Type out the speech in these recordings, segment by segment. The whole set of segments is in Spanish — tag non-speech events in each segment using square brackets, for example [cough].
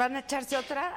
Van a echarse otra?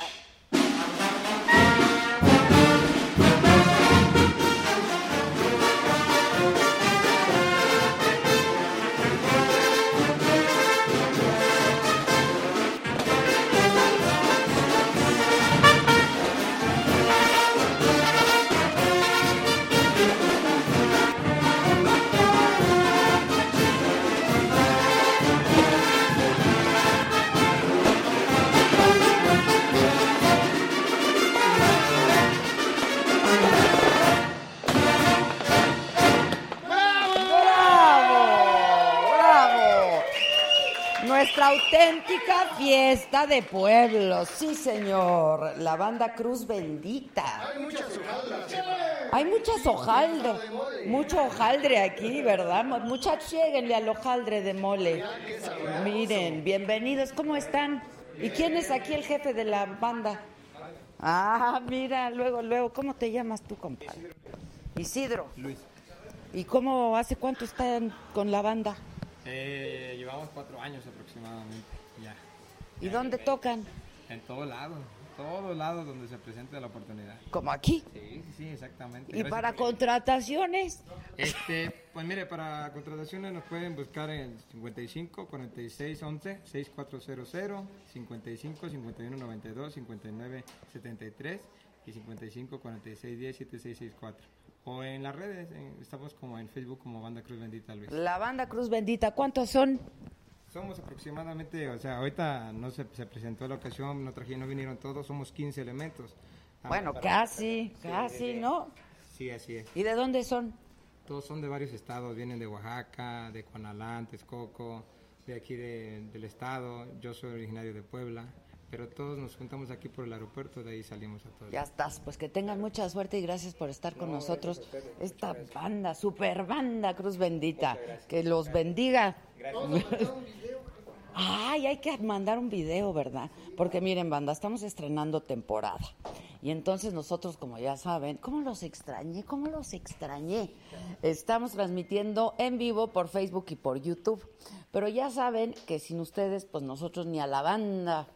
De pueblo, sí señor, la banda Cruz Bendita. Hay muchas hojaldras. Hay muchas hojaldras, mucho hojaldre aquí, ¿verdad? Muchachos, lleguenle al hojaldre de mole. Miren, bienvenidos, ¿cómo están? ¿Y quién es aquí el jefe de la banda? Ah, mira, luego, luego, ¿cómo te llamas tú, compadre? Isidro. Luis. ¿Y cómo, hace cuánto están con la banda? Eh, llevamos cuatro años aproximadamente. ¿Y dónde tocan? En todo lado, todos lados donde se presente la oportunidad. ¿Como aquí? Sí, sí, sí, exactamente. ¿Y Gracias para por- contrataciones? Este, pues mire, para contrataciones nos pueden buscar en 55 46 11 6400 55 51 92 59 73 y 55 46 10 7664 o en las redes en- estamos como en Facebook como Banda Cruz Bendita Luis. La banda Cruz Bendita, ¿cuántos son? Somos aproximadamente, o sea, ahorita no se, se presentó la ocasión, no trajeron, no vinieron todos, somos 15 elementos. Ah, Bueno, para- casi, casi, ¿no? Sí, así es. ¿Y de dónde son? Todos son de varios estados, vienen de Oaxaca, de Cuanalán, Texcoco, de aquí de- del estado. Yo soy originario de Puebla, pero todos nos juntamos aquí por el aeropuerto, de ahí salimos a todos. Ya estás, pues que tengan mucha suerte y gracias por estar con nosotros. Esta banda, super banda Cruz Bendita, que los bendiga. Ay, hay que mandar un video, ¿verdad? Porque miren, banda, estamos estrenando temporada. Y entonces nosotros, como ya saben, ¿cómo los extrañé? ¿Cómo los extrañé? Estamos transmitiendo en vivo por Facebook y por YouTube. Pero ya saben que sin ustedes, pues nosotros ni a la banda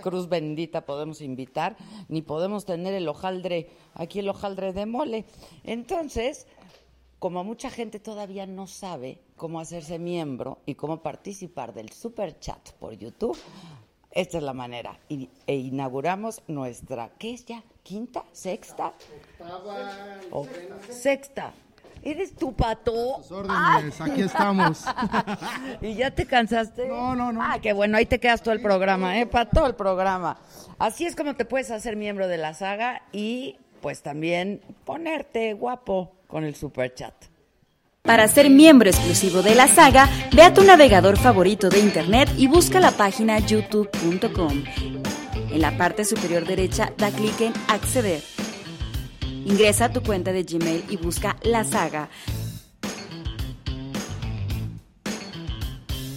Cruz Bendita podemos invitar, ni podemos tener el hojaldre, aquí el hojaldre de mole. Entonces, como mucha gente todavía no sabe cómo hacerse miembro y cómo participar del super chat por YouTube, esta es la manera. e inauguramos nuestra, ¿qué es ya? ¿Quinta? ¿Sexta? Oh, sexta. ¿Eres tu pato? órdenes, aquí estamos. [laughs] ¿Y ya te cansaste? No, no, no. Ah, qué bueno, ahí te quedas todo el programa, ¿eh? Para todo el programa. Así es como te puedes hacer miembro de la saga y pues también ponerte guapo con el super chat. Para ser miembro exclusivo de la saga, ve a tu navegador favorito de internet y busca la página youtube.com. En la parte superior derecha da clic en acceder. Ingresa a tu cuenta de Gmail y busca la saga.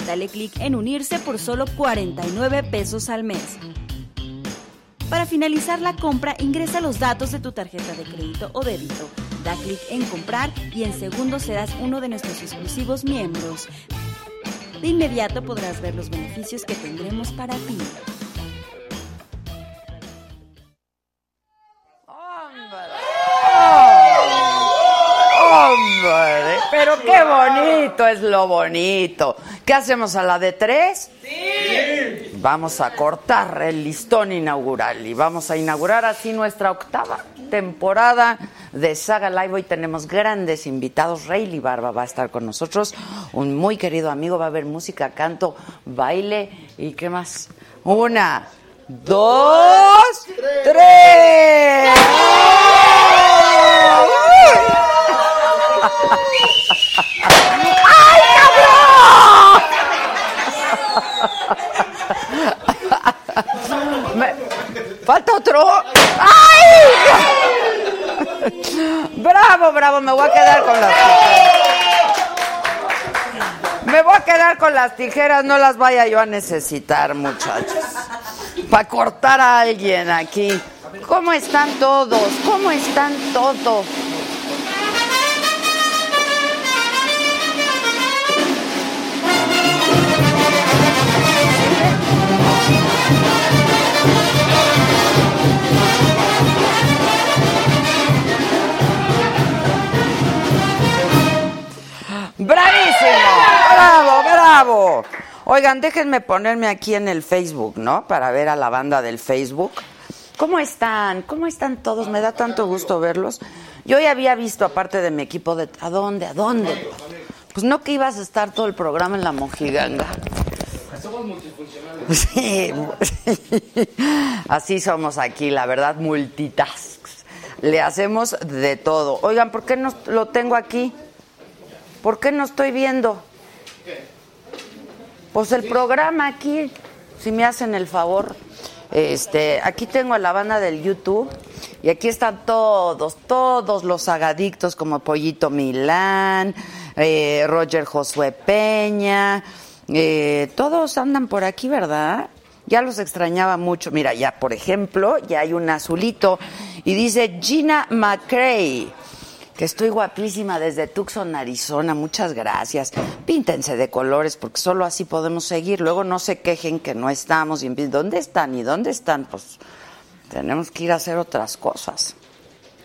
Dale clic en unirse por solo 49 pesos al mes. Para finalizar la compra, ingresa los datos de tu tarjeta de crédito o débito. Da clic en comprar y en segundos serás uno de nuestros exclusivos miembros. De inmediato podrás ver los beneficios que tendremos para ti. ¡Hombre! Pero qué bonito es lo bonito. ¿Qué hacemos a la de tres? Sí. Vamos a cortar el listón inaugural y vamos a inaugurar así nuestra octava temporada de Saga Live. Hoy tenemos grandes invitados. Rayleigh Barba va a estar con nosotros, un muy querido amigo. Va a haber música, canto, baile y qué más. Una, dos, tres. ¡Ay, cabrón! [laughs] Me... ¿Falta otro? ¡Ay! Bravo, bravo, me voy a quedar con las tijeras. Me voy a quedar con las tijeras, no las vaya yo a necesitar, muchachos. Para cortar a alguien aquí. ¿Cómo están todos? ¿Cómo están todos? ¡Bravísimo! ¡Bravo, bravo! Oigan, déjenme ponerme aquí en el Facebook, ¿no? Para ver a la banda del Facebook. ¿Cómo están? ¿Cómo están todos? Me da tanto gusto verlos. Yo ya había visto, aparte de mi equipo, de ¿a dónde? ¿A dónde? Pues no que ibas a estar todo el programa en la mojiganga. Somos multifuncionales. Sí, [laughs] así somos aquí, la verdad, multitasks. Le hacemos de todo. Oigan, ¿por qué no lo tengo aquí? ¿Por qué no estoy viendo? Pues el programa aquí, si me hacen el favor. Este, aquí tengo a la banda del YouTube y aquí están todos, todos los agadictos como Pollito Milán, eh, Roger Josué Peña, eh, todos andan por aquí, ¿verdad? Ya los extrañaba mucho. Mira, ya por ejemplo, ya hay un azulito y dice Gina McCray que estoy guapísima desde Tucson, Arizona. Muchas gracias. Píntense de colores porque solo así podemos seguir. Luego no se quejen que no estamos. Y ¿dónde están? ¿Y dónde están? Pues tenemos que ir a hacer otras cosas.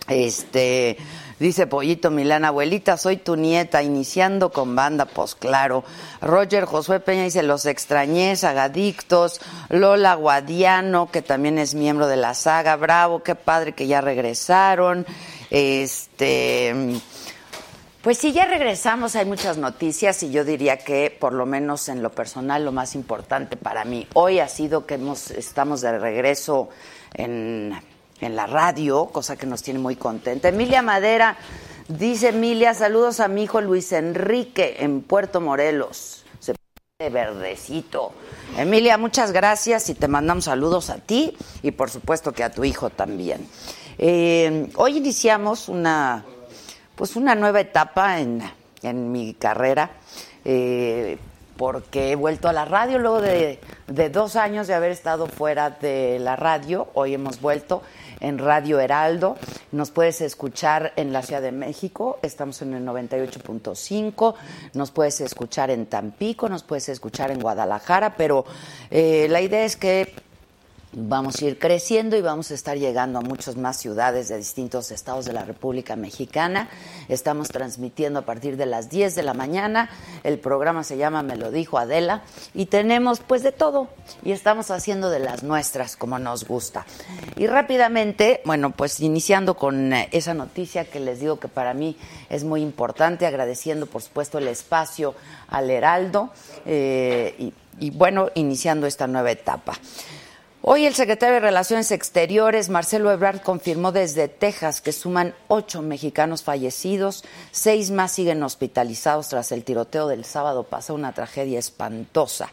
Este, dice Pollito Milán, abuelita, soy tu nieta, iniciando con banda, pues claro. Roger Josué Peña dice, los extrañé, sagadictos. Lola Guadiano, que también es miembro de la saga, bravo, qué padre que ya regresaron. Este, pues sí, ya regresamos, hay muchas noticias y yo diría que por lo menos en lo personal lo más importante para mí hoy ha sido que hemos, estamos de regreso en en la radio, cosa que nos tiene muy contenta. Emilia Madera dice, Emilia, saludos a mi hijo Luis Enrique en Puerto Morelos. Se de verdecito. Emilia, muchas gracias y te mandamos saludos a ti y por supuesto que a tu hijo también. Eh, hoy iniciamos una, pues una nueva etapa en, en mi carrera. Eh, porque he vuelto a la radio luego de, de dos años de haber estado fuera de la radio. Hoy hemos vuelto en Radio Heraldo. Nos puedes escuchar en la Ciudad de México, estamos en el 98.5. Nos puedes escuchar en Tampico, nos puedes escuchar en Guadalajara, pero eh, la idea es que Vamos a ir creciendo y vamos a estar llegando a muchas más ciudades de distintos estados de la República Mexicana. Estamos transmitiendo a partir de las 10 de la mañana. El programa se llama Me lo dijo Adela y tenemos pues de todo y estamos haciendo de las nuestras como nos gusta. Y rápidamente, bueno, pues iniciando con eh, esa noticia que les digo que para mí es muy importante, agradeciendo por supuesto el espacio al Heraldo eh, y, y bueno, iniciando esta nueva etapa. Hoy el secretario de Relaciones Exteriores, Marcelo Ebrard, confirmó desde Texas que suman ocho mexicanos fallecidos, seis más siguen hospitalizados tras el tiroteo del sábado pasado, una tragedia espantosa.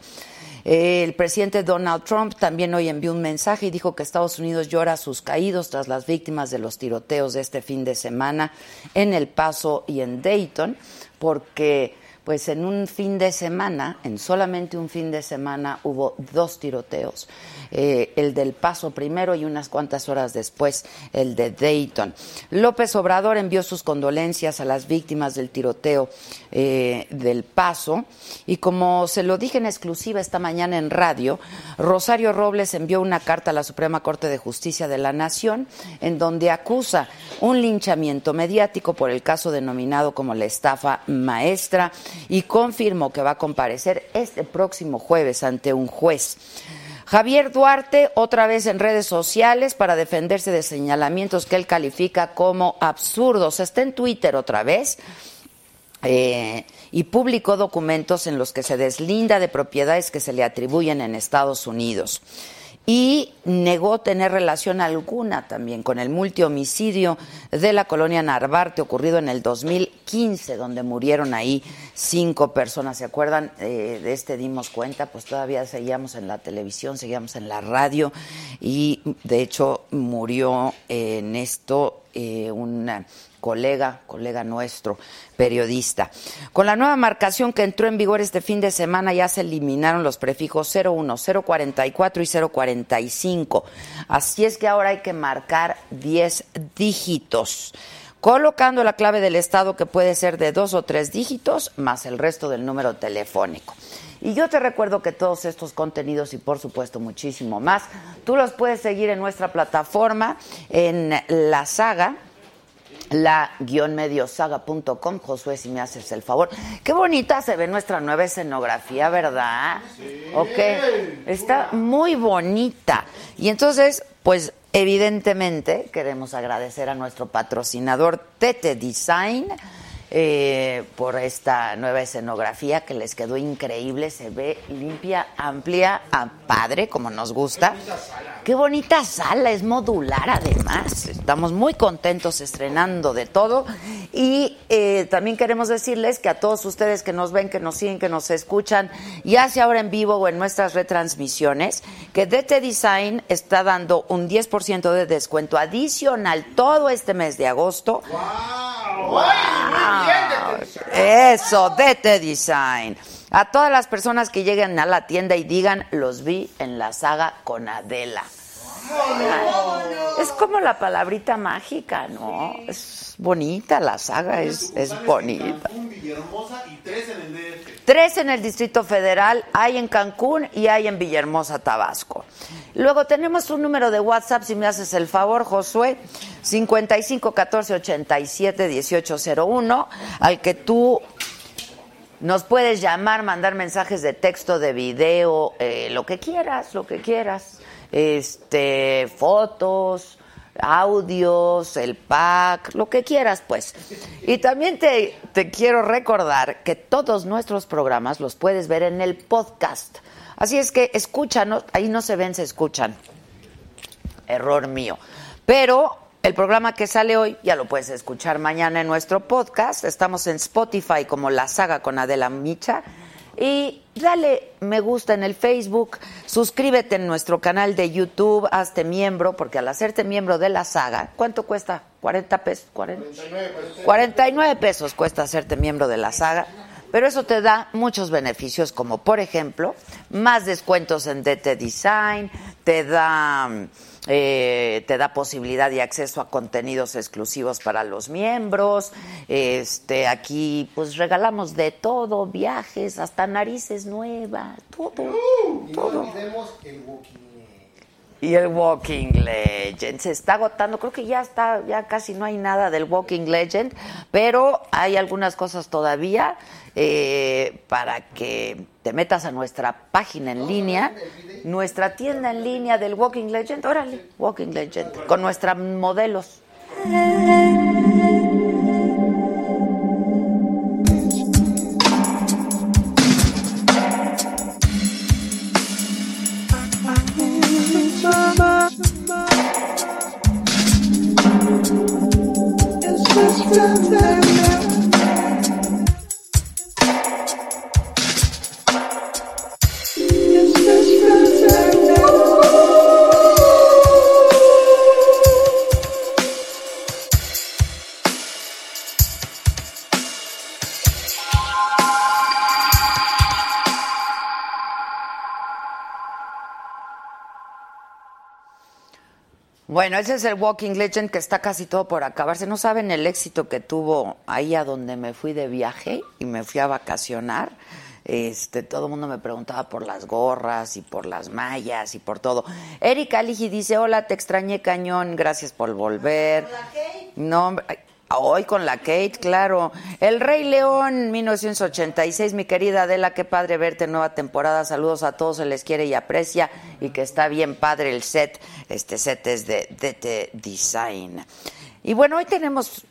El presidente Donald Trump también hoy envió un mensaje y dijo que Estados Unidos llora a sus caídos tras las víctimas de los tiroteos de este fin de semana en El Paso y en Dayton, porque pues en un fin de semana, en solamente un fin de semana, hubo dos tiroteos. Eh, el del Paso primero y unas cuantas horas después el de Dayton. López Obrador envió sus condolencias a las víctimas del tiroteo eh, del Paso y como se lo dije en exclusiva esta mañana en radio, Rosario Robles envió una carta a la Suprema Corte de Justicia de la Nación en donde acusa un linchamiento mediático por el caso denominado como la estafa maestra y confirmó que va a comparecer este próximo jueves ante un juez. Javier Duarte, otra vez en redes sociales para defenderse de señalamientos que él califica como absurdos. Está en Twitter otra vez. Eh, y publicó documentos en los que se deslinda de propiedades que se le atribuyen en Estados Unidos y negó tener relación alguna también con el multihomicidio de la colonia Narvarte ocurrido en el 2015, donde murieron ahí cinco personas. ¿Se acuerdan eh, de este? Dimos cuenta, pues todavía seguíamos en la televisión, seguíamos en la radio y de hecho murió en esto eh, una colega, colega nuestro, periodista. Con la nueva marcación que entró en vigor este fin de semana ya se eliminaron los prefijos 01, 044 y 045. Así es que ahora hay que marcar 10 dígitos colocando la clave del estado que puede ser de dos o tres dígitos más el resto del número telefónico. Y yo te recuerdo que todos estos contenidos y por supuesto muchísimo más, tú los puedes seguir en nuestra plataforma en la saga la-mediosaga.com. Josué, si me haces el favor. Qué bonita se ve nuestra nueva escenografía, ¿verdad? Sí. Ok. Está muy bonita. Y entonces, pues evidentemente queremos agradecer a nuestro patrocinador Tete Design eh, por esta nueva escenografía que les quedó increíble, se ve limpia, amplia, a padre, como nos gusta. Qué bonita sala, es modular además. Estamos muy contentos estrenando de todo y eh, también queremos decirles que a todos ustedes que nos ven, que nos siguen, que nos escuchan, ya sea ahora en vivo o en nuestras retransmisiones, que DT Design está dando un 10% de descuento adicional todo este mes de agosto. ¡Wow! wow. Eso, DT Design. A todas las personas que lleguen a la tienda y digan, los vi en la saga con Adela. Es como la palabrita mágica, ¿no? Es bonita la saga, es, es bonita. Tres en el Distrito Federal, hay en Cancún y hay en Villahermosa, Tabasco. Luego tenemos un número de WhatsApp, si me haces el favor, Josué, 55 14 87 1801, al que tú nos puedes llamar, mandar mensajes de texto, de video, eh, lo que quieras, lo que quieras. Este, fotos, audios, el pack, lo que quieras, pues. Y también te, te quiero recordar que todos nuestros programas los puedes ver en el podcast. Así es que escúchanos, ahí no se ven, se escuchan. Error mío. Pero el programa que sale hoy ya lo puedes escuchar mañana en nuestro podcast. Estamos en Spotify como La Saga con Adela Micha. Y dale me gusta en el Facebook, suscríbete en nuestro canal de YouTube, hazte miembro, porque al hacerte miembro de la saga, ¿cuánto cuesta? ¿40 pesos? 40? 49 pesos cuesta hacerte miembro de la saga Pero eso te da muchos beneficios, como por ejemplo, más descuentos en DT Design, te da eh, te da posibilidad y acceso a contenidos exclusivos para los miembros. Este, aquí pues regalamos de todo, viajes, hasta narices nuevas, todo. Uh, y todo. no olvidemos el Walking Y el Walking Legend se está agotando, creo que ya está, ya casi no hay nada del Walking Legend, pero hay algunas cosas todavía eh, para que te metas a nuestra página en línea, nuestra tienda en línea del Walking Legend, órale, Walking Legend, con nuestras modelos. Don't Bueno, ese es el Walking Legend que está casi todo por acabarse. No saben el éxito que tuvo ahí a donde me fui de viaje y me fui a vacacionar. Este, todo el mundo me preguntaba por las gorras y por las mallas y por todo. Erika Ligi dice, hola, te extrañé cañón, gracias por volver. No, hoy con la Kate, claro. El Rey León, 1986, mi querida Adela, qué padre verte nueva temporada. Saludos a todos, se les quiere y aprecia y que está bien padre el set. Este set es de DT Design. Y bueno, hoy tenemos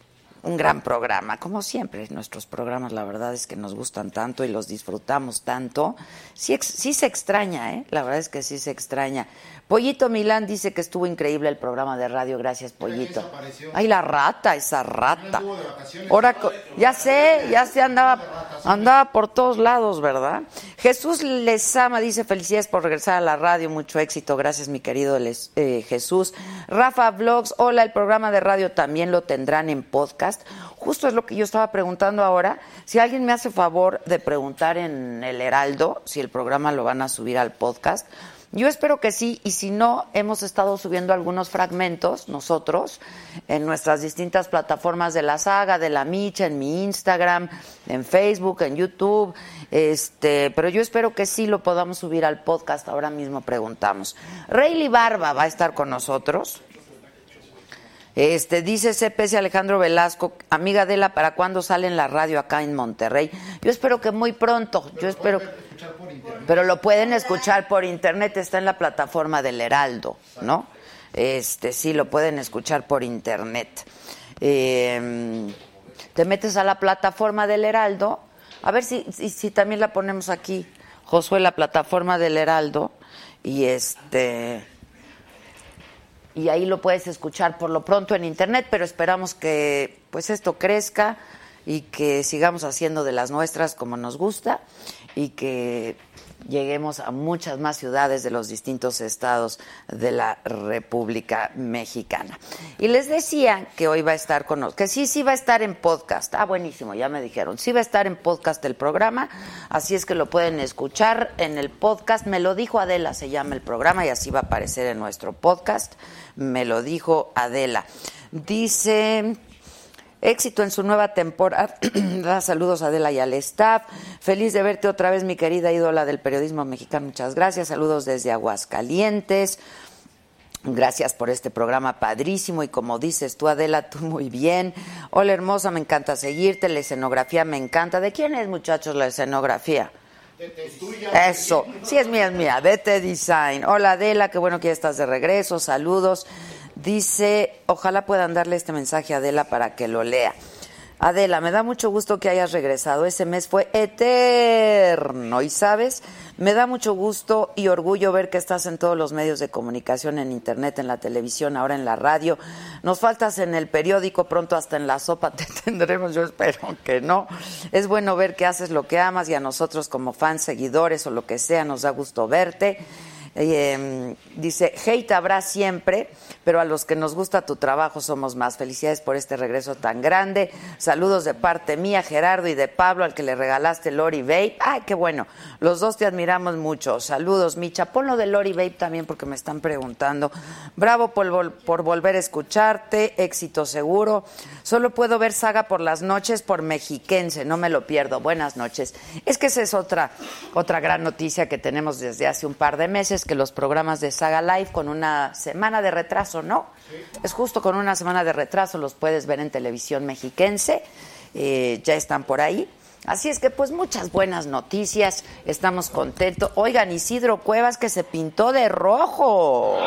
un gran programa, como siempre, nuestros programas la verdad es que nos gustan tanto y los disfrutamos tanto. Sí, sí se extraña, ¿eh? La verdad es que sí se extraña. Pollito Milán dice que estuvo increíble el programa de radio, gracias Pollito. Ay, la rata, esa rata. Ahora, ya sé, ya se andaba, andaba por todos lados, ¿verdad? Jesús Lezama dice felicidades por regresar a la radio, mucho éxito, gracias mi querido Les- eh, Jesús. Rafa Vlogs, hola, el programa de radio también lo tendrán en podcast. Justo es lo que yo estaba preguntando ahora. Si alguien me hace favor de preguntar en el Heraldo si el programa lo van a subir al podcast. Yo espero que sí, y si no, hemos estado subiendo algunos fragmentos nosotros en nuestras distintas plataformas de la saga, de la Micha, en mi Instagram, en Facebook, en YouTube. Este, pero yo espero que sí lo podamos subir al podcast. Ahora mismo preguntamos. Rayleigh Barba va a estar con nosotros. Este, dice CPC Alejandro Velasco, amiga Adela, ¿para cuándo sale en la radio acá en Monterrey? Yo espero que muy pronto, yo espero, pero lo pueden escuchar por internet, está en la plataforma del Heraldo, ¿no? Este, sí, lo pueden escuchar por internet. Eh, te metes a la plataforma del Heraldo, a ver si, si, si también la ponemos aquí, Josué, la plataforma del Heraldo, y este y ahí lo puedes escuchar por lo pronto en internet, pero esperamos que pues esto crezca y que sigamos haciendo de las nuestras como nos gusta y que lleguemos a muchas más ciudades de los distintos estados de la República Mexicana. Y les decía que hoy va a estar con nosotros, que sí, sí va a estar en podcast. Ah, buenísimo, ya me dijeron. Sí va a estar en podcast el programa, así es que lo pueden escuchar en el podcast. Me lo dijo Adela, se llama el programa y así va a aparecer en nuestro podcast. Me lo dijo Adela. Dice... Éxito en su nueva temporada. Da [clears throat] Saludos a Adela y al staff. Feliz de verte otra vez, mi querida ídola del periodismo mexicano. Muchas gracias. Saludos desde Aguascalientes. Gracias por este programa padrísimo y como dices tú, Adela, tú muy bien. Hola hermosa, me encanta seguirte. La escenografía me encanta. ¿De quién es, muchachos, la escenografía? Eso, sí es mía, es mía, DT Design. Hola Adela, qué bueno que ya estás de regreso, saludos. Dice, ojalá puedan darle este mensaje a Adela para que lo lea. Adela, me da mucho gusto que hayas regresado. Ese mes fue eterno. Y sabes, me da mucho gusto y orgullo ver que estás en todos los medios de comunicación, en internet, en la televisión, ahora en la radio. Nos faltas en el periódico, pronto hasta en la sopa te [laughs] tendremos. Yo espero que no. Es bueno ver que haces lo que amas y a nosotros como fans, seguidores o lo que sea, nos da gusto verte. Eh, dice, hate habrá siempre, pero a los que nos gusta tu trabajo somos más. Felicidades por este regreso tan grande. Saludos de parte mía, Gerardo, y de Pablo, al que le regalaste Lori Babe. Ay, qué bueno. Los dos te admiramos mucho. Saludos, Micha. Ponlo de Lori Babe también porque me están preguntando. Bravo por, por volver a escucharte. Éxito seguro. Solo puedo ver saga por las noches por Mexiquense. No me lo pierdo. Buenas noches. Es que esa es otra, otra gran noticia que tenemos desde hace un par de meses, que los programas de Saga Live con una semana de retraso, ¿no? Es justo con una semana de retraso, los puedes ver en televisión mexiquense, eh, ya están por ahí. Así es que pues muchas buenas noticias, estamos contentos. Oigan, Isidro Cuevas que se pintó de rojo.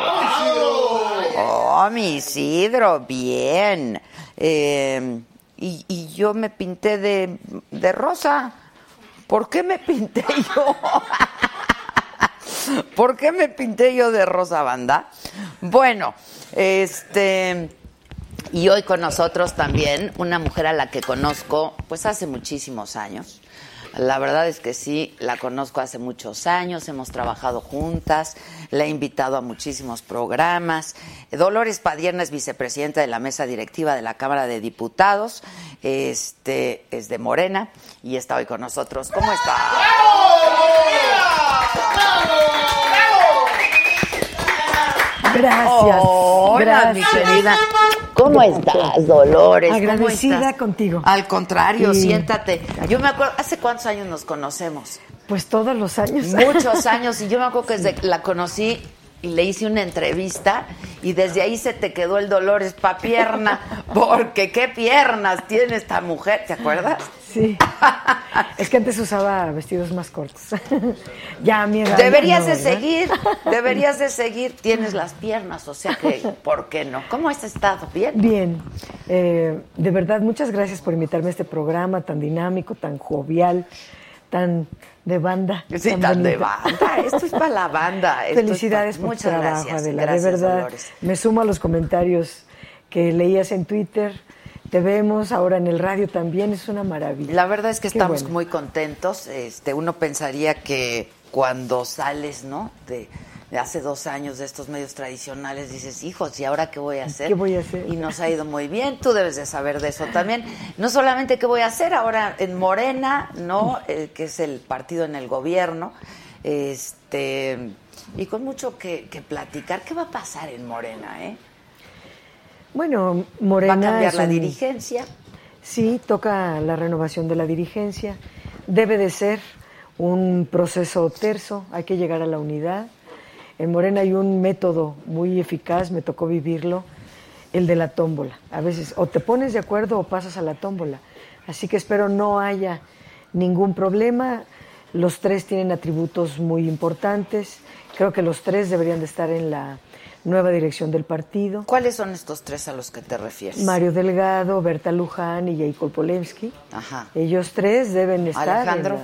Oh, mi Isidro, bien. Eh, y, y yo me pinté de, de rosa. ¿Por qué me pinté yo? [laughs] ¿Por qué me pinté yo de rosa banda? Bueno, este y hoy con nosotros también una mujer a la que conozco pues hace muchísimos años. La verdad es que sí, la conozco hace muchos años, hemos trabajado juntas, la he invitado a muchísimos programas. Dolores Padierna es vicepresidenta de la mesa directiva de la Cámara de Diputados, este es de Morena y está hoy con nosotros. ¿Cómo está? Gracias. Hola, mi gracias. querida. ¿Cómo estás, Dolores? ¿Cómo Agradecida estás? contigo. Al contrario, Sí. siéntate. Yo me acuerdo, ¿hace cuántos años nos conocemos? Pues todos los años. Muchos [laughs] años. Y yo me acuerdo que desde la conocí y le hice una entrevista y desde ahí se te quedó el Dolores pa' pierna. Porque qué piernas tiene esta mujer, ¿te acuerdas? Sí. [laughs] Es que antes usaba vestidos más cortos. [laughs] ya a mi edad. ya Deberías no, de ¿verdad? seguir, [laughs] deberías de seguir. Tienes las piernas, o sea que, ¿por qué no? ¿Cómo has estado? ¿Bien? Bien. Eh, de verdad, muchas gracias por invitarme a este programa tan dinámico, tan jovial, tan de banda. Sí, tan de banda. Esto es para la banda. Esto es Felicidades por tu Muchas trabajo, gracias. Adela. Gracias, de verdad, Dolores. me sumo a los comentarios que leías en Twitter. Te vemos ahora en el radio también. Es una maravilla. La verdad es que Qué estamos bueno. muy contentos. Este, uno pensaría que cuando sales, ¿no? De, de hace dos años de estos medios tradicionales, dices, hijos, ¿y ahora qué voy a hacer? ¿Qué voy a hacer? Y nos ha ido muy bien. Tú debes de saber de eso también. No solamente qué voy a hacer ahora en Morena, ¿no? Eh, que es el partido en el gobierno. Este. Y con mucho que, que platicar. ¿Qué va a pasar en Morena, eh? Bueno, Morena. ¿Va a cambiar la dirigencia? Sí, toca la renovación de la dirigencia. Debe de ser un proceso terso, hay que llegar a la unidad. En Morena hay un método muy eficaz, me tocó vivirlo, el de la tómbola. A veces o te pones de acuerdo o pasas a la tómbola. Así que espero no haya ningún problema. Los tres tienen atributos muy importantes. Creo que los tres deberían de estar en la nueva dirección del partido. ¿Cuáles son estos tres a los que te refieres? Mario Delgado, Berta Luján y Jacob Polemski. Ajá. Ellos tres deben estar. en Alejandro. la-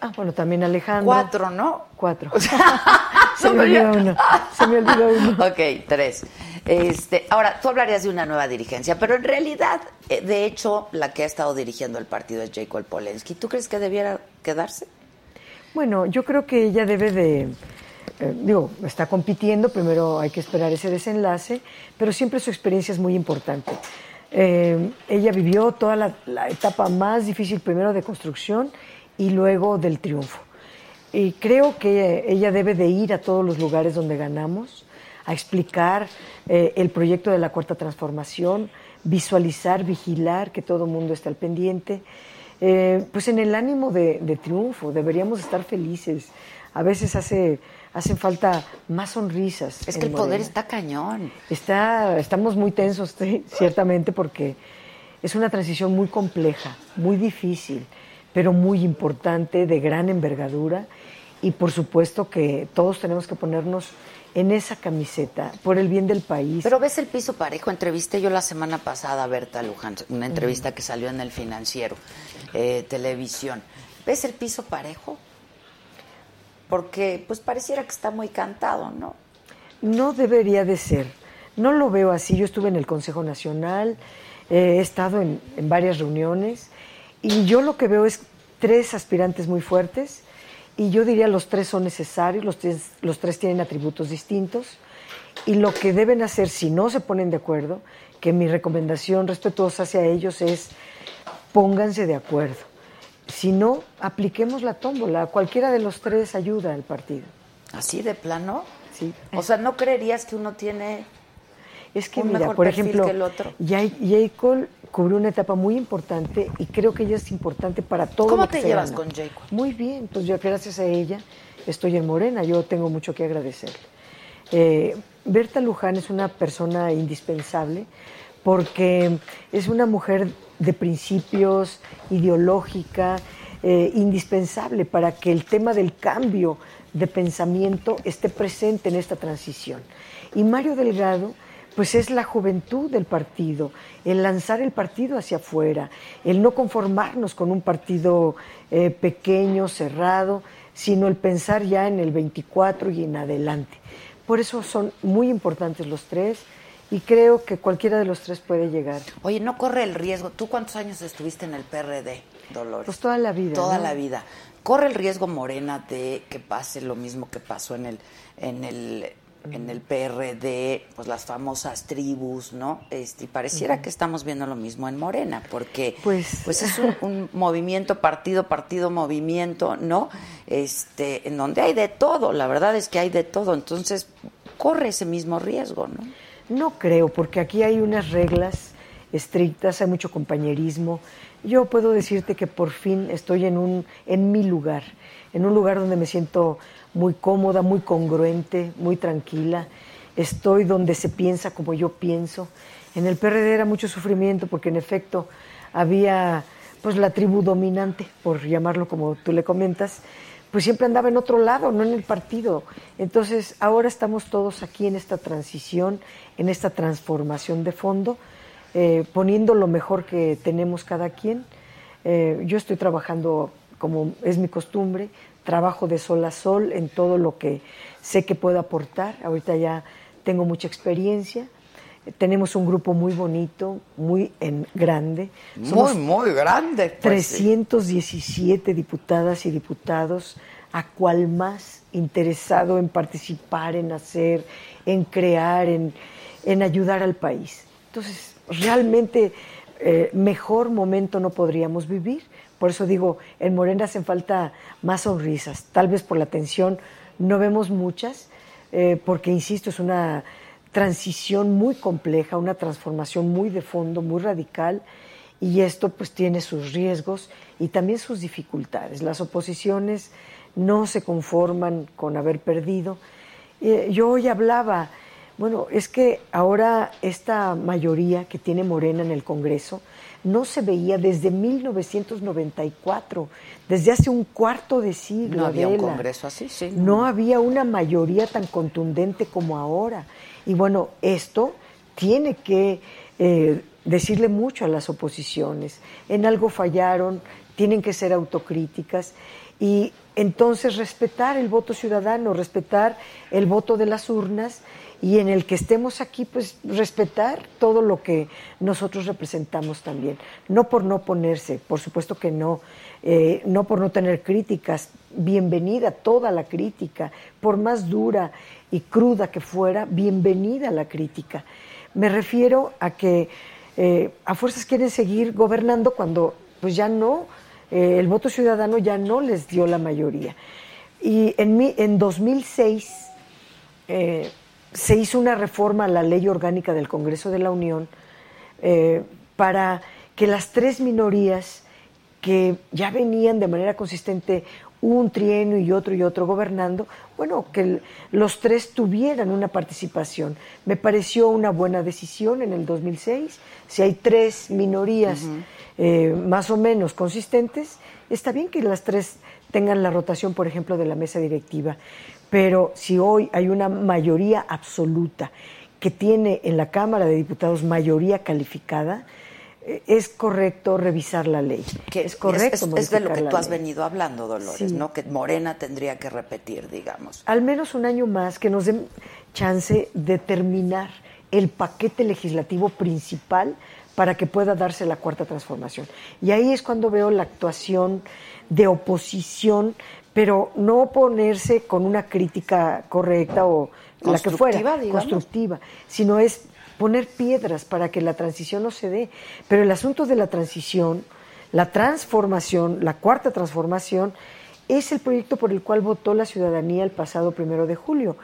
Ah, bueno, también Alejandro. Cuatro, ¿no? Cuatro. [laughs] Se me olvidó uno. Se me olvidó uno. [laughs] Ok, tres. Este, ahora, tú hablarías de una nueva dirigencia, pero en realidad, eh, de hecho, la que ha estado dirigiendo el partido es Jacob Polensky. ¿Tú crees que debiera quedarse? Bueno, yo creo que ella debe de. Eh, digo, está compitiendo, primero hay que esperar ese desenlace, pero siempre su experiencia es muy importante. Eh, ella vivió toda la, la etapa más difícil, primero de construcción y luego del triunfo. Y creo que ella debe de ir a todos los lugares donde ganamos, a explicar eh, el proyecto de la cuarta transformación, visualizar, vigilar que todo el mundo esté al pendiente. Eh, pues en el ánimo de, de triunfo, deberíamos estar felices. A veces hace, hacen falta más sonrisas. Es que el poder está cañón. Está, estamos muy tensos, sí, ciertamente, porque es una transición muy compleja, muy difícil, pero muy importante, de gran envergadura. Y por supuesto que todos tenemos que ponernos en esa camiseta por el bien del país. Pero ves el piso parejo. Entrevisté yo la semana pasada a Berta Luján, una entrevista que salió en el financiero, eh, televisión. ¿Ves el piso parejo? Porque pues pareciera que está muy cantado, ¿no? No debería de ser. No lo veo así. Yo estuve en el Consejo Nacional, eh, he estado en, en varias reuniones y yo lo que veo es tres aspirantes muy fuertes y yo diría los tres son necesarios, los tres, los tres tienen atributos distintos y lo que deben hacer si no se ponen de acuerdo, que mi recomendación respetuosa hacia ellos es pónganse de acuerdo. Si no, apliquemos la tómbola, cualquiera de los tres ayuda al partido. ¿Así de plano? Sí. O sea, ¿no creerías que uno tiene Es que un mira, mejor por perfil ejemplo, que el otro? Jay Cole cubrió una etapa muy importante y creo que ella es importante para todo ¿Cómo lo que te llevas gana. con Jay Cole? Muy bien, pues yo gracias a ella estoy en Morena, yo tengo mucho que agradecerle. Eh, Berta Luján es una persona indispensable porque es una mujer de principios, ideológica, eh, indispensable para que el tema del cambio de pensamiento esté presente en esta transición. Y Mario Delgado, pues es la juventud del partido, el lanzar el partido hacia afuera, el no conformarnos con un partido eh, pequeño, cerrado, sino el pensar ya en el 24 y en adelante. Por eso son muy importantes los tres y creo que cualquiera de los tres puede llegar. Oye, no corre el riesgo. ¿Tú cuántos años estuviste en el PRD, Dolores? Pues toda la vida. Toda ¿no? la vida. ¿Corre el riesgo Morena de que pase lo mismo que pasó en el, en el, en el PRD, pues las famosas tribus, ¿no? Este, y pareciera que estamos viendo lo mismo en Morena, porque Pues- pues es [laughs] un, un movimiento, partido, partido, movimiento, ¿no? Este, en donde hay de todo, la verdad es que hay de todo, entonces corre ese mismo riesgo, ¿no? No creo, porque aquí hay unas reglas estrictas, hay mucho compañerismo. Yo puedo decirte que por fin estoy en un en mi lugar, en un lugar donde me siento muy cómoda, muy congruente, muy tranquila. Estoy donde se piensa como yo pienso. En el PRD era mucho sufrimiento porque en efecto había pues la tribu dominante, por llamarlo como tú le comentas, pues siempre andaba en otro lado, no en el partido. Entonces, ahora estamos todos aquí en esta transición, en esta transformación de fondo, eh, poniendo lo mejor que tenemos cada quien. Eh, yo estoy trabajando, como es mi costumbre, trabajo de sol a sol en todo lo que sé que puedo aportar. Ahorita ya tengo mucha experiencia. Tenemos un grupo muy bonito, muy en grande. Somos muy, muy grande. pues, sí. 317 diputadas y diputados, a cual más interesado en participar, en hacer, en crear, en, en ayudar al país. Entonces, realmente eh, mejor momento no podríamos vivir. Por eso digo, en Morena hacen falta más sonrisas. Tal vez por la tensión no vemos muchas, eh, porque, insisto, es una transición muy compleja, una transformación muy de fondo, muy radical, y esto pues tiene sus riesgos y también sus dificultades. Las oposiciones no se conforman con haber perdido. Eh, yo hoy hablaba, bueno, es que ahora esta mayoría que tiene Morena en el Congreso no se veía desde 1994, desde hace un cuarto de siglo. No había un congreso así, sí. No había una mayoría tan contundente como ahora. Y bueno, esto tiene que eh, decirle mucho a las oposiciones. En algo fallaron, tienen que ser autocríticas y entonces respetar el voto ciudadano, respetar el voto de las urnas y en el que estemos aquí, pues respetar todo lo que nosotros representamos también. No por no ponerse, por supuesto que no, eh, no por no tener críticas, bienvenida toda la crítica, por más dura y cruda que fuera, bienvenida la crítica. Me refiero a que eh, a fuerzas quieren seguir gobernando cuando pues ya no, eh, el voto ciudadano ya no les dio la mayoría. Y en, mi, en 2006 eh, se hizo una reforma a la ley orgánica del Congreso de la Unión eh, para que las tres minorías que ya venían de manera consistente un trienio y otro y otro gobernando, bueno, que los tres tuvieran una participación. Me pareció una buena decisión en el 2006. Si hay tres minorías eh, más o menos consistentes, está bien que las tres tengan la rotación, por ejemplo, de la mesa directiva. Pero si hoy hay una mayoría absoluta que tiene en la Cámara de Diputados mayoría calificada, eh, es correcto revisar la ley. Que es correcto. Es, es de lo que tú has ley. venido hablando, Dolores, Sí. ¿no? Que Morena tendría que repetir, digamos. Al menos un año más que nos den chance de terminar el paquete legislativo principal para que pueda darse la cuarta transformación. Y ahí es cuando veo la actuación de oposición, pero no ponerse con una crítica correcta o la que fuera, Constructiva, digamos. constructiva, sino es poner piedras para que la transición no se dé. Pero el asunto de la transición, la transformación, la cuarta transformación, es el proyecto por el cual votó la ciudadanía el pasado primero de julio.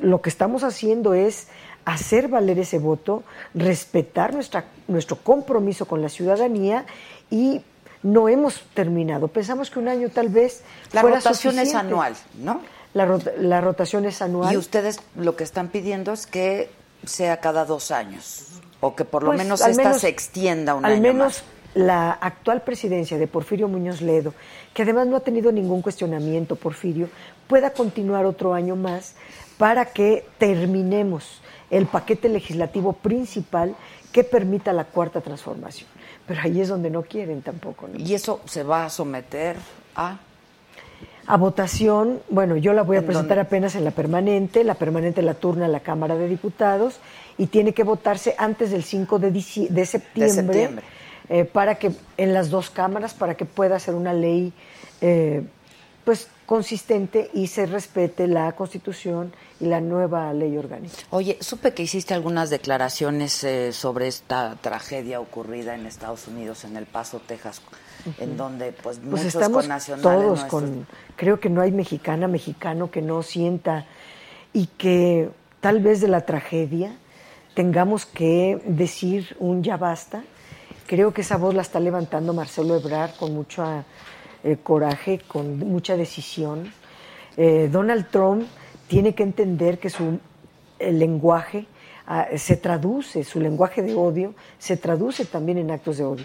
Lo que estamos haciendo es hacer valer ese voto, respetar nuestra, nuestro compromiso con la ciudadanía y no hemos terminado. Pensamos que un año tal vez La fuera rotación es anual, ¿no? La, rota- la rotación es anual. Y ustedes lo que están pidiendo es que sea cada dos años, o que por lo Pues, menos esta menos- se extienda un al año menos más. la actual presidencia de Porfirio Muñoz Ledo, que además no ha tenido ningún cuestionamiento, Porfirio, pueda continuar otro año más para que terminemos el paquete legislativo principal que permita la cuarta transformación. Pero ahí es donde no quieren tampoco. ¿no? Y eso se va a someter a... A votación, bueno, yo la voy a ¿En presentar dónde? apenas en la permanente, la permanente la turna la Cámara de Diputados y tiene que votarse antes del 5 de, de septiembre, septiembre. eh, para que en las dos cámaras para que pueda ser una ley eh, pues consistente y se respete la Constitución y la nueva ley orgánica. Oye, supe que hiciste algunas declaraciones eh, sobre esta tragedia ocurrida en Estados Unidos, en El Paso, Texas, en donde pues, Pues muchos estamos connacionales todos nuestros- con, creo que no hay mexicana, mexicano que no sienta y que tal vez de la tragedia tengamos que decir un ya basta. Creo que esa voz la está levantando Marcelo Ebrard con mucho eh, coraje, con mucha decisión. Eh, Donald Trump tiene que entender que su el lenguaje ah, se traduce, su lenguaje de odio se traduce también en actos de odio.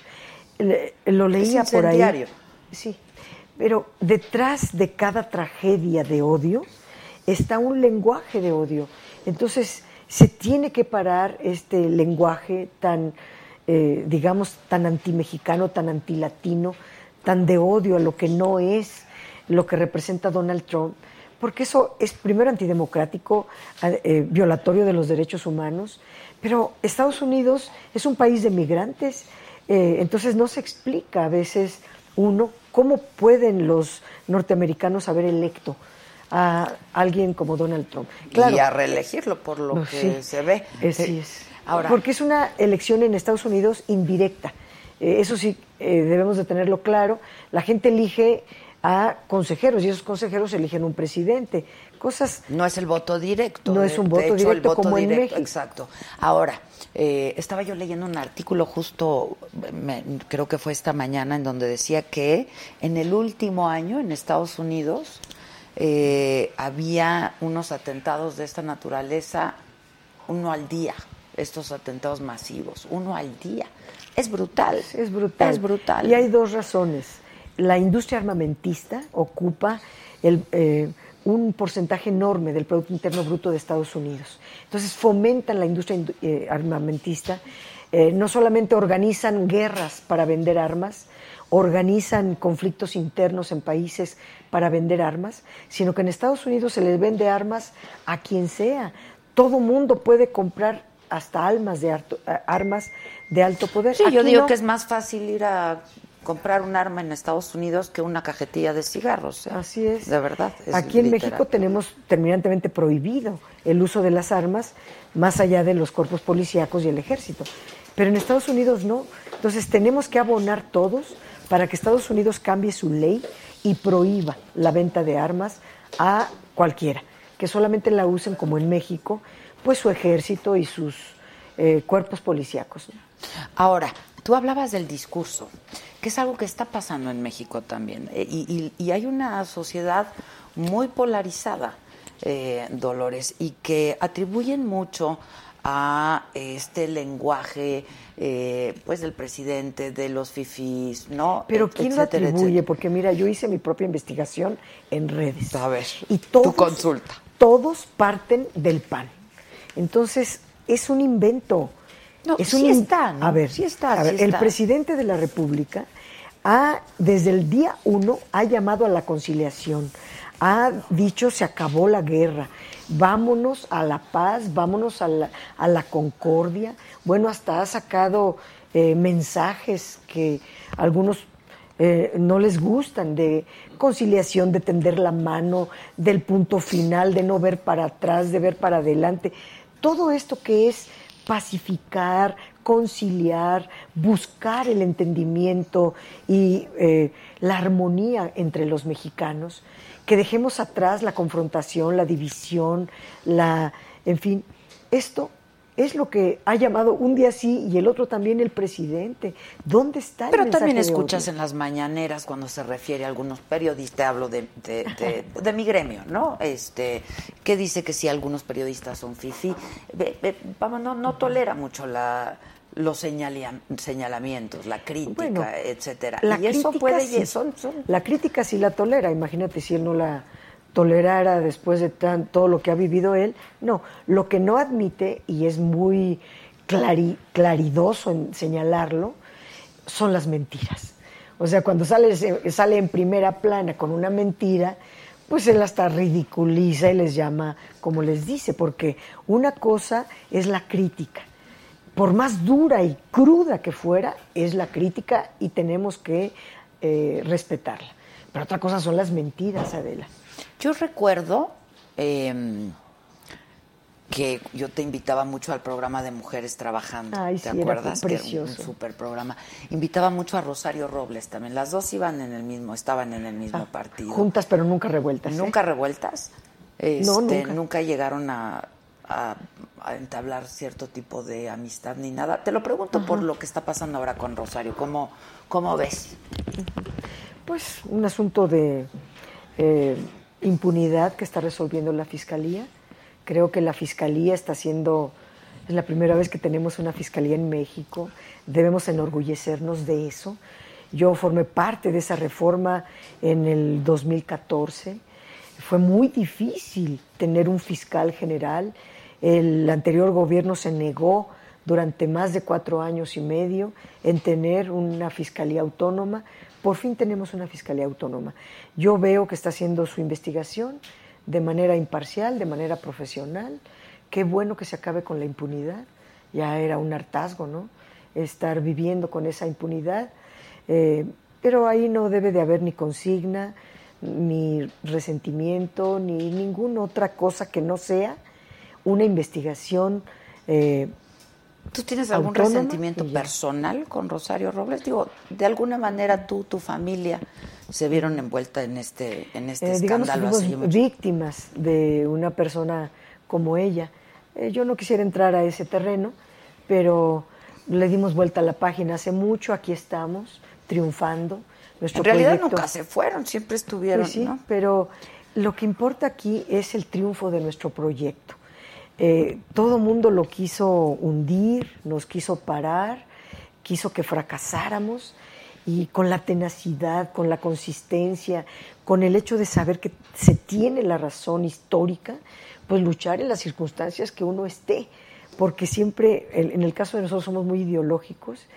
Le- lo leía por ahí. Sí, pero detrás de cada tragedia de odio está un lenguaje de odio. Entonces, se tiene que parar este lenguaje tan, eh, digamos, tan antimexicano, tan antilatino, tan de odio a lo que no es lo que representa Donald Trump, porque eso es primero antidemocrático, eh, violatorio de los derechos humanos, pero Estados Unidos es un país de migrantes, eh, entonces no se explica a veces uno cómo pueden los norteamericanos haber electo a alguien como Donald Trump. Claro, y a reelegirlo por lo no, que sí. se ve. Eh, sí es. Ahora, Porque es una elección en Estados Unidos indirecta. Eh, eso sí, eh, debemos de tenerlo claro. La gente elige a consejeros y esos consejeros eligen un presidente. Cosas no es el voto directo. No es un voto hecho, directo voto como en México. Exacto. Ahora, eh, estaba yo leyendo un artículo justo, me- creo que fue esta mañana, en donde decía que en el último año en Estados Unidos eh, había unos atentados de esta naturaleza, uno al día, estos atentados masivos, uno al día. Es brutal. Es brutal. Es brutal. Y hay dos razones. La industria armamentista ocupa el, eh, un porcentaje enorme del Producto Interno Bruto de Estados Unidos. Entonces fomentan la industria indu- eh, armamentista. Eh, no solamente organizan guerras para vender armas, organizan conflictos internos en países para vender armas, sino que en Estados Unidos se les vende armas a quien sea. Todo mundo puede comprar hasta almas de eh, armas de alto poder. Sí, yo digo no. que es más fácil ir a comprar un arma en Estados Unidos que una cajetilla de cigarros. ¿eh? Así es. De verdad. es Aquí en literal. México tenemos terminantemente prohibido el uso de las armas más allá de los cuerpos policíacos y el ejército. Pero en Estados Unidos no. Entonces tenemos que abonar todos para que Estados Unidos cambie su ley y prohíba la venta de armas a cualquiera, que solamente la usen como en México, pues su ejército y sus eh, cuerpos policíacos. ¿no? Ahora, tú hablabas del discurso, que es algo que está pasando en México también. eh, Y, y- y hay una sociedad muy polarizada, eh, Dolores, y que atribuyen mucho a este lenguaje eh, pues del presidente, de los fifís, ¿no? Pero ¿quién lo etcétera, atribuye? etcétera. Porque mira, yo hice mi propia investigación en redes. A ver, y tu todos, consulta. Todos parten del PAN. Entonces, es un invento. No, es sí un in- está, ¿no? A ver, Sí está, a ver, sí el presidente de la República ha, desde el día uno, ha llamado a la conciliación. Ha dicho se acabó la guerra, vámonos a la paz, vámonos a la, a la concordia. Bueno, hasta ha sacado eh, mensajes que algunos eh, no les gustan, de conciliación, de tender la mano, del punto final, de no ver para atrás, de ver para adelante. Todo esto que es pacificar, conciliar, buscar el entendimiento y eh, la armonía entre los mexicanos, que dejemos atrás la confrontación, la división, la, en fin, esto es lo que ha llamado un día sí y el otro también el presidente. ¿Dónde está el Pero mensaje también escuchas en las mañaneras cuando se refiere a algunos periodistas, hablo de, de, de- de mi gremio, ¿no? Este, que dice que si algunos periodistas son fifi, vamos, no, no tolera mucho la los señalia- señalamientos, la crítica, Bueno, etcétera. La y eso crítica puede sí, son, son La crítica sí la tolera, imagínate si él no la tolerara después de todo lo que ha vivido él. No, lo que no admite, y es muy clari- claridoso en señalarlo, son las mentiras. O sea, cuando sale, sale en primera plana con una mentira, pues él hasta ridiculiza y les llama como les dice, porque una cosa es la crítica. Por más dura y cruda que fuera, es la crítica y tenemos que eh, respetarla. Pero otra cosa son las mentiras, Adela. Yo recuerdo eh, que yo te invitaba mucho al programa de Mujeres Trabajando. Ay, ¿Te sí, era acuerdas? Que era un precioso. super programa. Invitaba mucho a Rosario Robles también. Las dos iban en el mismo, estaban en el mismo partido. Juntas pero nunca revueltas. ¿eh? ¿Nunca revueltas? Este, No, nunca. llegaron a, a- a entablar cierto tipo de amistad ni nada. Te lo pregunto por lo que está pasando ahora con Rosario. ¿Cómo, cómo ves? Pues un asunto de eh, impunidad que está resolviendo la Fiscalía. Creo que la Fiscalía está haciendo, es la primera vez que tenemos una Fiscalía en México, debemos enorgullecernos de eso. Yo formé parte de esa reforma en el 2014. Fue muy difícil tener un fiscal general. El anterior gobierno se negó durante más de cuatro años y medio en tener una fiscalía autónoma. Por fin tenemos una fiscalía autónoma. Yo veo que está haciendo su investigación de manera imparcial, de manera profesional. Qué bueno que se acabe con la impunidad. Ya era un hartazgo, ¿no? Estar viviendo con esa impunidad. Eh, pero ahí no debe de haber ni consigna, ni resentimiento, ni ninguna otra cosa que no sea una investigación eh, ¿Tú tienes algún resentimiento personal con Rosario Robles? Digo, de alguna manera tú, tu familia, se vieron envuelta en este, en este Eh, digamos escándalo fuimos mucho. víctimas de una persona como ella. Eh, yo no quisiera entrar a ese terreno, pero le dimos vuelta a la página hace mucho, aquí estamos, triunfando. Nuestro En realidad proyecto- nunca se fueron, siempre estuvieron, Pues sí, ¿no? pero lo que importa aquí es el triunfo de nuestro proyecto. Eh, todo mundo lo quiso hundir, nos quiso parar, quiso que fracasáramos y con la tenacidad, con la consistencia, con el hecho de saber que se tiene la razón histórica, pues luchar en las circunstancias que uno esté, porque siempre, en el caso de nosotros somos muy ideológicos,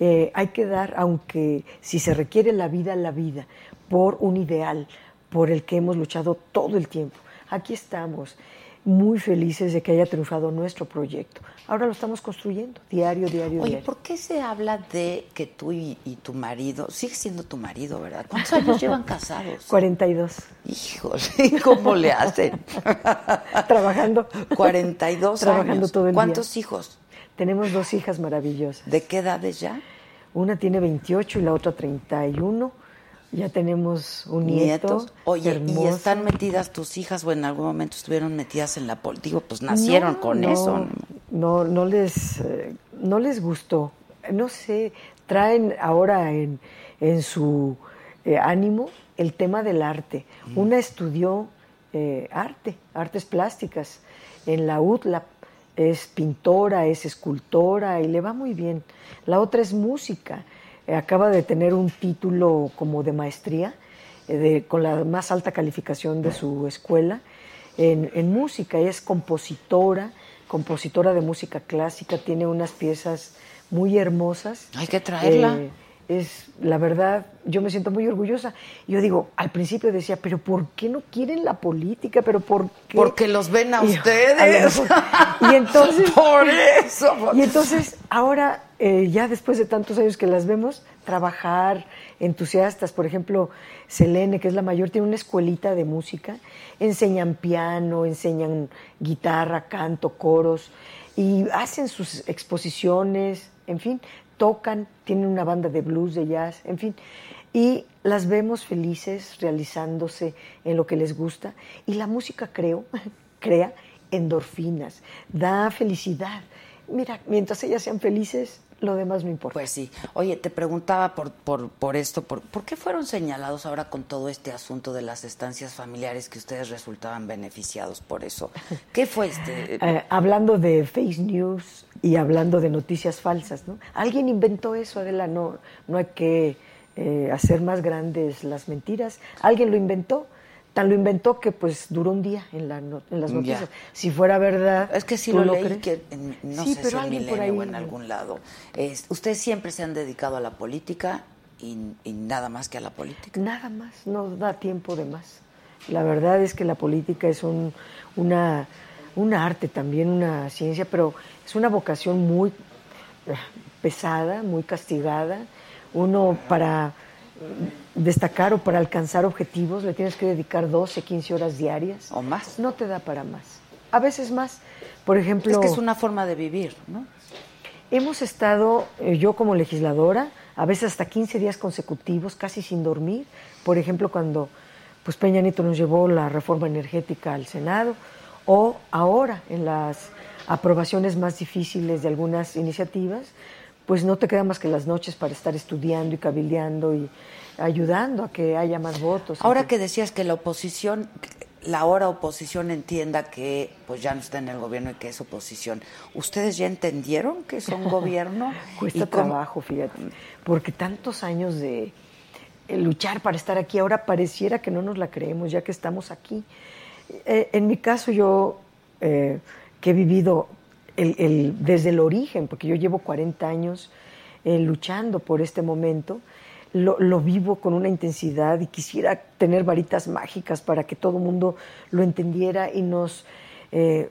eh, hay que dar, aunque si se requiere la vida, la vida, por un ideal, por el que hemos luchado todo el tiempo. Aquí estamos, muy felices de que haya triunfado nuestro proyecto. Ahora lo estamos construyendo, diario, diario, Oye, diario. ¿por qué se habla de que tú y, y tu marido, sigue siendo tu marido, ¿verdad? ¿Cuántos años llevan casados? [laughs] 42, Híjole, ¿cómo le hacen? [laughs] trabajando. 42 Trabajando años. todo el día. ¿Cuántos hijos? Tenemos dos hijas maravillosas. ¿De qué edades ya? Una tiene 28 y la otra 31. Ya tenemos un nieto. Nietos. Oye, ¿y están metidas tus hijas o en algún momento estuvieron metidas en la política? Digo, pues nacieron No, con no, eso. ¿no? No, les, eh, no les gustó. No sé, traen ahora en, en su eh, ánimo el tema del arte. Mm. Una estudió eh, arte, artes plásticas, en la UTLAP. Es pintora, es escultora y le va muy bien. La otra es música. Acaba de tener un título como de maestría, eh, de- con la más alta calificación de su escuela en, en música. Es compositora, compositora de música clásica, tiene unas piezas muy hermosas. Hay que traerla. Eh, es, la verdad, yo me siento muy orgullosa. Yo digo, al principio decía, pero ¿por qué no quieren la política? ¿Pero por qué? Porque los ven a Y- ustedes. y entonces, [laughs] Por eso. y entonces, ahora, eh, ya después de tantos años que las vemos, trabajar, entusiastas, por ejemplo, Selene, que es la mayor, tiene una escuelita de música, enseñan piano, enseñan guitarra, canto, coros, y hacen sus exposiciones, en fin, tocan, tienen una banda de blues, de jazz, en fin, y las vemos felices realizándose en lo que les gusta, y la música, creo, [laughs] crea endorfinas, da felicidad. Mira, mientras ellas sean felices, lo demás no importa. Pues sí. Oye, te preguntaba por, por, por esto, por, ¿por qué fueron señalados ahora con todo este asunto de las estancias familiares que ustedes resultaban beneficiados por eso? ¿Qué fue este? [laughs] Eh, hablando de face news y hablando de noticias falsas, ¿no? Alguien inventó eso, Adela, no, no hay que eh, hacer más grandes las mentiras. Alguien lo inventó, tan lo inventó que pues duró un día en, la no- en las Ya. noticias. Si fuera verdad, Es que ¿tú lo leí crees? que en- no Sí, sé si en alguien por Milenio o en algún lado. Es- ustedes siempre se han dedicado a la política y, y nada más que a la política. Nada más, no da tiempo de más. La verdad es que la política es un, una, un arte también, una ciencia, pero es una vocación muy eh, pesada, muy castigada. Uno para destacar o para alcanzar objetivos le tienes que dedicar 12, 15 horas diarias. O más. No te da para más. A veces más. Por ejemplo, Es que es una forma de vivir, ¿no? Hemos estado, eh, yo como legisladora, a veces hasta 15 días consecutivos, casi sin dormir. Por ejemplo, cuando pues Peña Nieto nos llevó la reforma energética al Senado, o ahora en las aprobaciones más difíciles de algunas iniciativas, pues no te queda más que las noches para estar estudiando y cabildeando y ayudando a que haya más votos. Ahora que decías que la oposición, la ahora oposición entienda que pues ya no está en el gobierno y que es oposición, ¿ustedes ya entendieron que son [laughs] gobierno? Cuesta ¿Y cómo- trabajo, fíjate, porque tantos años de eh, luchar para estar aquí, ahora pareciera que no nos la creemos ya que estamos aquí. Eh, en mi caso, yo eh, que he vivido el- el- desde el origen, porque yo llevo 40 años eh, luchando por este momento, lo, vivo con una intensidad y quisiera tener varitas mágicas para que todo el mundo lo entendiera y nos... eh,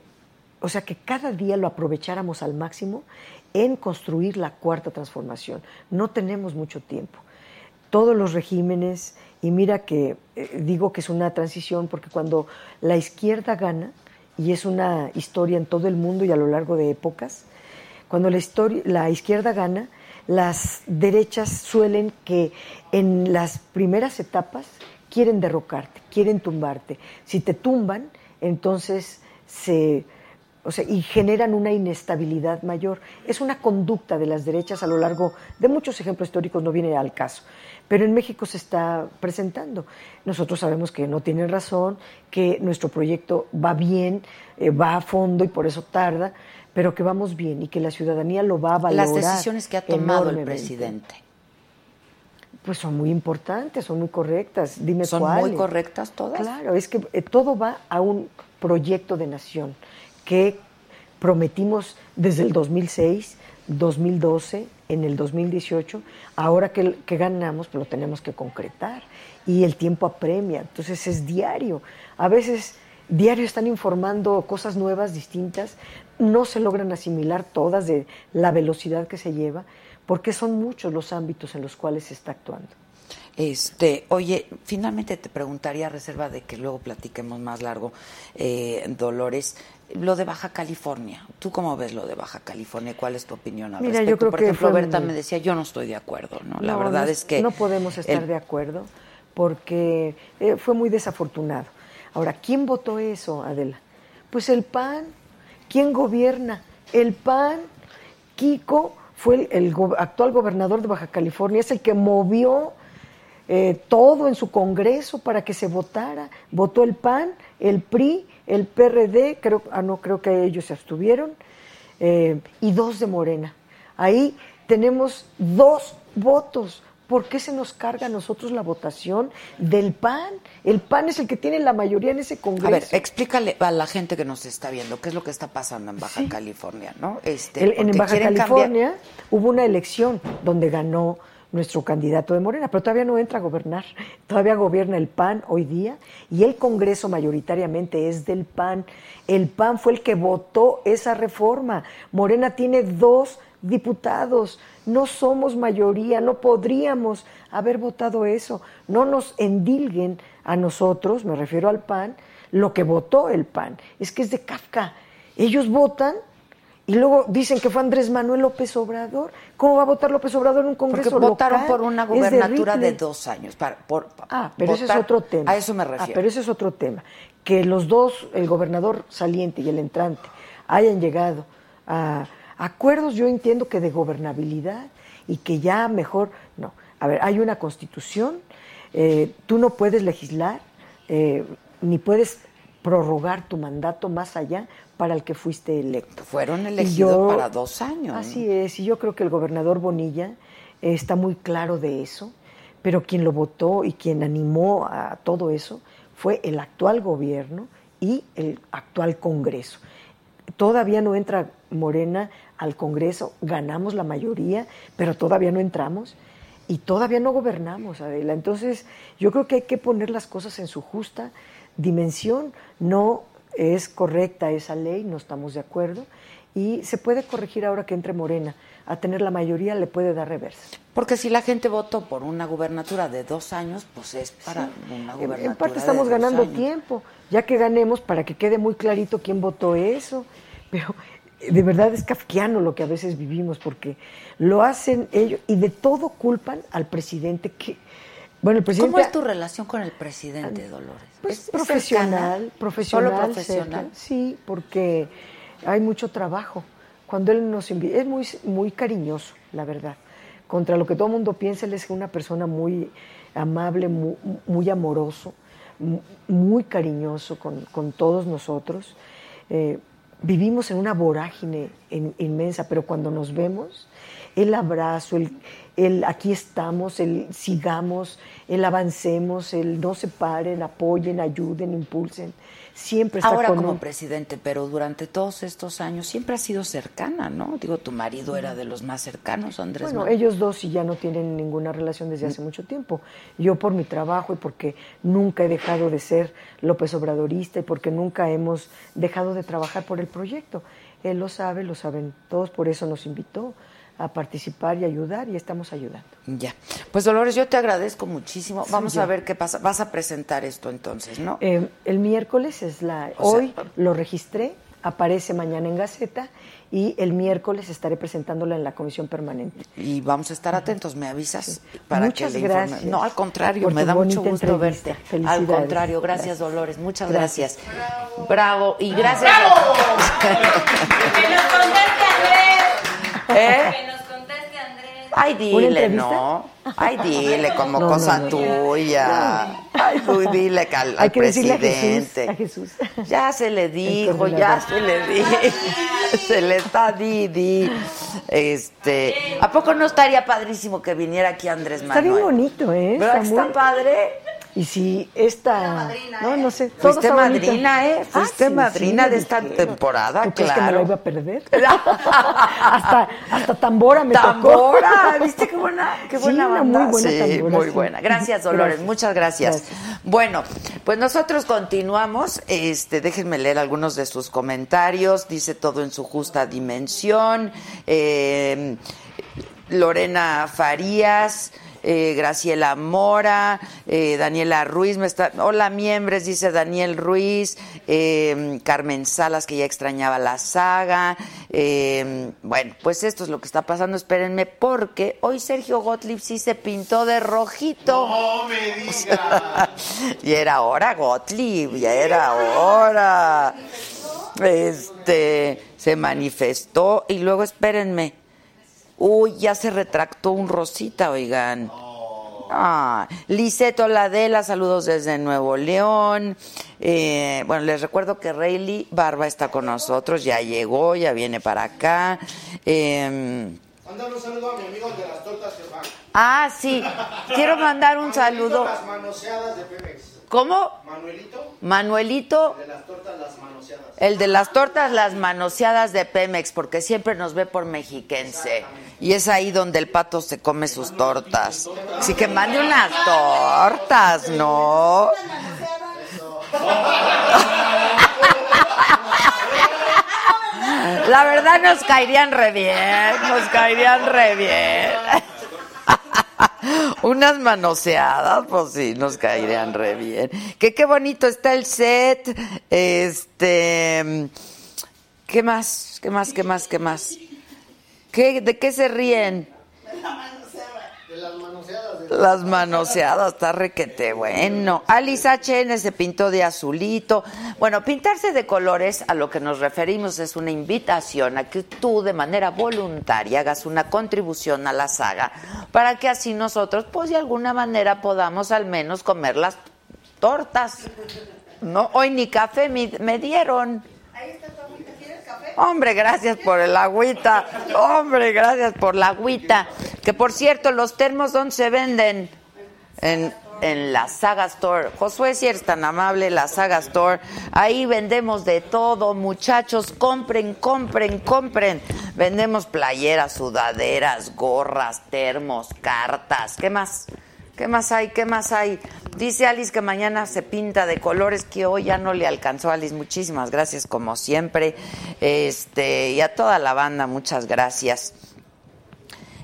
o sea, que cada día lo aprovecháramos al máximo en construir la cuarta transformación. No tenemos mucho tiempo. Todos los regímenes, y mira que eh, digo que es una transición porque cuando la izquierda gana, y es una historia en todo el mundo y a lo largo de épocas, cuando la, historia, la izquierda gana, las derechas suelen que en las primeras etapas quieren derrocarte, quieren tumbarte. Si te tumban, entonces se, o sea, y generan una inestabilidad mayor. Es una conducta de las derechas a lo largo de muchos ejemplos históricos, no viene al caso. Pero en México se está presentando. Nosotros sabemos que no tienen razón, que nuestro proyecto va bien, eh, va a fondo y por eso tarda, pero que vamos bien y que la ciudadanía lo va a valorar. Las decisiones que ha tomado el presidente. Pues son muy importantes, son muy correctas. Dime ¿Son cuáles. muy correctas todas? Claro, es que eh, todo va a un proyecto de nación que prometimos desde el 2006, 2012, en el 2018. Ahora que, que ganamos, pues lo tenemos que concretar. Y el tiempo apremia, entonces es diario. A veces diario están informando cosas nuevas, distintas. No se logran asimilar todas de la velocidad que se lleva, porque son muchos los ámbitos en los cuales se está actuando. Este, oye, finalmente te preguntaría, a reserva de que luego platiquemos más largo, eh, Dolores, lo de Baja California. ¿Tú cómo ves lo de Baja California? ¿Cuál es tu opinión al Mira, respecto? yo creo Por que ejemplo, Berta me decía, yo no estoy de acuerdo, ¿no? La No, verdad no es que... No podemos estar el- de acuerdo porque eh, fue muy desafortunado. Ahora, ¿quién votó eso, Adela? Pues el PAN. ¿Quién gobierna? El PAN. Kiko fue el, actual gobernador de Baja California, es el que movió eh, todo en su Congreso para que se votara. Votó el PAN, el PRI, el PRD, creo, ah, no, creo que ellos se abstuvieron, eh, y dos de Morena. Ahí tenemos dos votos. ¿Por qué se nos carga a nosotros la votación del PAN? El PAN es el que tiene la mayoría en ese Congreso. A ver, explícale a la gente que nos está viendo qué es lo que está pasando en Baja Sí. California, ¿no? Este, El- en Baja California cambiar- hubo una elección donde ganó nuestro candidato de Morena, pero todavía no entra a gobernar. [laughs] Todavía gobierna el PAN hoy día y el Congreso mayoritariamente es del PAN. El PAN fue el que votó esa reforma. Morena tiene dos diputados. No somos mayoría, no podríamos haber votado eso. No nos endilguen a nosotros, me refiero al PAN, lo que votó el PAN. Es que es de Kafka. Ellos votan y luego dicen que fue Andrés Manuel López Obrador. ¿Cómo va a votar López Obrador en un congreso Porque votaron local? por una de gubernatura de, dos años. Para, por, Ah, pero ese es votar- otro tema. A eso me Ah, refiero. pero ese es otro tema. Que los dos, el gobernador saliente y el entrante, hayan llegado a acuerdos, yo entiendo que de gobernabilidad y que ya mejor, no. A ver, hay una constitución, eh, tú no puedes legislar, eh, ni puedes prorrogar tu mandato más allá para el que fuiste electo. Fueron elegidos para dos años. Así es, y yo creo que el gobernador Bonilla eh, está muy claro de eso, pero quien lo votó y quien animó a todo eso fue el actual gobierno y el actual Congreso. Todavía no entra Morena al Congreso, ganamos la mayoría, pero todavía no entramos y todavía no gobernamos, Adela. Entonces, yo creo que hay que poner las cosas en su justa dimensión. No es correcta esa ley, no estamos de acuerdo, y se puede corregir ahora que entre Morena. A tener la mayoría le puede dar reversa. Porque si la gente votó por una gubernatura de dos años, pues es para una gubernatura En parte estamos ganando años. tiempo, ya que ganemos para que quede muy clarito quién votó eso. Pero de verdad es kafkiano lo que a veces vivimos, porque lo hacen ellos y de todo culpan al presidente que... Bueno, el presidente... ¿Cómo es tu relación con el presidente, Dolores? Pues ¿Es- es profesional, cercana? profesional. ¿Solo profesional? cerca. Sí, porque hay mucho trabajo. Cuando él nos invita, es muy, muy cariñoso, la verdad. Contra lo que todo el mundo piensa, él es una persona muy amable, muy, muy amoroso, mu- muy cariñoso con, con todos nosotros. Eh, vivimos en una vorágine en- inmensa, pero cuando nos vemos, el abrazo, el, el aquí estamos, el sigamos, el avancemos, el no se paren, apoyen, ayuden, impulsen. Siempre está Ahora con como un- presidente, pero durante todos estos años siempre ha sido cercana, ¿no? Digo, tu marido era de los más cercanos, Andrés Bueno, Manuel. ellos dos sí ya no tienen ninguna relación desde hace mucho tiempo. Yo por mi trabajo y porque nunca he dejado de ser López Obradorista y porque nunca hemos dejado de trabajar por el proyecto. Él lo sabe, lo saben todos, por eso nos invitó a participar y ayudar y estamos ayudando. Ya. Pues Dolores, yo te agradezco muchísimo. Vamos a ver qué pasa. Vas a presentar esto entonces, ¿no? Eh, el miércoles es la... O sea, hoy lo registré, aparece mañana en Gaceta y el miércoles estaré presentándola en la comisión permanente. Y vamos a estar atentos, me avisas Muchas que le informe- gracias No, al contrario, por me da mucho gusto entrevista. verte. Al contrario, gracias, Gracias. Dolores, muchas Gracias. gracias. Bravo, y gracias. [laughs] Andrés. ¿Eh? [laughs] Que nos conteste Andrés. Ay, ¿Una dile? ¿no? Ay, dile [laughs] como No, cosa no, no. tuya. Ay, tú dile que al, Hay al que decirle a presidente. Jesús, a Jesús. Ya se le dijo, ya se le dijo. [laughs] Se le está Didi. Este, ¿a poco no estaría padrísimo que viniera aquí Andrés Está Manuel? bien bonito, ¿eh? ¿Verdad que está muy- padre? Y si esta... No, no sé. todo Fuiste madrina, ¿eh? Ah, Fuiste sí, madrina sí, de esta dijeron. temporada, ¿Tú crees que me claro. la iba a perder? [laughs] hasta, hasta tambora me tocó. Tambora, ¿viste qué buena, qué Sí, buena una banda? muy buena sí, tambora, muy sí. buena. Gracias, Dolores, Gracias. muchas gracias. Gracias. Bueno, pues nosotros continuamos. Este, déjenme leer algunos de sus comentarios. Dice todo en su justa dimensión. Eh, Lorena Farías. Eh, Graciela Mora, eh, Daniela Ruiz, me está, hola miembros, dice Daniel Ruiz, eh, Carmen Salas, que ya extrañaba la saga. eh, bueno, pues esto es lo que está pasando, espérenme, porque hoy Sergio Gottlieb sí se pintó de rojito. No me digas. [laughs] y era hora, Gottlieb, ya era hora. Este, se manifestó y luego espérenme. Uy, ya se retractó un rosita, oigan. Ah, Liceto Ladela, saludos desde Nuevo León. Eh, bueno, les recuerdo que Rayleigh Barba está con nosotros, ya llegó, ya viene para acá. Eh, Mándale un saludo a mi amigo de las tortas que van. ah, sí, quiero mandar un saludo. Las manoseadas de Pemex. ¿Cómo? Manuelito, Manuelito, de las tortas las manoseadas. el de las tortas, las manoseadas de Pemex, porque siempre nos ve por mexiquense. Y es ahí donde el pato se come sus tortas. Así que mande unas tortas, ¿no? La verdad nos caerían re bien, nos caerían re bien. Unas manoseadas, pues sí, nos caerían re bien. Que qué bonito está el set. Este, ¿qué más? ¿Qué más? ¿Qué más? ¿Qué más? ¿Qué, ¿De qué se ríen? Las manoseadas, está requete bueno. Alice HN se pintó de azulito. Bueno, pintarse de colores, a lo que nos referimos, es una invitación a que tú de manera voluntaria hagas una contribución a la saga para que así nosotros, pues de alguna manera, podamos al menos comer las tortas. No, hoy ni café me, me dieron. Hombre, gracias por el agüita. Hombre, gracias por la agüita. Que por cierto, los termos, ¿dónde se venden? En, en la Saga Store. Josué, si eres tan amable, la Saga Store. Ahí vendemos de todo, muchachos. Compren, compren, compren. Vendemos playeras, sudaderas, gorras, termos, cartas. ¿Qué más? ¿Qué más hay? ¿Qué más hay? Dice Alice que mañana se pinta de colores que hoy ya no le alcanzó Alice. Muchísimas gracias como siempre. Este, y a toda la banda, muchas gracias.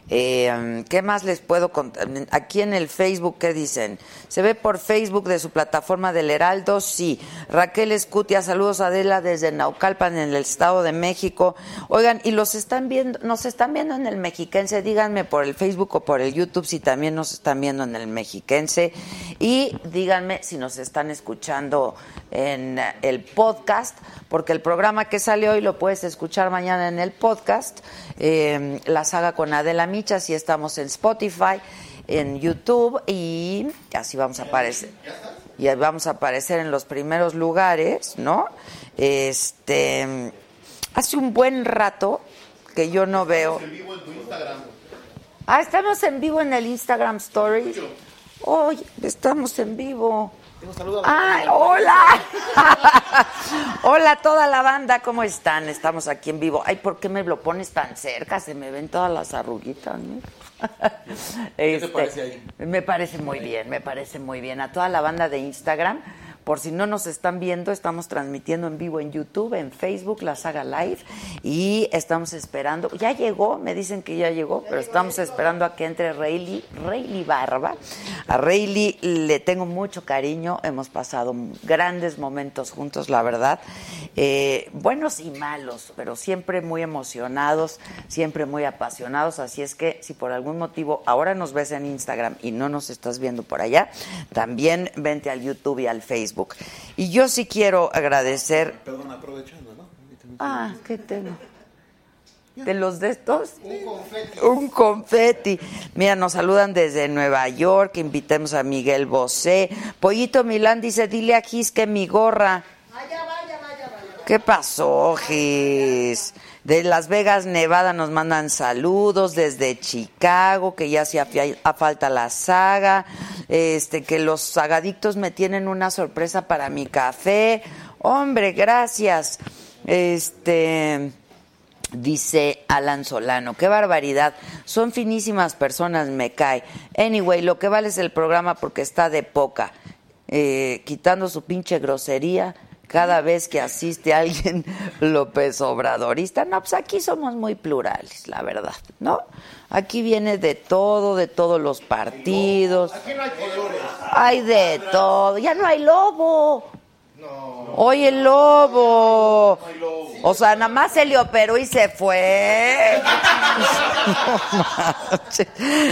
Eh, ¿Qué más les puedo contar? Aquí en el Facebook, ¿qué dicen? ¿Se ve por Facebook de su plataforma del Heraldo? Sí. Raquel Escutia, saludos Adela desde Naucalpan, en el Estado de México. Oigan, y los están viendo, nos están viendo en el Mexiquense, díganme por el Facebook o por el YouTube si también nos están viendo en el Mexiquense. Y díganme si nos están escuchando en el podcast, porque el programa que sale hoy lo puedes escuchar mañana en el podcast. Eh, la saga con Adela Micha, si estamos en Spotify, en YouTube y así vamos a aparecer. Y vamos a aparecer en los primeros lugares, ¿no? Este, hace un buen rato que yo no veo. Ah, estamos en vivo en el Instagram Story. Hoy estamos en vivo. ¡Ay, hola! [laughs] hola a toda la banda, ¿cómo están? Estamos aquí en vivo. Ay, ¿por qué me lo pones tan cerca? Se me ven todas las arruguitas, ¿no? ¿Qué te parece ahí? Este, Me parece muy bien, me parece muy bien. A toda la banda de Instagram, por si no nos están viendo, estamos transmitiendo en vivo en YouTube, en Facebook, la saga live, y estamos esperando, ya llegó, me dicen que ya llegó, pero estamos esperando a que entre Rayleigh, Rayleigh Barba. A Rayleigh le tengo mucho cariño, hemos pasado grandes momentos juntos, la verdad, eh, buenos y malos, pero siempre muy emocionados, siempre muy apasionados, así es que si por algún motivo ahora nos ves en Instagram y no nos estás viendo por allá, también vente al YouTube y al Facebook. Y yo sí quiero agradecer... Perdón, aprovechando, ¿no? Ah, ¿qué tengo? ¿De los de estos? Un confeti. Un confeti. Mira, nos saludan desde Nueva York, invitemos a Miguel Bosé. Pollito Milán dice, dile a Gis que mi gorra. ¿Qué pasó, Gis? De Las Vegas, Nevada nos mandan saludos desde Chicago, que ya hacía falta la saga, este que los sagadictos me tienen una sorpresa para mi café. Hombre, gracias. Este Dice Alan Solano, qué barbaridad, son finísimas personas, me cae. Anyway, lo que vale es el programa porque está de poca, eh, quitando su pinche grosería cada vez que asiste alguien [laughs] López Obradorista. No, pues aquí somos muy plurales, la verdad, ¿no? Aquí viene de todo, de todos los partidos. Aquí no hay colores. Hay de todo, ya no hay lobo. Oye, el lobo. O sea, nada más se le operó y se fue. [laughs]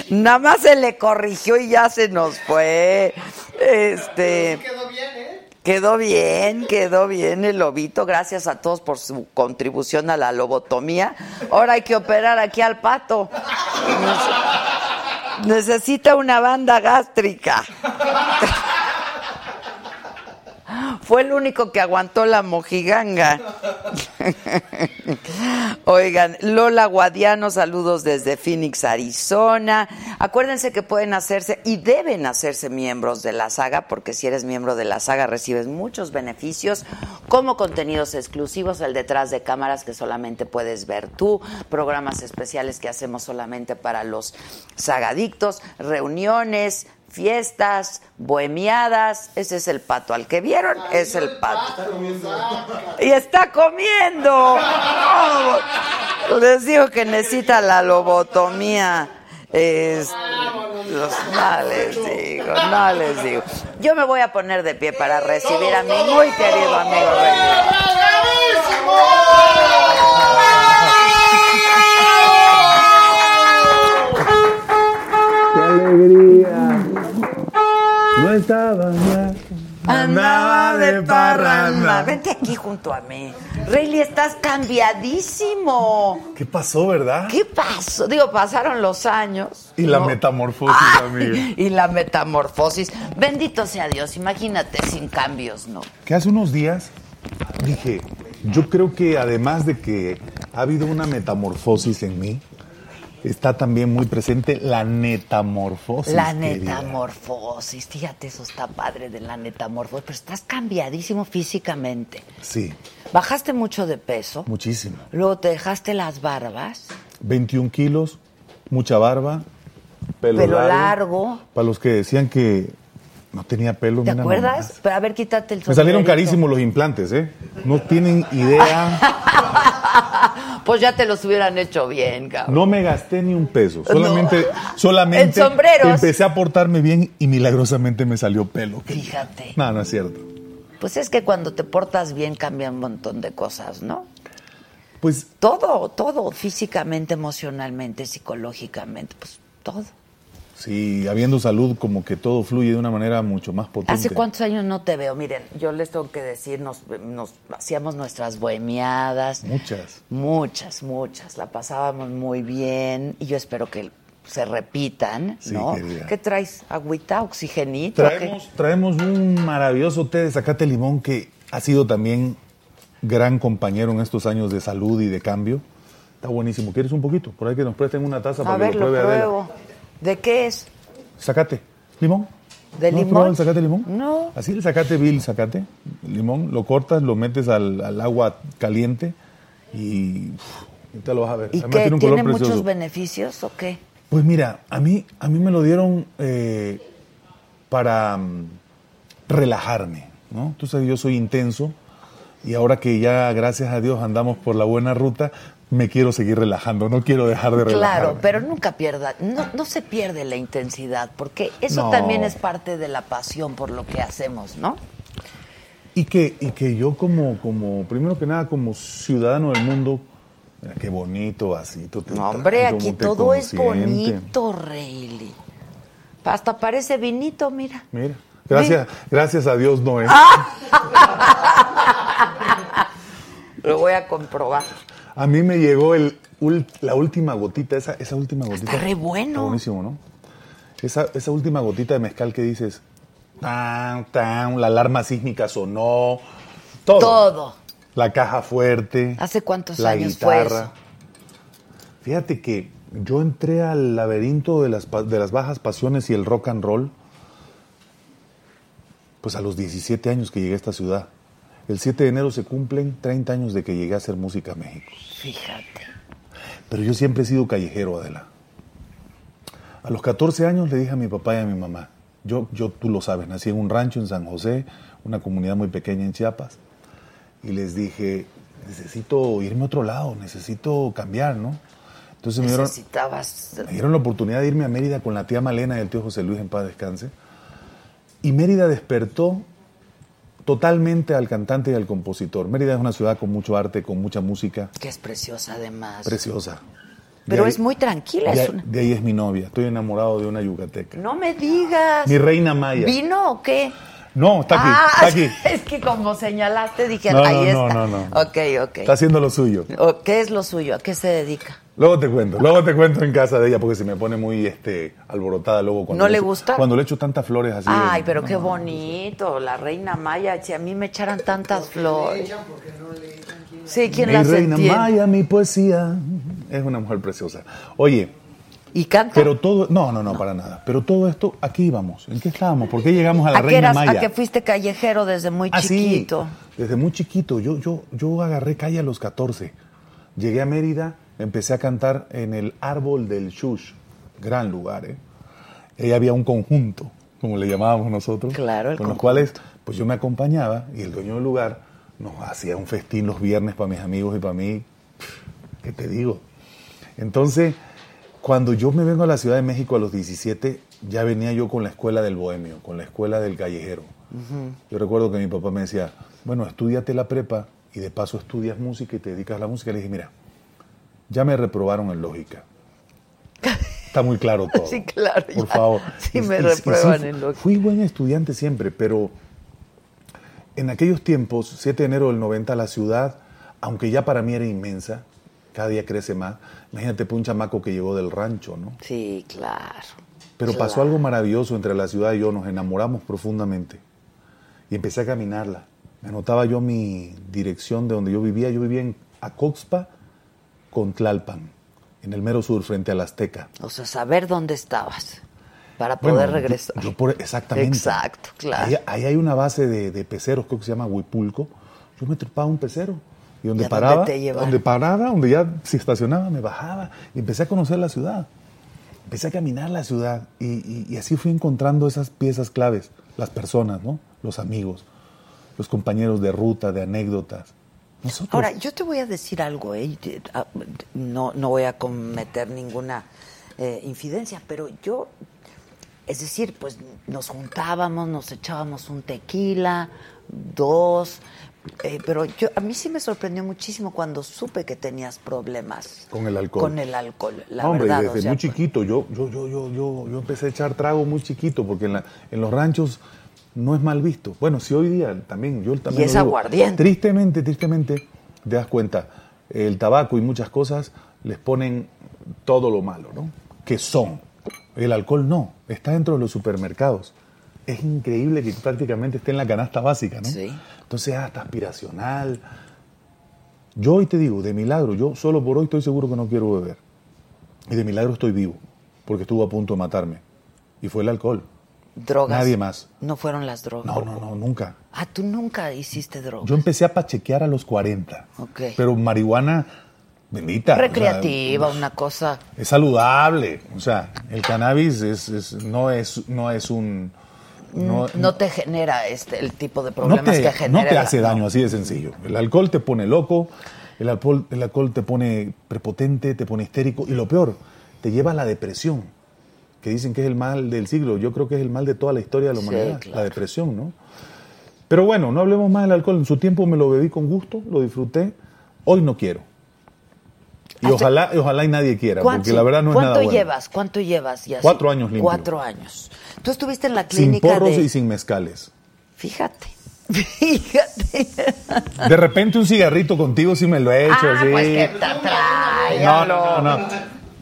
No nada más se le corrigió y ya se nos fue. Este. Quedó bien, ¿eh? Quedó bien, quedó bien el lobito. Gracias a todos por su contribución a la lobotomía. Ahora hay que operar aquí al pato. Necesita una banda gástrica. Fue el único que aguantó la mojiganga. [laughs] Oigan, Lola Guadiano, saludos desde Phoenix, Arizona. Acuérdense que pueden hacerse y deben hacerse miembros de la saga, porque si eres miembro de la saga recibes muchos beneficios, como contenidos exclusivos, el detrás de cámaras que solamente puedes ver tú, programas especiales que hacemos solamente para los sagadictos, reuniones, fiestas, bohemiadas. Ese es el pato. Al que vieron, es el pato. Y está comiendo. No, les digo que necesita la lobotomía. Es- los- no les digo, no les digo. Yo me voy a poner de pie para recibir a mi muy querido amigo René. ¡Qué alegría! Estaba ya. Andaba de parranda. Vente aquí junto a mí. Rayleigh, estás cambiadísimo. ¿Qué pasó, verdad? ¿Qué pasó? Digo, pasaron los años. Y la ¿no? metamorfosis, Ay, amiga. Y la metamorfosis. Bendito sea Dios, imagínate sin cambios, ¿no? Que hace unos días dije, yo creo que además de que ha habido una metamorfosis en mí, está también muy presente la netamorfosis. La querida. metamorfosis, fíjate, eso está padre de la metamorfosis, pero estás cambiadísimo físicamente. Sí, Bajaste mucho de peso, muchísimo. luego te dejaste las barbas, 21 kilos, mucha barba, pelo, Pelo largo. Para los que decían que no tenía pelo, ¿te mira acuerdas? nomás. Pero a ver, quítate el Me salieron sombrerito. carísimos los implantes, ¿eh? No tienen idea. [laughs] Pues ya te los hubieran hecho bien, cabrón. No me gasté ni un peso. Solamente, [laughs] solamente En sombreros. empecé a portarme bien y milagrosamente me salió pelo. Fíjate. No, no es cierto. Pues es que cuando te portas bien cambia un montón de cosas, ¿no? Pues Todo, todo, físicamente, emocionalmente, psicológicamente, pues todo. Sí, habiendo salud, como que todo fluye de una manera mucho más potente. ¿Hace cuántos años no te veo? Miren, yo les tengo que decir, nos, nos hacíamos nuestras bohemiadas. Muchas. Muchas, muchas. La pasábamos muy bien y yo espero que se repitan, Sí, ¿no? querida. ¿Qué traes? ¿Agüita? ¿Oxigenito? Traemos, traemos un maravilloso té de zacate limón que ha sido también gran compañero en estos años de salud y de cambio. Está buenísimo. ¿Quieres un poquito? Por ahí que nos presten una taza A para ver, que lo lo pruebe Adela. ¿De qué es? Zacate. ¿Limón? ¿De ¿No limón? el zacate limón? No. Así el zacate, vil zacate, limón, lo cortas, lo metes al, al agua caliente y uf, ahorita lo vas a ver. ¿Y Además qué? tiene un ¿Tiene color muchos beneficios o qué? Pues mira, a mí, a mí me lo dieron eh, para mm, relajarme, ¿no? Tú sabes, yo soy intenso y ahora que ya, gracias a Dios, andamos por la buena ruta, me quiero seguir relajando, no quiero dejar de relajarme. Claro, pero nunca pierda, no, no se pierde la intensidad, porque eso No. también es parte de la pasión por lo que hacemos, ¿no? Y que, y que yo como, como, primero que nada, como ciudadano del mundo, mira qué bonito, así. tú te No, hombre, aquí todo es bonito, Rayleigh. Hasta parece vinito, mira. Mira, gracias, gracias a Dios no es. [laughs] Lo voy a comprobar. A mí me llegó el, ul- la última gotita, esa, esa última gotita. Está re bueno. Está buenísimo, ¿no? Esa, esa última gotita de mezcal que dices, tan, tan, la alarma sísmica sonó, todo. Todo. La caja fuerte. ¿Hace cuántos la años fue guitarra. eso? Fíjate que yo entré al laberinto de las, pa- de las bajas pasiones y el rock and roll, pues a los 17 años que llegué a esta ciudad. El 7 de enero se cumplen 30 años de que llegué a hacer música a México. Fíjate. Pero yo siempre he sido callejero, Adela. A los 14 años le dije a mi papá y a mi mamá, yo, yo tú lo sabes, nací en un rancho en San José, una comunidad muy pequeña en Chiapas, y les dije, necesito irme a otro lado, necesito cambiar, ¿no? Entonces me dieron, Necesitabas. me dieron la oportunidad de irme a Mérida con la tía Malena y el tío José Luis en paz descanse. Y Mérida despertó totalmente al cantante y al compositor. Mérida es una ciudad con mucho arte, con mucha música, Que es preciosa además. preciosa. Pero ahí- es muy tranquila. de, es ahí- una- de ahí es mi novia. Estoy enamorado de una yucateca. No me digas. Mi reina maya. ¿Vino o qué? No, está aquí, Ah, está aquí. [laughs] Es que como señalaste dije, No, ahí no, está. no, no, no. Ok, ok. Está haciendo lo suyo. ¿Qué es lo suyo? ¿A qué se dedica? Luego te cuento, luego te cuento en casa de ella porque se me pone muy este alborotada luego cuando ¿No le echo- gusta? Cuando le echo tantas flores así. de- Ay, pero no, qué no. bonito, la reina Maya. Si a mí me echaran tantas flores. Sí, ¿quién mi las reina entiende? Maya, mi poesía. Es una mujer preciosa. Oye, ¿Y canta? pero todo, no, no, no, para nada. Pero todo esto, aquí íbamos. ¿En qué estábamos? ¿Por qué llegamos a la ¿A qué reina eras? Maya? ¿A que fuiste callejero desde muy Ah, sí, chiquito? desde muy chiquito. Yo, yo, yo agarré calle a los 14. Llegué a Mérida, empecé a cantar en el Árbol del Shush. Gran lugar, ¿eh? Ahí había un conjunto, como le llamábamos nosotros. Claro, Con los cuales, pues yo me acompañaba y el dueño del lugar nos hacía un festín los viernes para mis amigos y para mí. ¿Qué te digo? Entonces, cuando yo me vengo a la Ciudad de México a los 17, ya venía yo con la escuela del bohemio, con la escuela del callejero. Yo recuerdo que mi papá me decía, bueno, estudiate la prepa y de paso estudias música y te dedicas a la música. Le dije, mira, ya me reprobaron en lógica. Está muy claro [laughs] todo. Sí, claro, Por ya. favor. Sí me y- y reprueban en lógica. Fui buen estudiante siempre, pero en aquellos tiempos, 7 de enero del 90, la ciudad, aunque ya para mí era inmensa, cada día crece más. Imagínate, un chamaco que llegó del rancho, ¿no? Sí, claro. Pero Claro. pasó algo maravilloso entre la ciudad y yo, nos enamoramos profundamente. Y empecé a caminarla. Me anotaba yo mi dirección de donde yo vivía. Yo vivía en Acoxpa con Tlalpan, en el mero sur, frente a la Azteca. O sea, saber dónde estabas para Bueno, poder yo- regresar. yo por- exactamente. Exacto, claro. Ahí, ahí hay una base de, de peceros, creo que se llama Huipulco. Yo me trepaba un pecero. Y donde ¿Y dónde paraba, te llevaba? donde paraba, donde ya se estacionaba, me bajaba y empecé a conocer la ciudad. Empecé a caminar la ciudad y, y- y así fui encontrando esas piezas claves, las personas, ¿no? Los amigos, los compañeros de ruta, de anécdotas. Nosotros, Ahora, yo te voy a decir algo, ¿eh? Ah, no, no voy a cometer ninguna eh, infidencia, pero yo, es decir, pues nos juntábamos, nos echábamos un tequila, dos, eh, pero yo a mí sí me sorprendió muchísimo cuando supe que tenías problemas Con el alcohol. Con el alcohol, la hombre, verdad. desde o sea, muy chiquito, yo, yo, yo, yo, yo, yo empecé a echar trago muy chiquito, porque en, la- en los ranchos no es mal visto. Bueno, sí hoy día también, yo también. Y es aguardiente. Tristemente, tristemente, te das cuenta, el tabaco y muchas cosas les ponen todo lo malo, ¿no? Que son. El alcohol no, está dentro de los supermercados. Es increíble que prácticamente esté en la canasta básica, ¿no? Sí. Entonces, hasta aspiracional. Yo hoy te digo, de milagro, yo solo por hoy estoy seguro que no quiero beber. Y de milagro estoy vivo, porque estuvo a punto de matarme. Y fue el alcohol. Drogas. Nadie más. No fueron las drogas. No, no, no, nunca. Ah, tú nunca hiciste drogas. Yo empecé a pachequear a los 40. Ok. Pero marihuana, bendita. o sea, Recreativa, una cosa. es saludable. O sea, el cannabis es, es- no, es, no es un... No, No te genera este el tipo de no problemas te, que no genera. te la- hace no. daño, así de sencillo. El alcohol te pone loco, el alcohol, el alcohol te pone prepotente, te pone histérico y lo peor, te lleva a la depresión, que dicen que es el mal del siglo. Yo creo que es el mal de toda la historia de la Sí, humanidad, claro. la depresión, ¿no? Pero bueno, no hablemos más del alcohol. En su tiempo me lo bebí con gusto, lo disfruté. Hoy no quiero. Y ojalá, y ojalá y nadie quiera, ¿Cuánto- porque la verdad no es ¿Cuánto nada bueno. llevas? ¿Cuánto llevas ya? Cuatro años limpio. Cuatro años. Tú estuviste en la Sin clínica porros de... y sin mezcales. Fíjate. [laughs] Fíjate. De repente un cigarrito contigo sí me lo he hecho, ah, sí. pues que. No, no, no, no.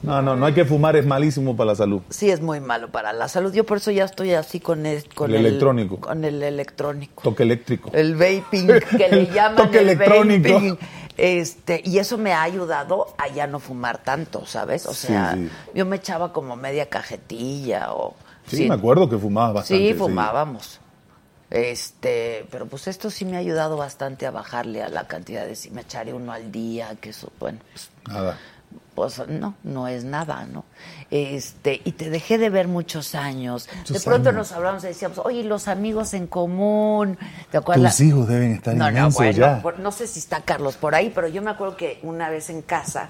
No, no, no hay que fumar, es malísimo para la salud. Sí, es muy malo para la salud. Yo por eso ya estoy así con el, con El electrónico. Con el electrónico. Toque eléctrico. El vaping, que le [laughs] llaman toque el electrónico. vaping. Este, y eso me ha ayudado a ya no fumar tanto, ¿sabes? O Sí, sea, sí. yo me echaba como media cajetilla o... Sí, me acuerdo que fumabas bastante. Sí, fumábamos. Este, pero pues esto sí me ha ayudado bastante a bajarle a la cantidad de si me echaré uno al día, que eso, bueno, pues, Nada. Pues no, no es nada, ¿no? Este, y te dejé de ver muchos años. de pronto años. nos hablamos y decíamos, oye, los amigos en común, ¿te acuerdas? Tus hijos deben estar no, no, inmensos bueno, ya. por- no sé si está Carlos por ahí, pero yo me acuerdo que una vez en casa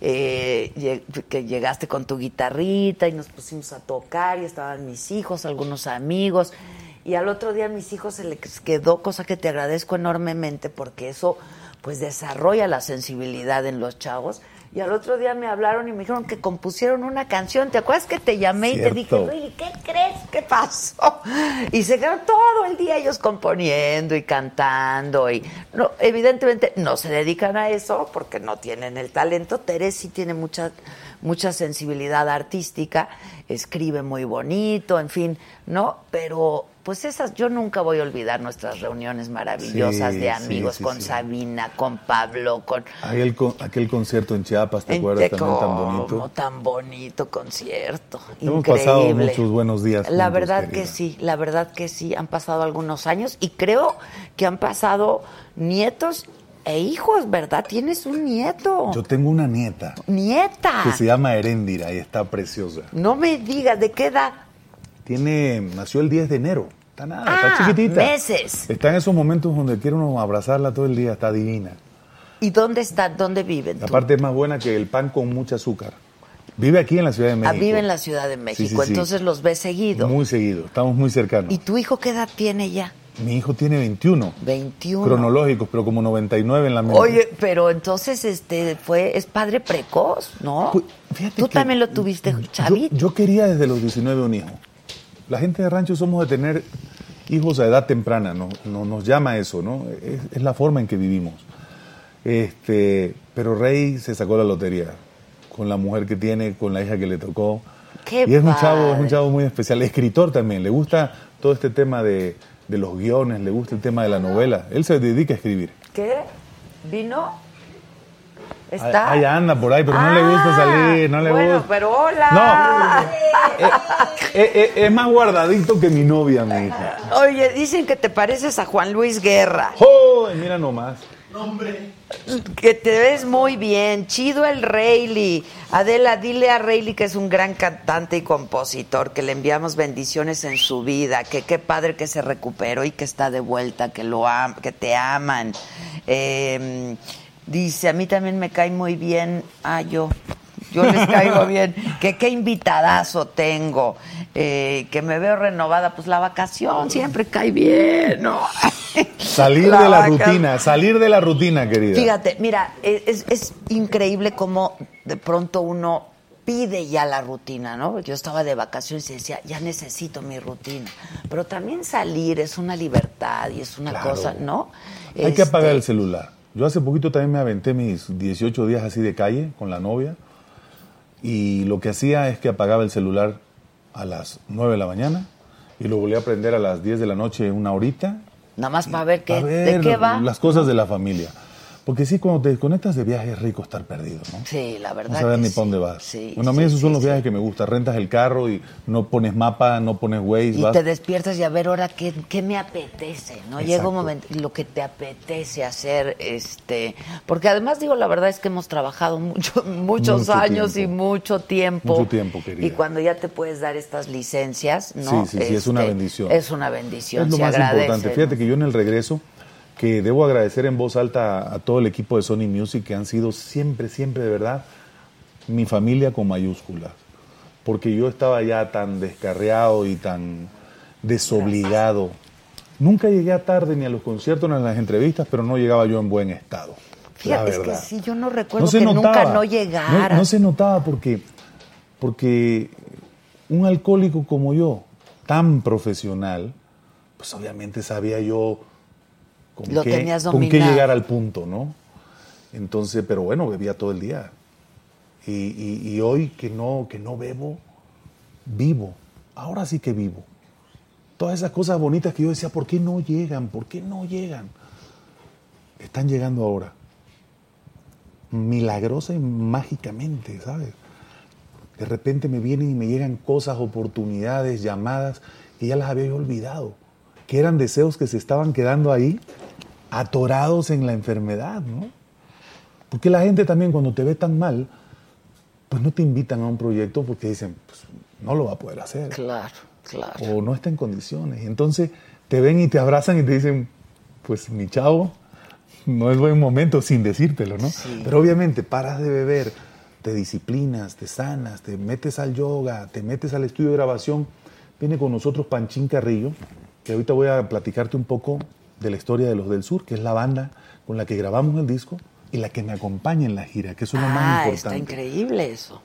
eh, que llegaste con tu guitarrita y nos pusimos a tocar y estaban mis hijos, algunos amigos. Y al otro día a mis hijos se les quedó, cosa que te agradezco enormemente porque eso pues desarrolla la sensibilidad en los chavos. Y al otro día me hablaron y me dijeron que compusieron una canción. ¿Te acuerdas que te llamé y te dije. Rili, ¿qué crees que pasó? Y se quedaron todo el día ellos componiendo y cantando. Y no, evidentemente no se dedican a eso porque no tienen el talento. Terés sí tiene mucha, mucha sensibilidad artística, escribe muy bonito, en fin, ¿no? Pero, pues esas, yo nunca voy a olvidar nuestras reuniones maravillosas Sí, de amigos sí, con. Sabina, con Pablo, con... Aquel, aquel concierto en Chiapas, ¿te en acuerdas también tan bonito? tan bonito concierto. Hemos Increíble. pasado muchos buenos días La juntos, verdad querida. que sí, la verdad que sí, han pasado algunos años y creo que han pasado nietos e hijos, ¿verdad? Tienes un nieto. Yo tengo una nieta Nieta. que se llama Heréndira y está preciosa. No me digas, ¿de qué edad? Tiene, nació el 10 de enero. Está nada, Ah, está chiquitita. meses. Está en esos momentos donde quiere uno abrazarla todo el día, está divina. ¿Y dónde está? ¿Dónde viven? tú? Aparte es más buena que el pan con mucha azúcar. Vive aquí en la Ciudad de Ah, México. vive en la Ciudad de México, sí, sí. entonces los ves seguido. Muy seguido, estamos muy cercanos. ¿Y tu hijo qué edad tiene ya? Mi hijo tiene 21. 21. Cronológicos, pero como 99 en la mente. Oye, pero entonces este fue es padre precoz, ¿no? Pues, fíjate Tú también lo tuviste, yo, chavito. yo quería desde los 19 un hijo. La gente de rancho somos de tener hijos a edad temprana, no, no- nos llama eso, ¿no? Es, es la forma en que vivimos. Este, pero Rey se sacó la lotería con la mujer que tiene, con la hija que le tocó. Qué y es un chavo, es un chavo muy especial, escritor también, le gusta todo este tema de, de los guiones, le gusta el tema de la novela. Él se dedica a escribir. ¿Qué? ¿Vino? ¿Está? Ahí anda por ahí, pero no le gusta Ah, salir, no le bueno, gusta. pero hola. Eh, eh, es más guardadito que mi novia, mi hija. Oye, dicen que te pareces a Juan Luis Guerra. ¡Oh! Mira nomás. Que te ves muy bien. Chido el Rayleigh. Adela, dile a Rayleigh que es un gran cantante y compositor, que le enviamos bendiciones en su vida, que qué padre que se recuperó y que está de vuelta, que lo am que te aman. Eh, dice, a mí también me cae muy bien. Ah, yo. Yo les caigo [laughs] bien. Que qué invitadazo tengo. Eh, que me veo renovada. Pues la vacación siempre cae bien, ¿no? [laughs] Salir de la vaca- rutina, salir de la rutina, querida. Fíjate, mira, es, es increíble cómo de pronto uno pide ya la rutina, ¿no? Yo estaba de vacaciones y decía, ya necesito mi rutina. Pero también salir es una libertad y es una Claro. cosa, ¿no? Hay que apagar Este, el celular. Yo hace poquito también me aventé mis 18 días así de calle con la novia y lo que hacía es que apagaba el celular a las 9 de la mañana y lo volví a prender a las 10 de la noche una horita Nada más para ver, qué, a de ver qué va. las cosas de la familia. Porque sí, cuando te desconectas de viaje es rico estar perdido, ¿no? Sí, la verdad. No saber que ni sí. para dónde vas. Sí, bueno, a mí sí, esos son los viajes que me gustan. Rentas el carro y no pones mapa, no pones Waze, Y vas. te despiertas y a ver ahora qué, qué me apetece, ¿no? Llega Exacto. un momento lo que te apetece hacer, este, porque además digo la verdad es que hemos trabajado [laughs] mucho, muchos Mucho años tiempo. y mucho tiempo. Mucho tiempo, querida. Y cuando ya te puedes dar estas licencias, ¿no? Sí, sí, sí, es una Este, bendición. Es una bendición, Es lo se más agradece, importante. ¿no? Fíjate que yo en el regreso, que debo agradecer en voz alta a, a todo el equipo de Sony Music, que han sido siempre, siempre de verdad mi familia con mayúsculas. Porque yo estaba ya tan descarriado y tan desobligado. Nunca llegué a tarde ni a los conciertos ni a las entrevistas, pero no llegaba yo en buen estado. Fíjate, es que sí, yo no recuerdo que nunca no llegara. No, no se notaba porque, porque un alcohólico como yo, tan profesional, pues obviamente sabía yo con, Lo qué, tenías con qué dominado. llegar al punto, ¿no? Entonces, pero bueno, bebía todo el día. Y, y- y hoy que no, que no bebo, vivo. Ahora sí que vivo. Todas esas cosas bonitas que yo decía, ¿por qué no llegan? ¿Por qué no llegan? Están llegando ahora. Milagrosa y mágicamente, ¿sabes? De repente me vienen y me llegan cosas, oportunidades, llamadas que ya las había olvidado. Que eran deseos que se estaban quedando ahí, atorados en la enfermedad, ¿no? Porque la gente también cuando te ve tan mal, pues no te invitan a un proyecto porque dicen, pues no lo va a poder hacer. Claro, claro. O no está en condiciones. Entonces te ven y te abrazan y te dicen, pues mi chavo, no es buen momento sin decírtelo, ¿no? Sí. Pero obviamente paras de beber, te disciplinas, te sanas, te metes al yoga, te metes al estudio de grabación. Viene con nosotros Panchín Carrillo, que ahorita voy a platicarte un poco de la historia de los del sur, que es la banda con la que grabamos el disco y la que me acompaña en la gira, que eso es lo más Ah, importante. está increíble eso.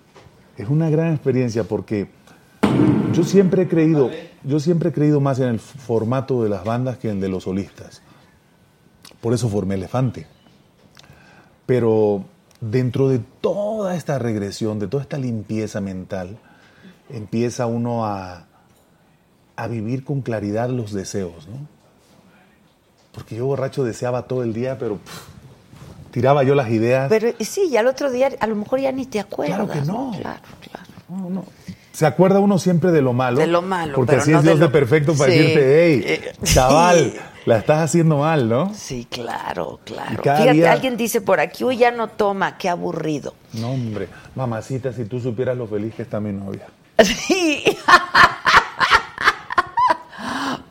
Es una gran experiencia porque yo siempre he creído, yo siempre he creído más en el formato de las bandas que en el de los solistas. Por eso formé Elefante. Pero dentro de toda esta regresión, de toda esta limpieza mental, empieza uno a, a vivir con claridad los deseos, ¿no? Porque yo borracho deseaba todo el día, pero pff, tiraba yo las ideas. Pero sí, y al otro día a lo mejor ya ni te acuerdas. Claro que no. Claro, claro. No, no. Se acuerda uno siempre de lo malo. De lo malo, Porque pero así no es de Dios lo- de perfecto para Sí. decirte, hey, Eh, chaval, sí. la estás haciendo mal, ¿no? Sí, claro, claro. Fíjate, día- alguien dice por aquí, uy, ya no toma, qué aburrido. No, hombre. Mamacita, si tú supieras lo feliz que está mi novia. [laughs] Sí. [laughs]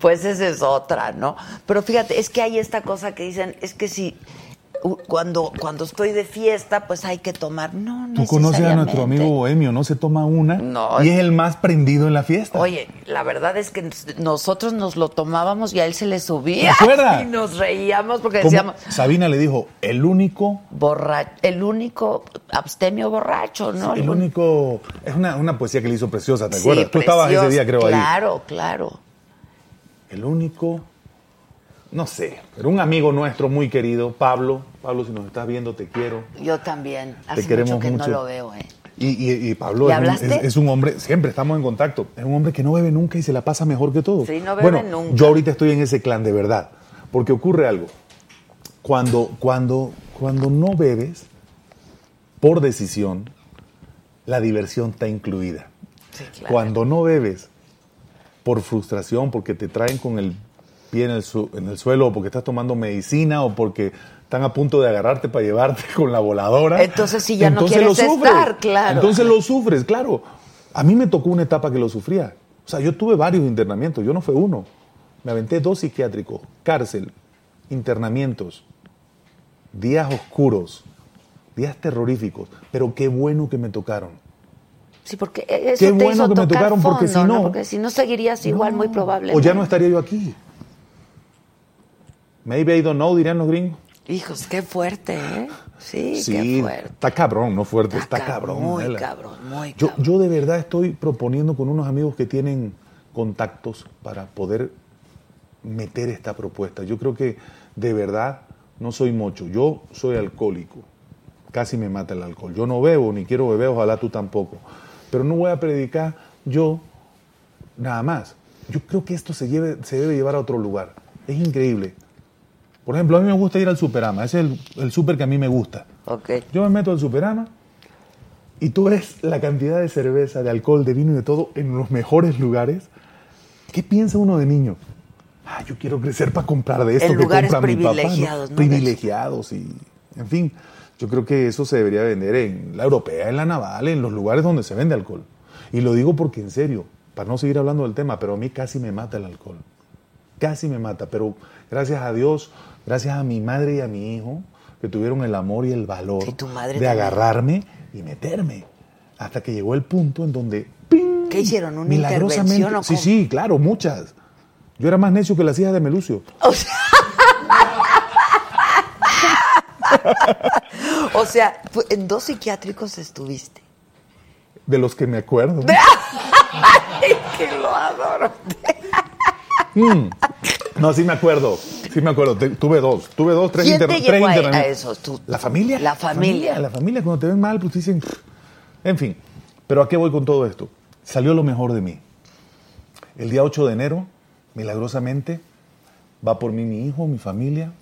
Pues esa es otra, ¿no? Pero fíjate, es que hay esta cosa que dicen, es que si cuando, cuando estoy de fiesta, pues hay que tomar. No, no Tú conoces a nuestro amigo Bohemio, no se toma una No. y es el más prendido en la fiesta. Oye, la verdad es que nosotros nos lo tomábamos y a él se le subía. ¿Te acuerdas? [laughs] Y nos reíamos porque decíamos, Sabina le dijo, el único, borracho, el único abstemio borracho, ¿no? el único, es una, una poesía que le hizo preciosa, ¿te Sí, acuerdas? Tú estabas ese día, creo, ahí. Claro, claro. El único, no sé, pero un amigo nuestro muy querido, Pablo. Pablo, si nos estás viendo, te quiero. Yo también. Hace queremos mucho que mucho. no lo veo, ¿eh? Y, y- y Pablo ¿Le es un, hablaste? es- es un hombre, siempre estamos en contacto, es un hombre que no bebe nunca y se la pasa mejor que todos. Sí, no bebe bueno, nunca. yo ahorita estoy en ese clan de verdad, porque ocurre algo. Cuando, cuando, cuando no bebes, por decisión, la diversión está incluida. Sí, claro. Cuando no bebes, por frustración, porque te traen con el pie en el, su- en el suelo, o porque estás tomando medicina, o porque están a punto de agarrarte para llevarte [laughs] con la voladora. Entonces sí ya no entonces quieres lo sufres. estar, claro. Entonces lo sufres, claro. A mí me tocó una etapa que lo sufría. O sea, yo tuve varios internamientos, yo no fue uno. Me aventé dos psiquiátricos, cárcel, internamientos, días oscuros, días terroríficos, pero qué bueno que me tocaron. Sí, porque eso Qué te bueno hizo que me tocar tocaron, porque fondo, si ¿no? no- Porque si no seguirías igual, muy probable. O ya no estaría yo aquí. Maybe I don't know, dirían los gringos. Hijos, qué fuerte, ¿eh? Sí, Sí, qué fuerte. está cabrón, no fuerte, Está está, cabrón, cabrón. muy Adela. cabrón, muy yo, cabrón. yo de verdad estoy proponiendo con unos amigos que tienen contactos para poder meter esta propuesta. Yo creo que de verdad no soy mocho, yo soy alcohólico. Casi me mata el alcohol. Yo no bebo ni quiero beber, ojalá tú tampoco. Pero no voy a predicar yo nada más. Yo creo que esto se, lleve, se debe llevar a otro lugar. Es increíble. Por ejemplo, a mí me gusta ir al Superama. Ese es el, el super que a mí me gusta. Yo me meto al Superama y tú ves la cantidad de cerveza, de alcohol, de vino y de todo en los mejores lugares. ¿Qué piensa uno de niño? Ah, yo quiero crecer para comprar de esto En que compra mi papá. ¿no? Privilegiados y, en fin, yo creo que eso se debería vender en la europea, en la naval, en los lugares donde se vende alcohol. Y lo digo porque en serio, para no seguir hablando del tema, pero a mí casi me mata el alcohol. Casi me mata, pero gracias a Dios, gracias a mi madre y a mi hijo, que tuvieron el amor y el valor Sí, tu madre de también. agarrarme y meterme. Hasta que llegó el punto en donde ¡ping! ¿Qué hicieron? ¿Una milagrosamente- intervención o Sí, sí, claro, muchas. Yo era más necio que las hijas de Melucio. O sea, o sea, en dos psiquiátricos estuviste. De los que me acuerdo. [laughs] Ay, que lo adoro. Mm. No, sí me acuerdo. Sí me acuerdo. Te- tuve dos. Tuve dos, tres, ¿Quién te llevó a- esos? Tú- La familia. La familia. La familia, cuando te ven mal, pues dicen. "Pff". En fin. Pero ¿a qué voy con todo esto? Salió lo mejor de mí. El día 8 de enero, milagrosamente, va por mí mi hijo, mi familia,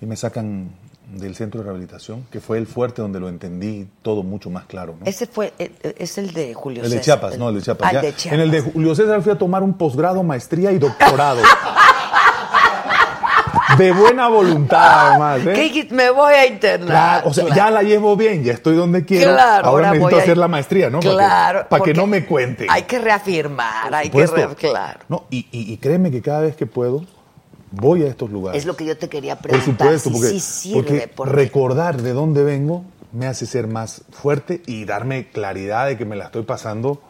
y me sacan del centro de rehabilitación, que fue el fuerte donde lo entendí todo mucho más claro. ¿no? Ese fue, eh, eh, es el de Julio El de César. Chiapas, no, el de Chiapas. Ah, de Chiapas. En el de Julio César fui a tomar un posgrado, maestría y doctorado. [laughs] de buena voluntad, además. ¿eh? Me voy a internar. Claro, o sea, Claro. ya la llevo bien, ya estoy donde quiero. Claro, ahora, necesito voy a- hacer la maestría, ¿no? Para que- Claro. Para que, no me cuenten. Hay que reafirmar, hay que supuesto. re- claro. No, y, y- y créeme que cada vez que puedo, voy a estos lugares. Es lo que yo te quería Por preguntar. supuesto, si porque, sí sirve, porque porque- recordar de dónde vengo me hace ser más fuerte y darme claridad de que me la estoy pasando.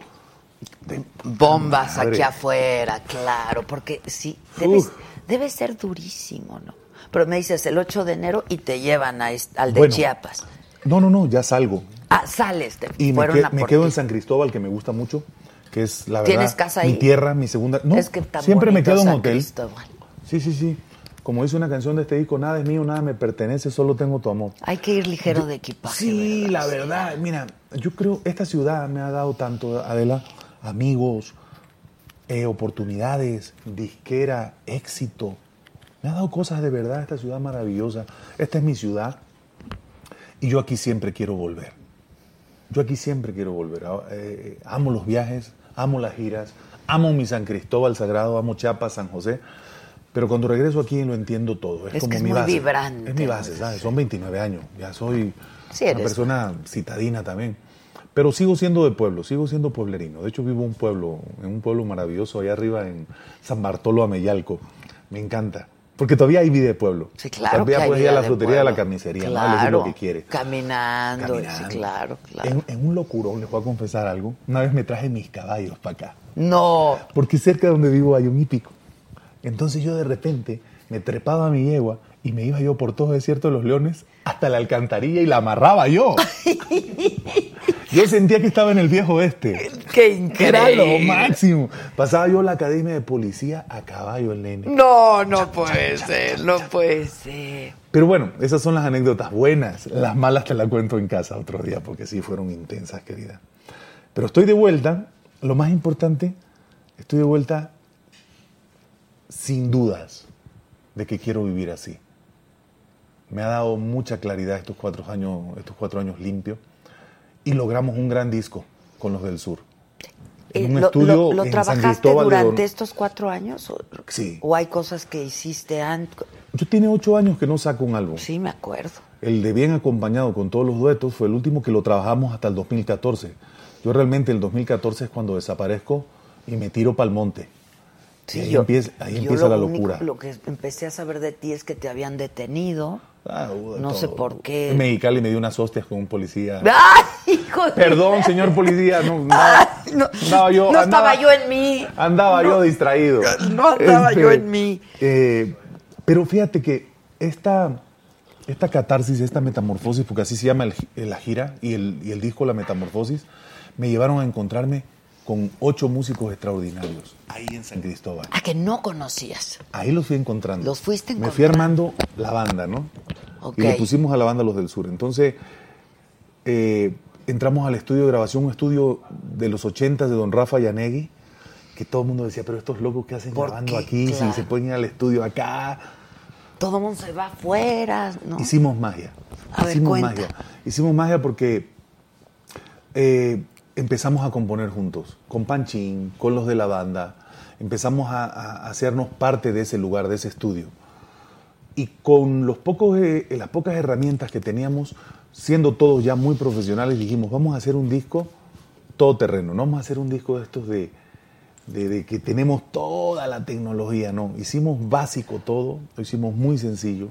de bombas madre. aquí afuera, claro, porque sí, debe, Uf. debe ser durísimo, ¿no? Pero me dices el 8 de enero y te llevan a al de Bueno. Chiapas. No, no, no, ya salgo. Ah, sales, te Y me, que- me por quedo en San Cristóbal, que me gusta mucho, que es la verdad. ¿Tienes casa ahí? Mi tierra, mi segunda. No, Es que siempre me quedo en San hotel. Cristóbal. Sí, sí, sí. Como dice una canción de este disco, nada es mío, nada me pertenece, solo tengo tu amor. Hay que ir ligero de equipaje. Sí, ¿verdad? la verdad, mira, yo creo, esta ciudad me ha dado tanto, Adela, amigos, eh, oportunidades, disquera, éxito. Me ha dado cosas de verdad esta ciudad maravillosa. Esta es mi ciudad y yo aquí siempre quiero volver. Yo aquí siempre quiero volver. Ah, eh, amo los viajes, amo las giras, amo mi San Cristóbal Sagrado, amo Chiapas, San José. Pero cuando regreso aquí lo entiendo todo. Es, Es como que es mi muy base. vibrante, Es mi base, muy ¿sabes? Son 29 años. Ya soy Sí, una persona citadina también. Pero sigo siendo de pueblo, sigo siendo pueblerino. De hecho, vivo en un pueblo, en un pueblo maravilloso allá arriba en San Bartolo Ameyalco. Me encanta. Porque todavía hay vida de pueblo. Sí, claro. Todavía puedes ir a la frutería, a la carnicería, ¿no? claro, Elegir lo que quieres. Caminando, Caminando. sí, claro, claro. En, en un locurón, les voy a confesar algo. Una vez me traje mis caballos para acá. No, Porque cerca de donde vivo hay un hípico. Entonces yo de repente me trepaba a mi yegua y me iba yo por todo el desierto de los leones hasta la alcantarilla y la amarraba yo. [laughs] Yo sentía que estaba en el viejo este. qué increíble. Era lo máximo. Pasaba yo la academia de policía a caballo el nene. No, no puede ser, no puede ser. Pero bueno, esas son las anécdotas buenas. Las malas te las cuento en casa otro día porque sí fueron intensas, querida. Pero estoy de vuelta. Lo más importante, estoy de vuelta sin dudas de que quiero vivir así. Me ha dado mucha claridad estos cuatro años, estos cuatro años limpios y logramos un gran disco con los del sur. Eh, En un ¿Lo, estudio lo- lo San trabajaste durante estos cuatro años? ¿O, Sí. ¿O hay cosas que hiciste antes? Yo tiene ocho años que no saco un álbum. Sí, me acuerdo. El de Bien Acompañado con todos los duetos fue el último que lo trabajamos hasta el 2014. Yo realmente el 2014 es cuando desaparezco y me tiro para el monte. Sí, ahí yo- empieza, ahí yo empieza lo la único- locura. lo que empecé a saber de ti es que te habían detenido. Ah, no sé por qué. En Mexicali me dio unas hostias con un policía. ¡Ay, hijo de- Perdón, señor policía. No, [laughs] andaba, No, andaba yo, no andaba- estaba yo en mí. Andaba yo distraído. No andaba yo en mí. eh, pero fíjate que esta, esta catarsis, esta metamorfosis, porque así se llama el la gira y el, y el disco La Metamorfosis, me llevaron a encontrarme con ocho músicos extraordinarios ahí en San Cristóbal. A que no conocías. Ahí los fui encontrando. Los fuiste Me fui encontrando. armando la banda, ¿no? Y le pusimos a la banda Los del Sur. Entonces, eh, entramos al estudio de grabación, un estudio de los 80 de Don Rafa Yanegui, que todo el mundo decía, pero estos locos que hacen ¿Por grabando qué? aquí, Claro. si se pueden ir al estudio acá. Todo el mundo se va afuera, ¿no? Hicimos magia. A Hicimos magia. Hicimos magia porque eh, empezamos a componer juntos, con Panchín, con los de la banda. Empezamos a, a hacernos parte de ese lugar, de ese estudio. Y con los pocos, eh, las pocas herramientas que teníamos, siendo todos ya muy profesionales, dijimos, vamos a hacer un disco todoterreno, no vamos a hacer un disco de estos de, de, de que tenemos toda la tecnología, no. Hicimos básico todo, lo hicimos muy sencillo,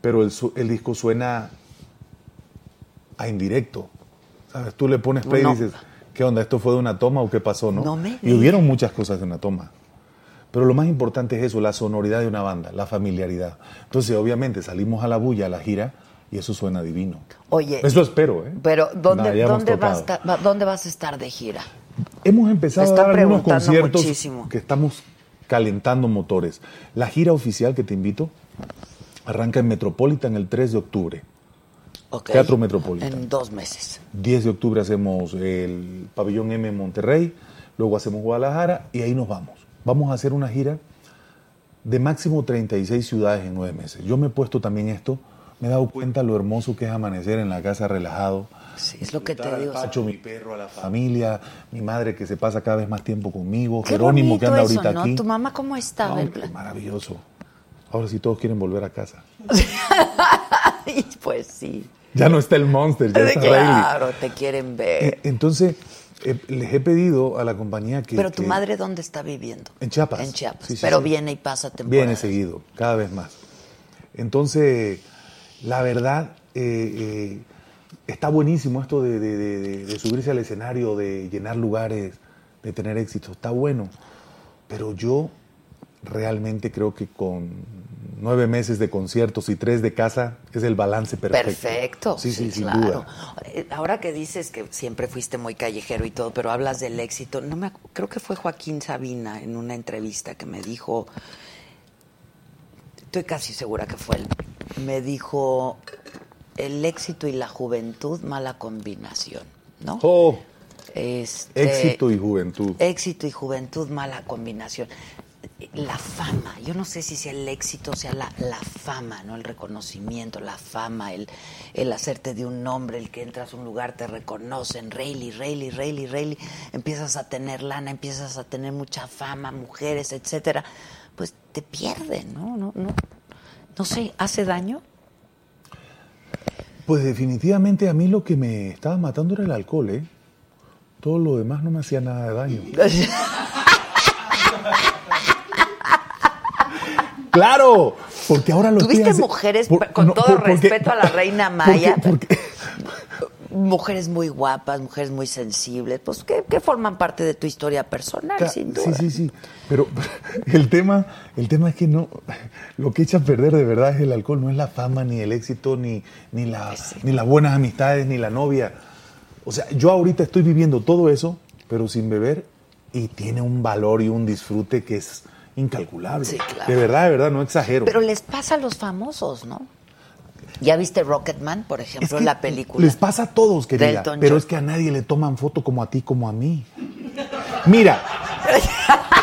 pero el, el disco suena a indirecto. ¿Sabes? Tú le pones play No. y dices, ¿qué onda? ¿Esto fue de una toma o qué pasó? No, No me y hubieron muchas cosas de una toma. Pero lo más importante es eso, la sonoridad de una banda, la familiaridad. Entonces, obviamente, salimos a la bulla, a la gira, y eso suena divino. Oye, Eso espero, ¿eh? pero ¿dónde, Nada, dónde, vas, a- ¿dónde vas a estar de gira? Hemos empezado a dar algunos conciertos muchísimo. que estamos calentando motores. La gira oficial que te invito arranca en Metropolitan el 3 de octubre. Teatro Metropolitan. En dos meses. 10 de octubre hacemos el Pabellón M en Monterrey, luego hacemos Guadalajara y ahí nos vamos. Vamos a hacer una gira de máximo 36 ciudades en nueve meses. Yo me he puesto también esto, me he dado cuenta lo hermoso que es amanecer en la casa relajado. Sí, es lo que te digo. Pacho, mi perro, a la familia, mi madre que se pasa cada vez más tiempo conmigo, Qué Jerónimo que anda eso, ahorita ¿no? aquí. ¿Tu mamá cómo plan? maravilloso. Ahora sí todos quieren volver a casa. [laughs] Pues sí. Ya no está el monster, ya [laughs] está. Claro, te quieren ver. Eh, Entonces, eh, les he pedido a la compañía que... Pero tu que- madre, ¿dónde está viviendo? En Chiapas. En Chiapas. Sí, sí, Pero sí. viene y pasa temporada. Viene seguido, cada vez más. Entonces, la verdad, eh, eh, está buenísimo esto de, de- de- de- de subirse al escenario, de llenar lugares, de tener éxito. Está bueno. Pero yo realmente creo que con nueve meses de conciertos y tres de casa es el balance perfecto. Perfecto. Sí, sí, sin claro. duda. Eh, Ahora que dices que siempre fuiste muy callejero y todo, pero hablas del éxito, no me, creo que fue Joaquín Sabina en una entrevista que me dijo, estoy casi segura que fue él, me dijo, el éxito y la juventud, mala combinación, ¿no? Oh, Este, Éxito y juventud. Éxito y juventud, mala combinación. La fama, yo no sé si sea el éxito, sea la, la fama, ¿no? El reconocimiento, la fama, el, el hacerte de un nombre, el que entras a un lugar, te reconocen, Rayleigh, Rayleigh, Rayleigh, Rayleigh, empiezas a tener lana, empiezas a tener mucha fama, mujeres, etcétera, pues te pierden, ¿no? No, no, no sé, ¿hace daño? Pues definitivamente a mí lo que me estaba matando era el alcohol, ¿eh? Todo lo demás no me hacía nada de daño. [laughs] Claro, porque ahora lo ¿Tuviste hace- mujeres, por- con no, todo por- porque- respeto a la reina [laughs] Maya, porque- porque- mujeres muy guapas, mujeres muy sensibles, pues que, que forman parte de tu historia personal, sin duda. Sí, sí, sí. Pero [laughs] el tema, el tema es que no, lo que echa a perder de verdad es el alcohol, no es la fama, ni el éxito, ni, ni, la, ni las buenas amistades, ni la novia. O sea, yo ahorita estoy viviendo todo eso, pero sin beber, y tiene un valor y un disfrute que es incalculable. Sí, claro. De verdad, de verdad, no exagero. Pero les pasa a los famosos, ¿no? ¿Ya viste Rocketman, por ejemplo, Es que la película? Les pasa a todos, querida. Pero John. es que a nadie le toman foto como a ti, como a mí. Mira,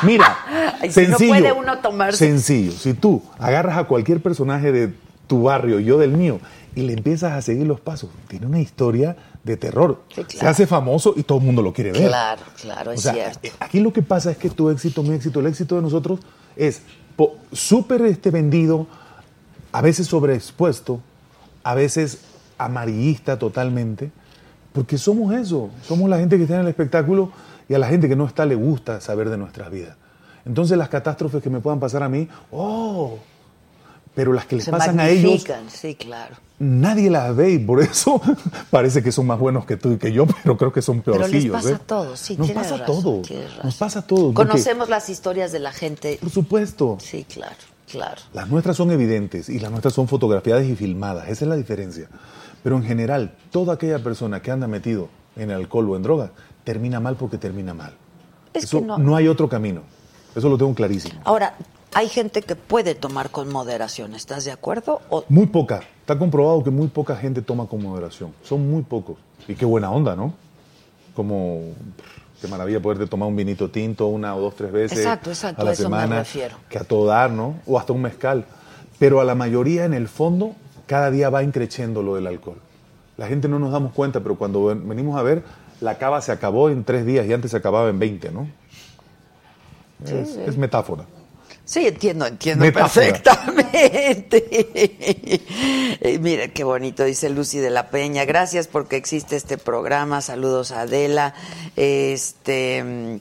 mira, [laughs] Ay, si no puede uno tomarse- Sencillo. Si tú agarras a cualquier personaje de tu barrio, yo del mío, y le empiezas a seguir los pasos, tiene una historia de terror. Sí, claro. Se hace famoso y todo el mundo lo quiere ver. Claro, claro, es O sea, cierto. eh, aquí lo que pasa es que tu éxito, mi éxito, el éxito de nosotros es súper este, vendido, a veces sobreexpuesto, a veces amarillista totalmente, porque somos eso, somos la gente que está en el espectáculo y a la gente que no está le gusta saber de nuestras vidas. Entonces las catástrofes que me puedan pasar a mí, oh, pero las que les Se pasan a ellos, sí, claro. Nadie las ve y por eso [laughs] parece que son más buenos que tú y que yo, pero creo que son Pero peorcillos. les pasa ¿eh? a todos, sí, Nos pasa razón, todo, nos pasa todo. porque- Conocemos las historias de la gente. Por supuesto. Sí, claro, claro. Las nuestras son evidentes y las nuestras son fotografiadas y filmadas, esa es la diferencia. Pero en general, toda aquella persona que anda metido en alcohol o en drogas termina mal porque termina mal. Es Eso que no. no hay otro camino. Eso lo tengo clarísimo. Ahora, hay gente que puede tomar con moderación, ¿estás de acuerdo? O- Muy poca. Está comprobado que muy poca gente toma con moderación. Son muy pocos. Y qué buena onda, ¿no? Como qué maravilla poderte tomar un vinito tinto una o dos, tres veces Exacto, exacto, a la a eso me semana. refiero. Que a todo dar, ¿no? O hasta un mezcal. Pero a la mayoría, en el fondo, cada día va increciendo lo del alcohol. La gente no nos damos cuenta, pero cuando ven- venimos a ver, la cava se acabó en tres días y antes se acababa en 20, ¿no? es, es metáfora. Sí, entiendo, entiendo perfectamente. [laughs] Eh, Mira, qué bonito, dice Lucy de la Peña. Gracias porque existe este programa. Saludos a Adela. Este.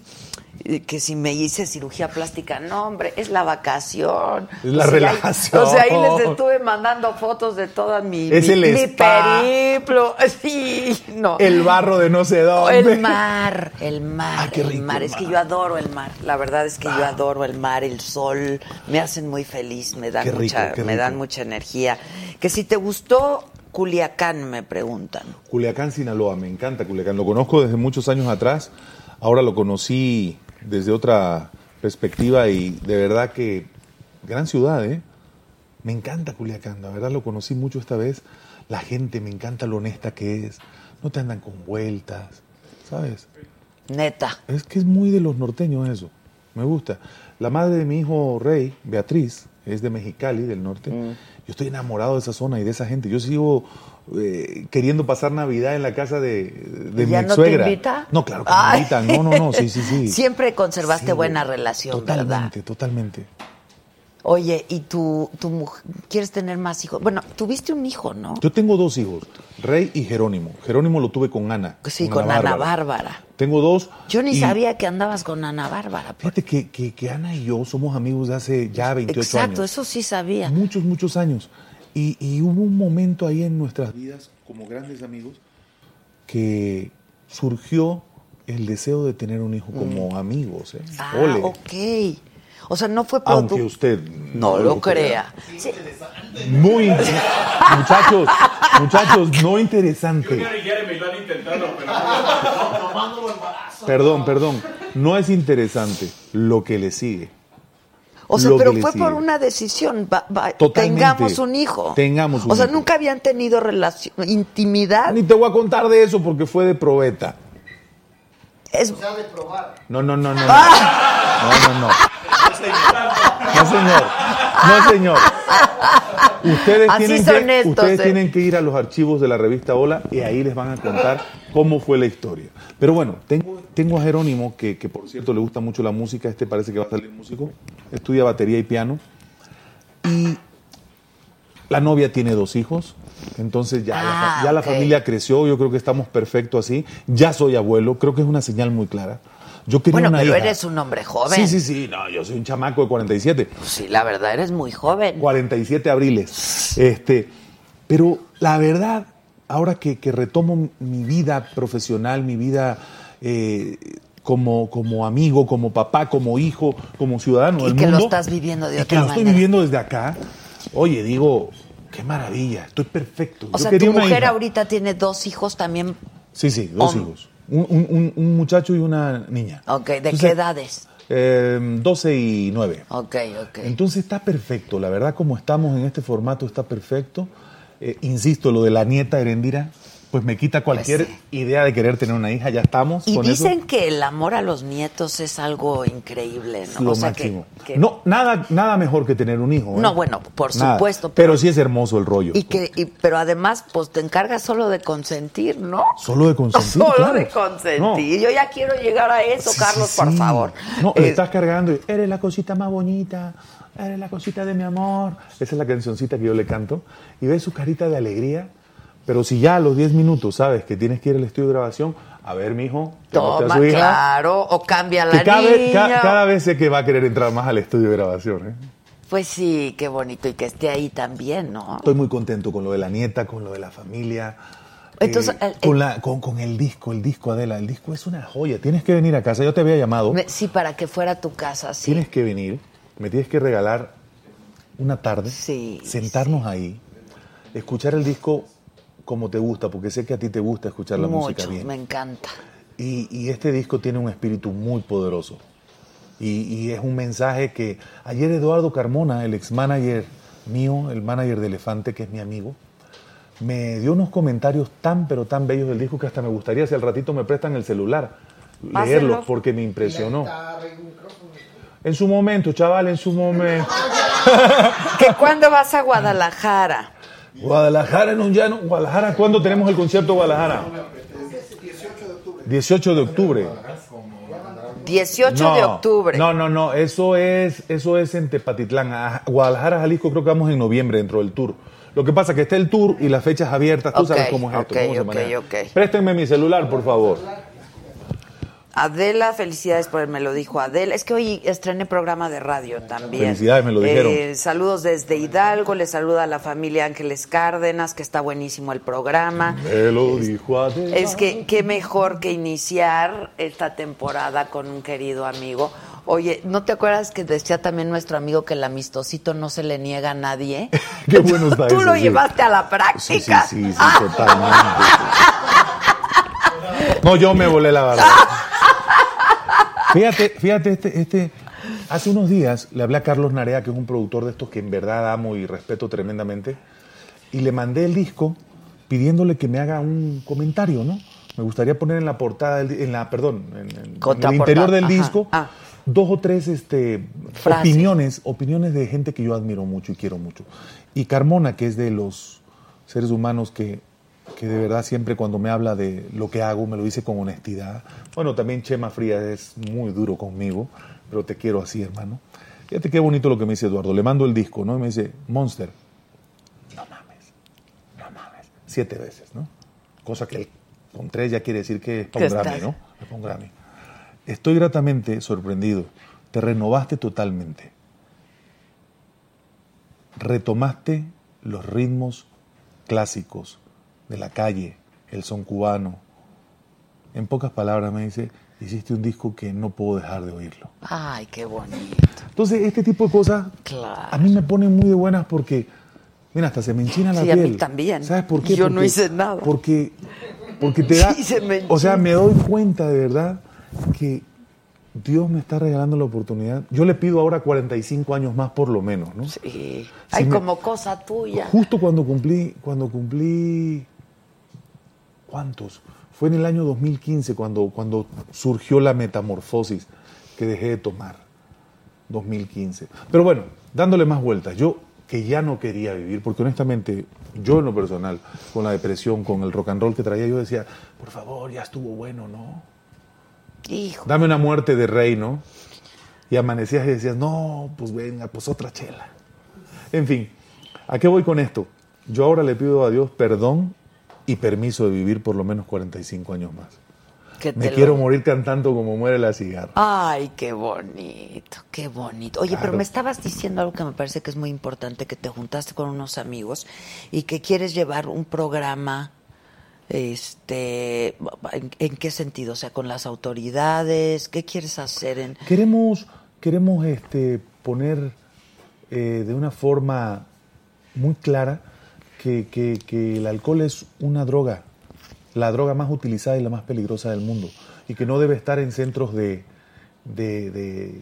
Que si me hice cirugía plástica, no, hombre, es la vacación. Es la O sea, ahí- relajación. o sea, ahí les estuve mandando fotos de toda mi, Es mi, el mi periplo. [laughs] Sí, no. El barro de no sé dónde. El mar, el mar, Ah, qué el rico mar. el Es que mar. yo adoro el mar. La verdad es que yo adoro el mar, el sol. Me hacen muy feliz, me dan rico, mucha, me dan mucha energía. Que si te gustó Culiacán, me preguntan. Culiacán, Sinaloa, me encanta Culiacán. Lo conozco desde muchos años atrás. Ahora lo conocí desde otra perspectiva y de verdad que gran ciudad, ¿eh? Me encanta Culiacán, la verdad lo conocí mucho esta vez. La gente, me encanta lo honesta que es. No te andan con vueltas, ¿sabes? Neta. Es que es muy de los norteños eso. Me gusta. La madre de mi hijo Rey, Beatriz, es de Mexicali, del norte. Mm. Yo estoy enamorado de esa zona y de esa gente. Yo sigo eh, queriendo pasar Navidad en la casa de, de mi ¿Ya no te suegra. invita? No, claro que Ay. me invitan. No, no, no, sí, sí, sí. [laughs] Siempre conservaste Sí, buena relación, ¿verdad? Totalmente, totalmente. Oye, ¿y tu, tu mujer, quieres tener más hijos? Bueno, tuviste un hijo, ¿no? Yo tengo dos hijos, Rey y Jerónimo. Jerónimo lo tuve con Ana. Sí, con Ana Bárbara. Tengo dos. Yo ni y sabía que andabas con Ana Bárbara. Fíjate que, que, que Ana y yo somos amigos de hace ya 28 Exacto, años. eso sí sabía. Muchos, muchos años. Y, y hubo un momento ahí en nuestras vidas, como grandes amigos, que surgió el deseo de tener un hijo como amigos. ¿eh? Ah, Ole. ok. O sea, no fue por Aunque usted No lo crea. Sí. Muy muchachos, muchachos, no interesante. Perdón, perdón. No es interesante lo que le sigue. O sea, pero fue por una decisión. va- va- Totalmente. Tengamos un hijo. Tengamos un O sea, hijo. nunca habían tenido relación, intimidad. Ni te voy a contar de eso porque fue de probeta. Es, No, no, no, no. No, no, no. no. No, señor. No, señor. Ustedes, Así tienen, son que, estos, ustedes eh. tienen que ir a los archivos de la revista Hola y ahí les van a contar cómo fue la historia. Pero bueno, tengo, tengo a Jerónimo, que, que por cierto le gusta mucho la música, este parece que va a salir músico, estudia batería y piano. Y la novia tiene dos hijos, entonces ya, la, Ah, ya la familia creció, yo creo que estamos perfectos así. Ya soy abuelo, creo que es una señal muy clara. Yo quería bueno, una pero hija. eres un hombre joven. Sí, sí, sí, no, yo soy un chamaco de 47. Sí, la verdad, eres muy joven. 47 abriles. Este, pero la verdad, ahora que, que retomo mi vida profesional, mi vida eh, como, como amigo, como papá, como hijo, como ciudadano Y del que lo mundo, estás viviendo de y otra que lo estoy viviendo desde acá, oye, digo, qué maravilla, estoy perfecto. O Yo sea, tu mujer hija. ahorita tiene dos hijos también. Sí, sí, dos hijos. Un, un- muchacho y una niña. Ok, ¿de Entonces, qué edades? eh, 12 y 9. Ok, ok. Entonces está perfecto, la verdad como estamos en este formato está perfecto. Eh, insisto, lo de la nieta Erendira, pues me quita cualquier sí. idea de querer tener una hija, ya estamos Y con dicen eso. que el amor a los nietos es algo increíble, ¿no? Lo o sea, que- máximo. que- No, nada, nada mejor que tener un hijo. ¿eh? No, bueno, por Nada. supuesto, Pero, pero- sí es hermoso el rollo. Y que, y- pero además, pues te encargas solo de consentir, ¿no? Solo de consentir. [laughs] Solo claro. de consentir. No. Yo ya quiero llegar a eso, Sí, Carlos, sí, por favor. No, le Eh, estás cargando y eres la cosita más bonita, eres la cosita de mi amor. Esa es la cancioncita que yo le canto. Y ves su carita de alegría. Pero si ya a los 10 minutos sabes que tienes que ir al estudio de grabación, a ver, mijo, mostré a Toma, su hija, claro, o cambia la que cada, niña. vez, ca- cada vez sé que va a querer entrar más al estudio de grabación. ¿eh? Pues sí, qué bonito y que esté ahí también, ¿no? Estoy muy contento con lo de la nieta, con lo de la familia. Entonces, eh, el- con, la- con, con el disco, el disco Adela, el disco es una joya. Tienes que venir a casa. Yo te había llamado. Me- sí, para que fuera a tu casa, sí. Tienes que venir, me tienes que regalar una tarde, Sí, sentarnos ahí, escuchar el disco como te gusta, porque sé que a ti te gusta escuchar la música Mucho, bien. me encanta. Y, y este disco tiene un espíritu muy poderoso. Y, y es un mensaje que ayer Eduardo Carmona, el ex manager mío, el manager de Elefante, que es mi amigo, me dio unos comentarios tan pero tan bellos del disco que hasta me gustaría si al ratito me prestan el celular Pásenlo. leerlos porque me impresionó. En su momento, chaval, en su momento. [laughs] ¿Que cuándo vas a Guadalajara? Guadalajara en un llano. Guadalajara, ¿cuándo tenemos el concierto de Guadalajara? 18 de octubre. 18 de octubre. No, no, no, eso es, eso es en Tepatitlán. A Guadalajara, Jalisco, creo que vamos en noviembre dentro del tour. Lo que pasa es que está el tour y las fechas abiertas, tú sabes cómo es esto. cómo se ok, maneja. ok. Préstenme mi celular, por favor. Adela, felicidades por el Me lo dijo Adela. Es que hoy estrené programa de radio también. Felicidades, me lo dijeron. Eh, saludos desde Hidalgo, le saluda a la familia Ángeles Cárdenas, que está buenísimo el programa. Me lo dijo Adela. Es que qué mejor que iniciar esta temporada con un querido amigo. Oye, ¿no te acuerdas que decía también nuestro amigo que el amistosito no se le niega a nadie? [laughs] Qué bueno está Tú eso, lo sí. llevaste a la Sí, sí, práctica. sí, sí, totalmente. [laughs] No, yo me volé la barba. [laughs] Fíjate, fíjate, este, este, hace unos días le hablé a Carlos Narea, que es un productor de estos que en verdad amo y respeto tremendamente, y le mandé el disco pidiéndole que me haga un comentario, ¿no? Me gustaría poner en la portada, del en la, perdón, en, en- en el interior del ajá. disco, Ah. dos o tres este, opiniones, opiniones de gente que yo admiro mucho y quiero mucho. Y Carmona, que es de los seres humanos que, que de verdad siempre cuando me habla de lo que hago me lo dice con honestidad. Bueno, también Chema Frías es muy duro conmigo, pero te quiero así, hermano. Fíjate qué bonito lo que me dice Eduardo. Le mando el disco, ¿no? Y me dice, Monster, no mames, no mames. Siete veces, ¿no? Cosa que él con tres ya quiere decir que es para un Grammy, ¿no? Es para un Grammy. Estoy gratamente sorprendido. Te renovaste totalmente. Retomaste los ritmos clásicos de la calle, el son cubano. En pocas palabras me dice, hiciste un disco que no puedo dejar de oírlo. Ay, qué bonito. Entonces, este tipo de cosas Claro. a mí me ponen muy de buenas porque, mira, hasta se me enchina la Sí, a piel. mí también. ¿Sabes por qué? Yo no Porque- hice nada. Porque, porque te [laughs] da... Sí, se me o sea, me doy cuenta de verdad que Dios me está regalando la oportunidad. Yo le pido ahora 45 años más por lo menos, ¿no? Sí. Ay, me- como cosa tuya. Justo cuando cumplí, cuando cumplí, ¿cuántos? Fue en el año 2015 cuando, cuando surgió la metamorfosis que dejé de tomar. 2015. Pero bueno, dándole más vueltas, yo que ya no quería vivir, porque honestamente, yo en lo personal, con la depresión, con el rock and roll que traía, yo decía, por favor, ya estuvo bueno, ¿no? Hijo. Dame una muerte de rey, ¿no? Y amanecías y decías, no, pues venga, pues otra chela. En fin, ¿a qué voy con esto? Yo ahora le pido a Dios perdón y permiso de vivir por lo menos 45 años más. Me lo- quiero morir cantando como muere la cigarra. Ay, qué bonito, qué bonito. Oye, pero me estabas diciendo algo que me parece que es muy importante, que te juntaste con unos amigos y que quieres llevar un programa, este, ¿en, en qué sentido? O sea, con las autoridades, ¿qué quieres hacer en...? Queremos, queremos este, poner eh, de una forma muy clara que, que- que el alcohol es una droga, la droga más utilizada y la más peligrosa del mundo, y que no debe estar en centros de, de, de-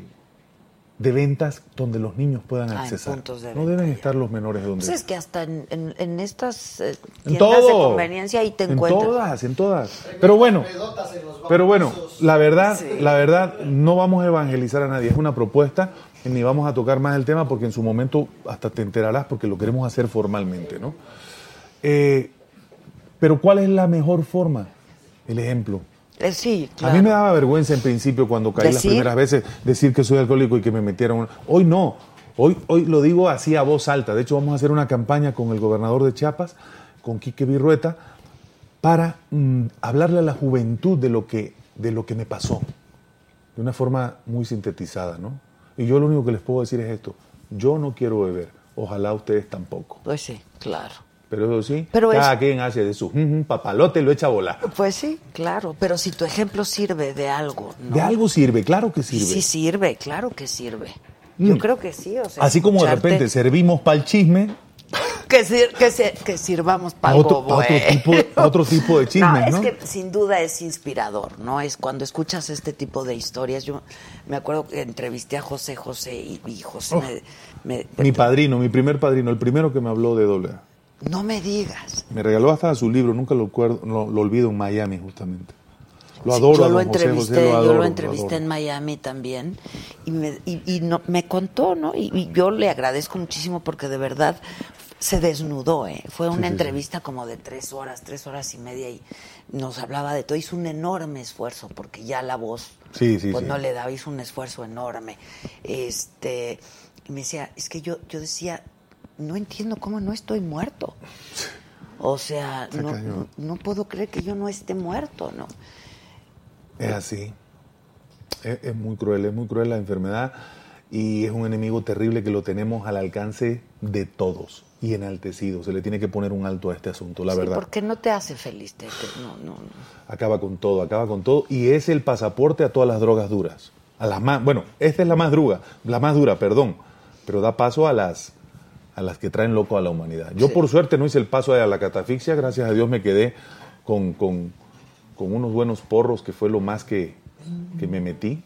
de ventas donde los niños puedan Ah, en accesar. de no deben estar los menores donde... Pues es que hasta en, en- en estas eh, En tiendas de todo. conveniencia ahí te en encuentras. todas, en todas. Pero bueno, pero bueno, la verdad, la verdad, no vamos a evangelizar a nadie. Es una propuesta ni vamos a tocar más el tema porque en su momento hasta te enterarás porque lo queremos hacer formalmente, ¿no? Eh, pero ¿cuál es la mejor forma? El ejemplo. Eh, sí, A claro. mí me daba vergüenza en principio cuando caí las primeras veces decir que soy alcohólico y que me metieron. Hoy no. Hoy, hoy lo digo así a voz alta. De hecho, vamos a hacer una campaña con el gobernador de Chiapas, con Quique Virrueta, para mm, hablarle a la juventud de lo, que, de lo que me pasó. De una forma muy sintetizada, ¿no? Y yo lo único que les puedo decir es esto. Yo no quiero beber. Ojalá ustedes tampoco. Pues sí, claro. Pero eso sí, Pero cada es- quien hace de su mm, mm, papalote y lo echa a volar. Pues sí, claro. Pero si tu ejemplo sirve de algo, ¿no? De algo sirve, claro que sirve. Sí sirve, claro que sirve. Yo Mm. creo que sí, o sea, Así como de repente servimos para el chisme, [laughs] que, sir- que, se- que sirvamos para otro, otro bueno. tipo, otro tipo de chismes, [laughs] no, ¿no? es que sin duda es inspirador, ¿no? Es cuando escuchas este tipo de historias. Yo me acuerdo que entrevisté a José José y, y José Oh. me, me- Mi padrino, mi primer padrino, el primero que me habló de doble A. No me digas. Me regaló hasta su libro, nunca lo, acuerdo- lo, lo olvido en Miami justamente. Lo Sí, adoro, yo lo entrevisté, José, lo yo adoro, lo lo entrevisté en Miami también y me, y, y no, me contó, ¿no? Y, y yo le agradezco muchísimo porque de verdad se desnudó, ¿eh? Fue una sí, sí. entrevista como de tres horas, tres horas y media y nos hablaba de todo. Hizo un enorme esfuerzo porque ya la voz, pues no le daba, hizo un esfuerzo enorme. Este, y me decía, es que yo, yo decía, no entiendo cómo no estoy muerto. O sea, no, no puedo creer que yo no esté muerto, ¿no? Es así. Es, es muy cruel, es muy cruel la enfermedad y es un enemigo terrible que lo tenemos al alcance de todos y enaltecido. Se le tiene que poner un alto a este asunto, la Sí, verdad. porque no te hace feliz. te- te- no, no, no. Acaba con todo, acaba con todo y es el pasaporte a todas las drogas duras. A las más, bueno, esta es la más dura, la más dura, perdón, pero da paso a las a las que traen loco a la humanidad. Yo Sí. por suerte no hice el paso a la catafixia, gracias a Dios me quedé con, con- con unos buenos porros que fue lo más que, que me metí.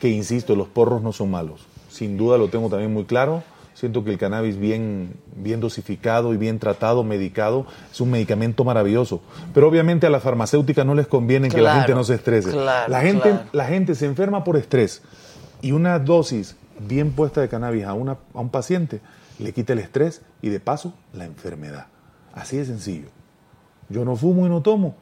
Que insisto, los porros no son malos. Sin duda lo tengo también muy claro. Siento que el cannabis bien, bien dosificado y bien tratado, medicado, es un medicamento maravilloso. Pero obviamente a las farmacéuticas no les conviene que la gente no se estrese. claro, la, gente, claro. la gente se enferma por estrés y una dosis bien puesta de cannabis a, una, a un paciente le quita el estrés y de paso la enfermedad. Así de sencillo. Yo no fumo y no tomo,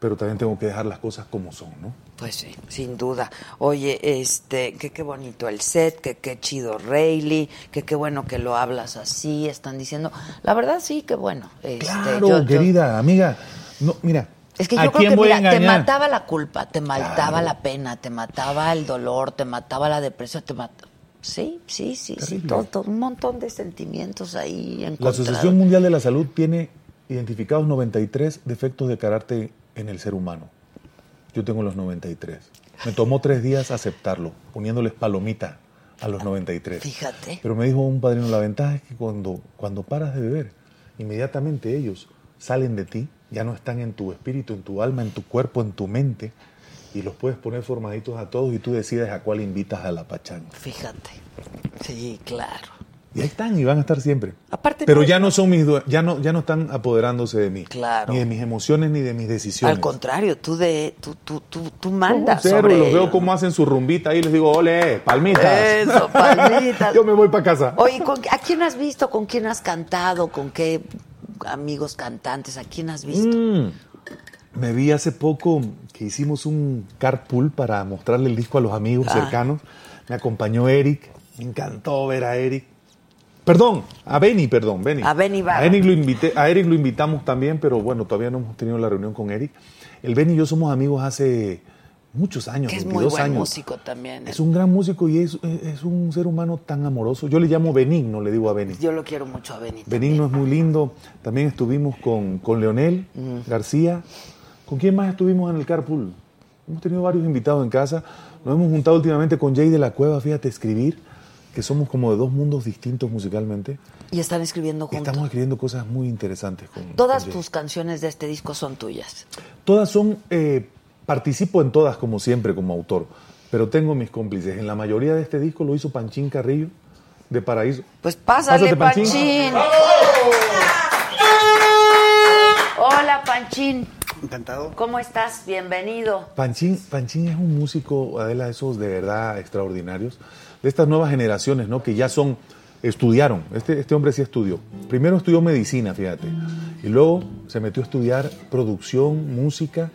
pero también tengo que dejar las cosas como son, ¿no? Pues sí, sin duda. Oye, este, que qué bonito el set, que qué chido Rayleigh, que qué bueno que lo hablas así, están diciendo. La verdad sí, que bueno. Este, Claro, yo- yo- querida amiga. No, mira. es que ¿a yo creo que mira, te mataba la culpa, te mataba Claro. la pena, te mataba el dolor, te mataba la depresión, te mataba... Sí, sí, sí, sí, todo, todo, un montón de sentimientos ahí La encontrados. Asociación Mundial de la Salud tiene identificados 93 defectos de carácter en el ser humano. Yo tengo los 93. Me tomó tres días aceptarlo, poniéndoles palomita a los 93. Fíjate. Pero me dijo un padrino, la ventaja es que cuando, cuando paras de beber, inmediatamente ellos salen de ti, ya no están en tu espíritu, en tu alma, en tu cuerpo, en tu mente, y los puedes poner formaditos a todos y tú decides a cuál invitas a la pachanga. Fíjate. Sí, claro. Y ahí están y van a estar siempre. Aparte, Pero no ya no son mis ya no ya no están apoderándose de mí. Claro. Ni de mis emociones ni de mis decisiones. Al contrario, tú de tú, tú, tú, tú mandas sobre los veo cómo hacen su rumbita ahí y les digo, ole, palmitas. Eso, palmitas. [laughs] Yo me voy para casa. Oye, ¿con- ¿a quién has visto? ¿Con quién has cantado? ¿Con qué amigos cantantes? ¿A quién has visto? Mm, me vi hace poco que hicimos un carpool para mostrarle el disco a los amigos Ah. cercanos. Me acompañó Eric. Me encantó ver a Eric. Perdón, a Benny, perdón, Benny. A Benny Barra. A Eric lo invité, a Eric lo invitamos también, pero bueno, todavía no hemos tenido la reunión con Eric. El Benny y yo somos amigos hace muchos años, que es muy 22 buen años. músico también. ¿eh? Es un gran músico y es, es un ser humano tan amoroso. Yo le llamo Benigno, le digo a Benny. Yo lo quiero mucho a Benito. Benigno es muy lindo. También estuvimos con, con Leonel García. ¿Con quién más estuvimos en el carpool? Hemos tenido varios invitados en casa. Nos hemos juntado últimamente con Jay de la Cueva, fíjate, escribir, que somos como de dos mundos distintos musicalmente. Y están escribiendo juntos. estamos escribiendo cosas muy interesantes. Con, Todas con tus canciones de este disco son tuyas. Todas son, eh, participo en todas como siempre como autor, pero tengo mis cómplices. En la mayoría de este disco lo hizo Panchín Carrillo, de Paraíso. Pues pásale, Pásate, Panchín. Panchín. Hola, Panchín. Encantado. ¿Cómo estás? Bienvenido. Panchín, Panchín es un músico, Adela, de esos de verdad extraordinarios, de estas nuevas generaciones, ¿no? Que ya son, estudiaron, este, este hombre sí estudió. Primero estudió medicina, fíjate, y luego se metió a estudiar producción, música,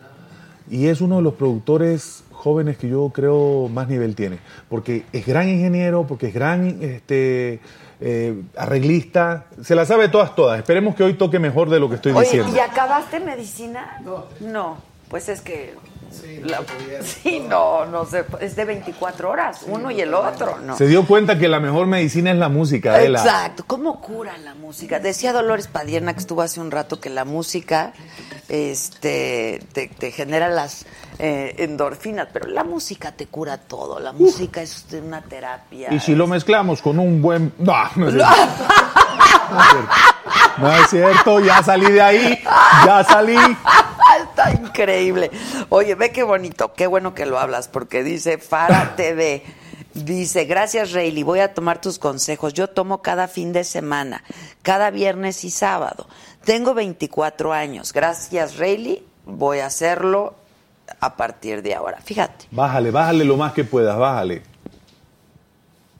y es uno de los productores jóvenes que yo creo más nivel tiene, porque es gran ingeniero, porque es gran este, eh, arreglista, se la sabe todas, todas. Esperemos que hoy toque mejor de lo que estoy Oye, diciendo. ¿y acabaste medicina? No. No, pues es que... Sí, [laughs] sí, no, no sé, es de 24 horas, uno y el otro, ¿no? Se dio cuenta que la mejor medicina es la música, Adela. Exacto, ¿cómo cura la música? Decía Dolores Padierna que estuvo hace un rato que la música este, te, te genera las eh, endorfinas, pero la música te cura todo, la música es una terapia. Y si lo mezclamos con un buen... No, no es [laughs] cierto. No es cierto. No es cierto, ya salí de ahí, ya salí. Está increíble. Oye, ve qué bonito, qué bueno que lo hablas, porque dice Fara [laughs] TV. Dice, gracias Rayleigh, voy a tomar tus consejos. Yo tomo cada fin de semana, cada viernes y sábado. Tengo 24 años. Gracias Rayleigh, voy a hacerlo a partir de ahora. Fíjate. Bájale, bájale lo más que puedas, bájale.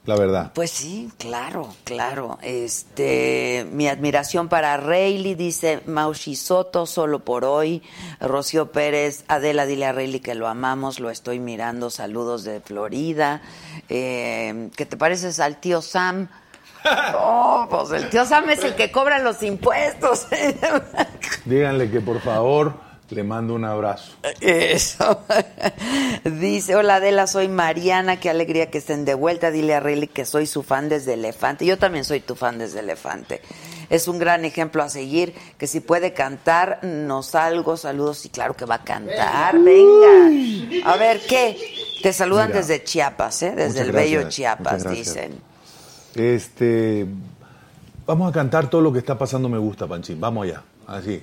La verdad. Pues sí, claro, claro. Este, mi admiración para Rayleigh, dice Maushi Soto, solo por hoy. Rocío Pérez, Adela, dile a Rayleigh que lo amamos, lo estoy mirando. Saludos de Florida. Eh, ¿Qué te pareces al tío Sam? [laughs] Oh, pues el tío Sam es el que cobra los impuestos. [laughs] Díganle que por favor le mando un abrazo. Eso. [laughs] Dice, hola Adela, soy Mariana, qué alegría que estén de vuelta. Dile a Rayleigh que soy su fan desde Elefante. Yo también soy tu fan desde Elefante. Es un gran ejemplo a seguir, que si puede cantar, nos salgo, saludos y claro que va a cantar. Venga. A ver, ¿qué? Te saludan Mira. desde Chiapas, ¿eh? Desde el bello Chiapas, dicen. Este, vamos a cantar todo lo que está pasando me gusta, Panchín. Vamos allá, así.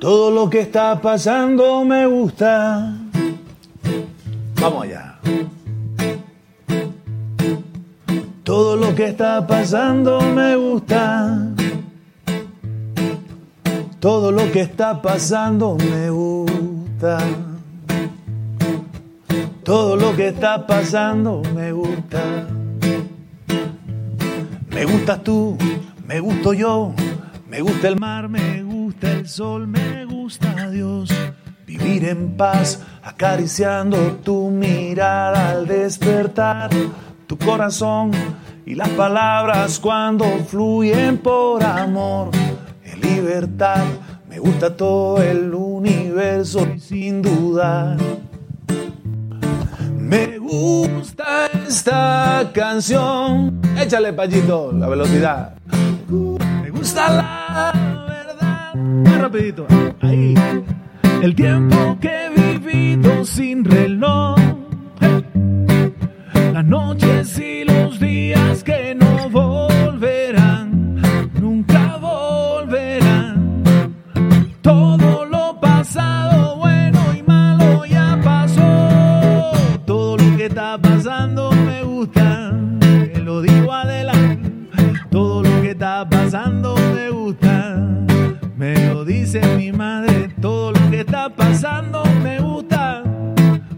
Todo lo que está pasando me gusta. Vamos allá. Todo lo que está pasando me gusta. Todo lo que está pasando me gusta. Todo lo que está pasando me gusta. Me gustas tú, me gusto yo, me gusta el mar, me gusta el sol, me gusta Dios. Vivir en paz, acariciando tu mirada al despertar, tu corazón y las palabras cuando fluyen por amor. En libertad, me gusta todo el universo sin dudar. Me gusta esta canción. Échale, Payito, la velocidad. Me gusta la más rapidito, ahí. El tiempo que he vivido sin reloj. Las noches y los días que no volverán. Nunca volverán. Todo lo pasado, bueno y malo, ya pasó. Todo lo que está pasando me gusta. Te lo digo adelante. Todo lo que está pasando está pasando me gusta.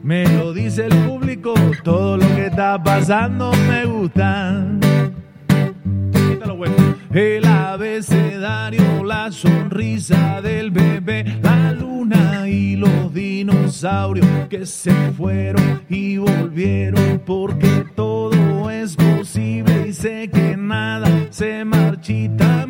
Me lo dice el público, todo lo que está pasando me gusta. El abecedario, la sonrisa del bebé, la luna y los dinosaurios que se fueron y volvieron porque todo es posible y sé que nada se marchita.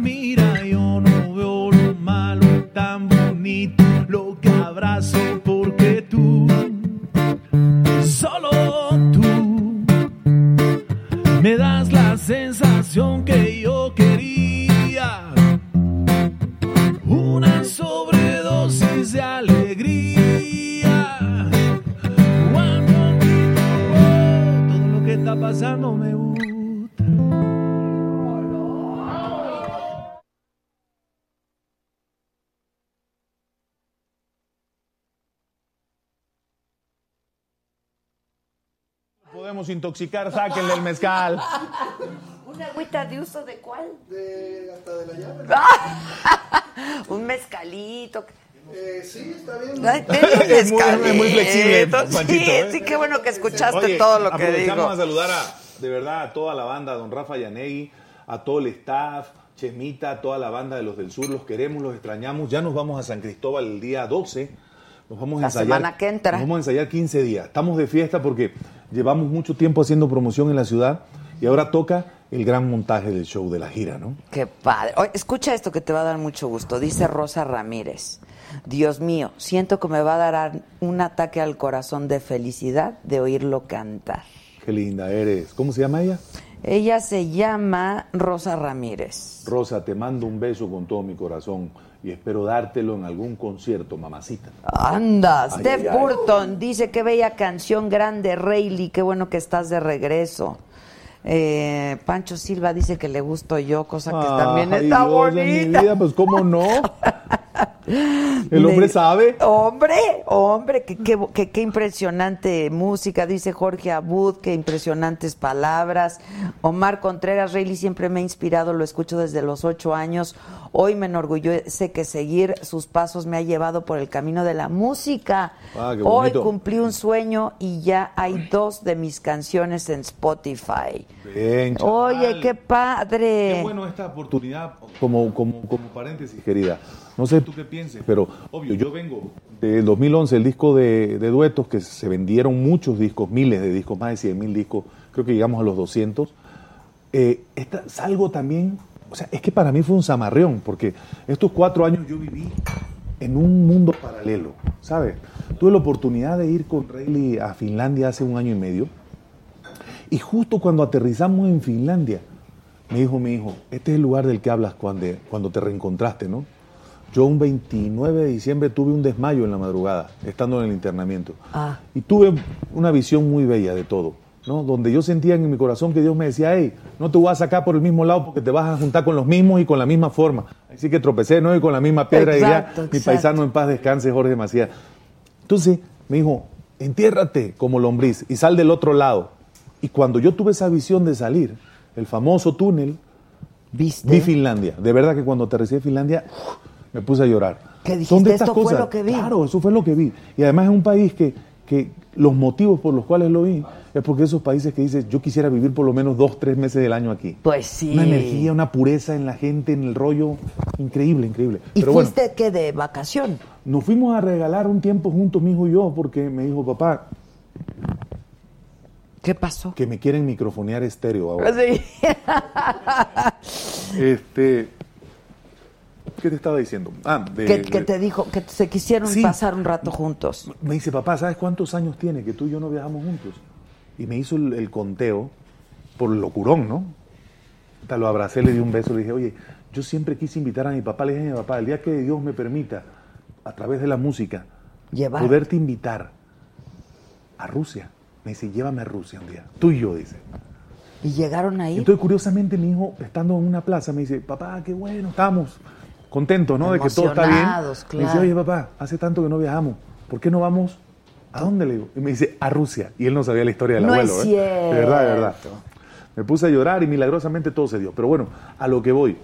Me das la sensación que yo quería. Una sobredosis de alegría. Cuando todo lo que está pasando me Podemos intoxicar, sáquenle el mezcal. [laughs] ¿Una agüita de uso de cuál? De, hasta de la llave. [laughs] Un mezcalito. Eh, sí, está bien. Ay, [laughs] Es muy- flexible. Panchito, Sí, ¿eh? sí, qué bueno que escuchaste Oye, todo lo que digo. a saludar a, de verdad a toda la banda, a don Rafa Yanegui, a todo el staff, Chemita, a toda la banda de los del sur, los queremos, los extrañamos. Ya nos vamos a San Cristóbal el día 12. Nos vamos a La ensayar. semana que entra. Nos vamos a ensayar 15 días. Estamos de fiesta porque llevamos mucho tiempo haciendo promoción en la ciudad y ahora toca el gran montaje del show de la gira, ¿no? Qué padre. Oye, escucha esto que te va a dar mucho gusto. Dice Rosa Ramírez. Dios mío, siento que me va a dar un ataque al corazón de felicidad de oírlo cantar. Qué linda eres. ¿Cómo se llama ella? Ella se llama Rosa Ramírez. Rosa, te mando un beso con todo mi corazón y espero dártelo en algún concierto, mamacita. Anda, Ay, Steph ay, ay. Burton dice qué bella canción, grande Rayleigh, qué bueno que estás de regreso. Eh, Pancho Silva dice que le gusto yo, cosa que también está Dios de mi bonita. vida, pues cómo no. [laughs] El hombre Le- sabe. Hombre, hombre, qué, impresionante música, dice Jorge Abud, qué impresionantes palabras. Omar Contreras, Rayleigh siempre me ha inspirado, lo escucho desde los ocho años. Hoy me enorgullece que seguir sus pasos me ha llevado por el camino de la música. Ah, qué Hoy cumplí un sueño y ya hay dos de mis canciones en Spotify. Bien. Oye, qué padre. Qué bueno esta oportunidad, como, como, como paréntesis, querida. No sé tú qué pienses, pero obvio, yo vengo del 2011, el disco de, de duetos, que se vendieron muchos discos, miles de discos, más de 100 mil discos, creo que llegamos a los 200. Eh, esta- salgo también, o sea, es que para mí fue un zamarreón, porque estos cuatro años yo viví en un mundo paralelo, ¿sabes? Tuve la oportunidad de ir con Rayleigh a Finlandia hace un año y medio, y justo cuando aterrizamos en Finlandia, me dijo mi hijo, este es el lugar del que hablas cuando, cuando te reencontraste, ¿no? Yo un 29 de diciembre tuve un desmayo en la madrugada, estando en el internamiento. Ah. Y tuve una visión muy bella de todo, ¿no? Donde yo sentía en mi corazón que Dios me decía, hey, no te voy a sacar por el mismo lado porque te vas a juntar con los mismos y con la misma forma. Así que tropecé, ¿no? Y con la misma piedra Exacto, y ya, mi exacto. paisano en paz descanse, Jorge Macías. Entonces me dijo, entiérrate como lombriz y sal del otro lado. Y cuando yo tuve esa visión de salir, el famoso túnel, ¿Viste? vi Finlandia. De verdad que cuando aterricé en Finlandia, uf, me puse a llorar. ¿Qué dijiste? Son de estas Esto fue cosas. lo que vi. Claro, eso fue lo que vi. Y además es un país que, que los motivos por los cuales lo vi es porque esos países que dices, yo quisiera vivir por lo menos dos, tres meses del año aquí. Pues sí. Una energía, una pureza en la gente, en el rollo, increíble, increíble. ¿Y Pero bueno, fuiste qué de vacación? nos fuimos a regalar un tiempo juntos, mi hijo y yo, porque me dijo, papá, ¿Qué pasó? que me quieren microfonear estéreo ahora. Sí. Este, ¿qué te estaba diciendo? Ah, de- que, que de- te dijo que se quisieron Sí. pasar un rato juntos. Me dice, papá, ¿sabes cuántos años tiene que tú y yo no viajamos juntos? Y me hizo el, el conteo por locurón, ¿no? Hasta lo abracé, le di un beso, le dije, oye, yo siempre quise invitar a mi papá, le dije a mi papá, el día que Dios me permita, a través de la música, Llevar. poderte invitar a Rusia. Me dice, llévame a Rusia un día. Tú y yo, dice. Y llegaron ahí. Entonces, curiosamente, mi hijo, estando en una plaza, me dice, papá, qué bueno, estamos contentos, ¿no? De que todo está bien. Emocionados, Me dice, claro. oye, papá, hace tanto que no viajamos. ¿Por qué no vamos? ¿A dónde le digo? Y me dice, a Rusia. Y él no sabía la historia del No abuelo, es ¿eh? De verdad, de verdad. Me puse a llorar y milagrosamente todo se dio. Pero bueno, a lo que voy.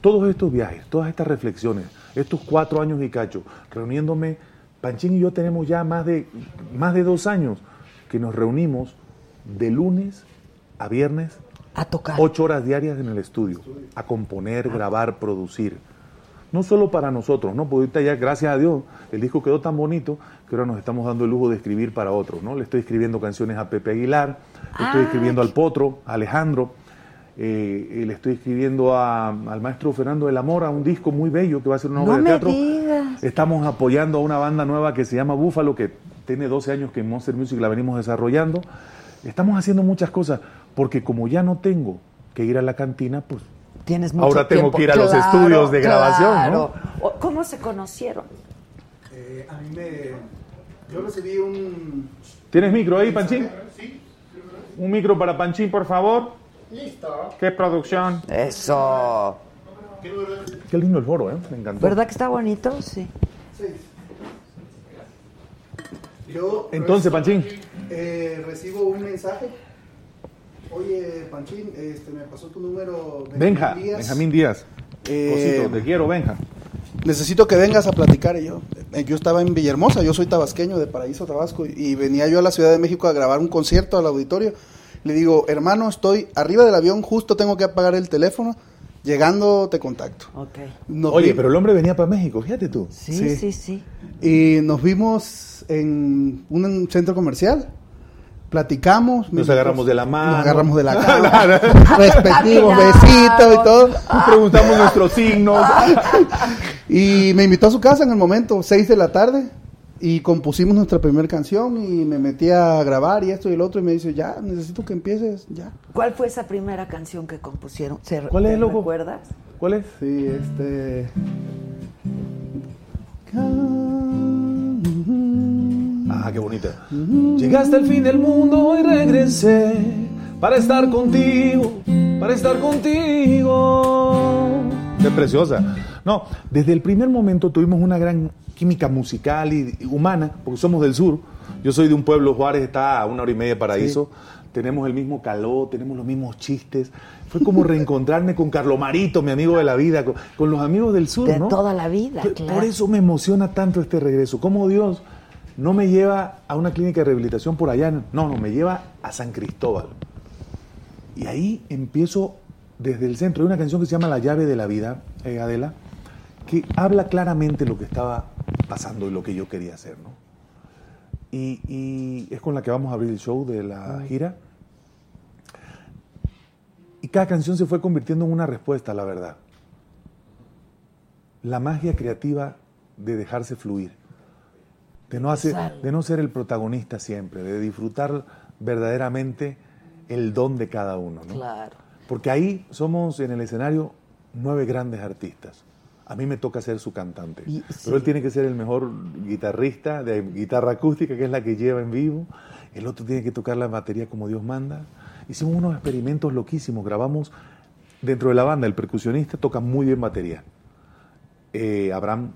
Todos estos viajes, todas estas reflexiones, estos cuatro años y cacho, reuniéndome, Panchín y yo tenemos ya más de, más de dos años que nos reunimos de lunes a viernes A tocar. ocho horas diarias en el estudio, a componer, grabar, producir. No solo para nosotros, ¿no? Porque ahorita ya, gracias a Dios, el disco quedó tan bonito que ahora nos estamos dando el lujo de escribir para otros, ¿no? Le estoy escribiendo canciones a Pepe Aguilar, le estoy Ah, escribiendo al Potro, a Alejandro, eh, y le estoy escribiendo a- al maestro Fernando de la Mora, un disco muy bello que va a ser una obra No de teatro. digas. Estamos apoyando a una banda nueva que se llama Búfalo, que tiene 12 años que en Monster Music la venimos desarrollando. Estamos haciendo muchas cosas, porque como ya no tengo que ir a la cantina, pues Tienes mucho ahora tengo tiempo. que ir a los estudios de grabación, claro. ¿no? ¿Cómo se conocieron? Eh, a mí me. Yo recibí un. ¿Tienes micro ahí, Panchín? Sí. Un micro para Panchín, por favor. Listo. Qué producción. Eso. Qué lindo el foro, ¿eh? Me encantó. ¿Verdad que está bonito? Sí. Seis. Yo. Entonces, Panchín. eh, recibo un mensaje. Oye, Panchín, este, me pasó tu número. Benja, Díaz. Benjamín Díaz. Eh, Cosito, te quiero, Benja. necesito que vengas a platicar. Y yo, eh, yo estaba en Villahermosa, yo soy tabasqueño de Paraíso, Tabasco, y venía yo a la Ciudad de México a grabar un concierto al auditorio. Le digo, hermano, estoy arriba del avión, justo tengo que apagar el teléfono. Llegando te contacto. Ok. Nos Oye, vi- pero el hombre venía para México, fíjate tú. Sí, Sí. sí, sí. Y nos vimos en un centro comercial. Platicamos. Nos agarramos de la mano. Nos agarramos de la [laughs] cara. respectivos besitos y todo. Preguntamos nuestros signos. [laughs] Y me invitó a su casa en el momento, 6 de la tarde. Y compusimos nuestra primera canción y me metí a grabar y esto y el otro. Y me dice, ya, necesito que empieces, ya. ¿Cuál fue esa primera canción que compusieron? ¿Se- ¿Cuál es, te loco? ¿Recuerdas? ¿Cuál es? Sí, este... Ah, qué bonita. Llegaste al fin del mundo y regresé para estar contigo, para estar contigo. Qué preciosa. No, desde el primer momento tuvimos una gran química musical y humana, porque somos del sur. Yo soy de un pueblo, Juárez está a una hora y media de paraíso. Tenemos el mismo calor, tenemos los mismos chistes. Fue como reencontrarme con Carlomarito, mi amigo de la vida, con, con los amigos del sur, De ¿no? toda la vida, Por- claro. Por eso me emociona tanto este regreso. Cómo Dios no me lleva a una clínica de rehabilitación por allá, no, no, me lleva a San Cristóbal. Y ahí empiezo desde el centro. Hay una canción que se llama La llave de la vida, eh, Adela, que habla claramente lo que estaba pasando y lo que yo quería hacer, ¿no? Y, y es con la que vamos a abrir el show de la gira. Y cada canción se fue convirtiendo en una respuesta, la verdad. La magia creativa de dejarse fluir, de no, hacer, de no ser el protagonista siempre, de disfrutar verdaderamente el don de cada uno. ¿no? Claro. Porque ahí somos en el escenario nueve grandes artistas. A mí me toca ser su cantante. Y- Pero él tiene que ser el mejor guitarrista de guitarra acústica, que es la que lleva en vivo. El otro tiene que tocar la batería como Dios manda. Hicimos unos experimentos loquísimos. Grabamos dentro de la banda. El percusionista toca muy bien batería. Eh, Abraham,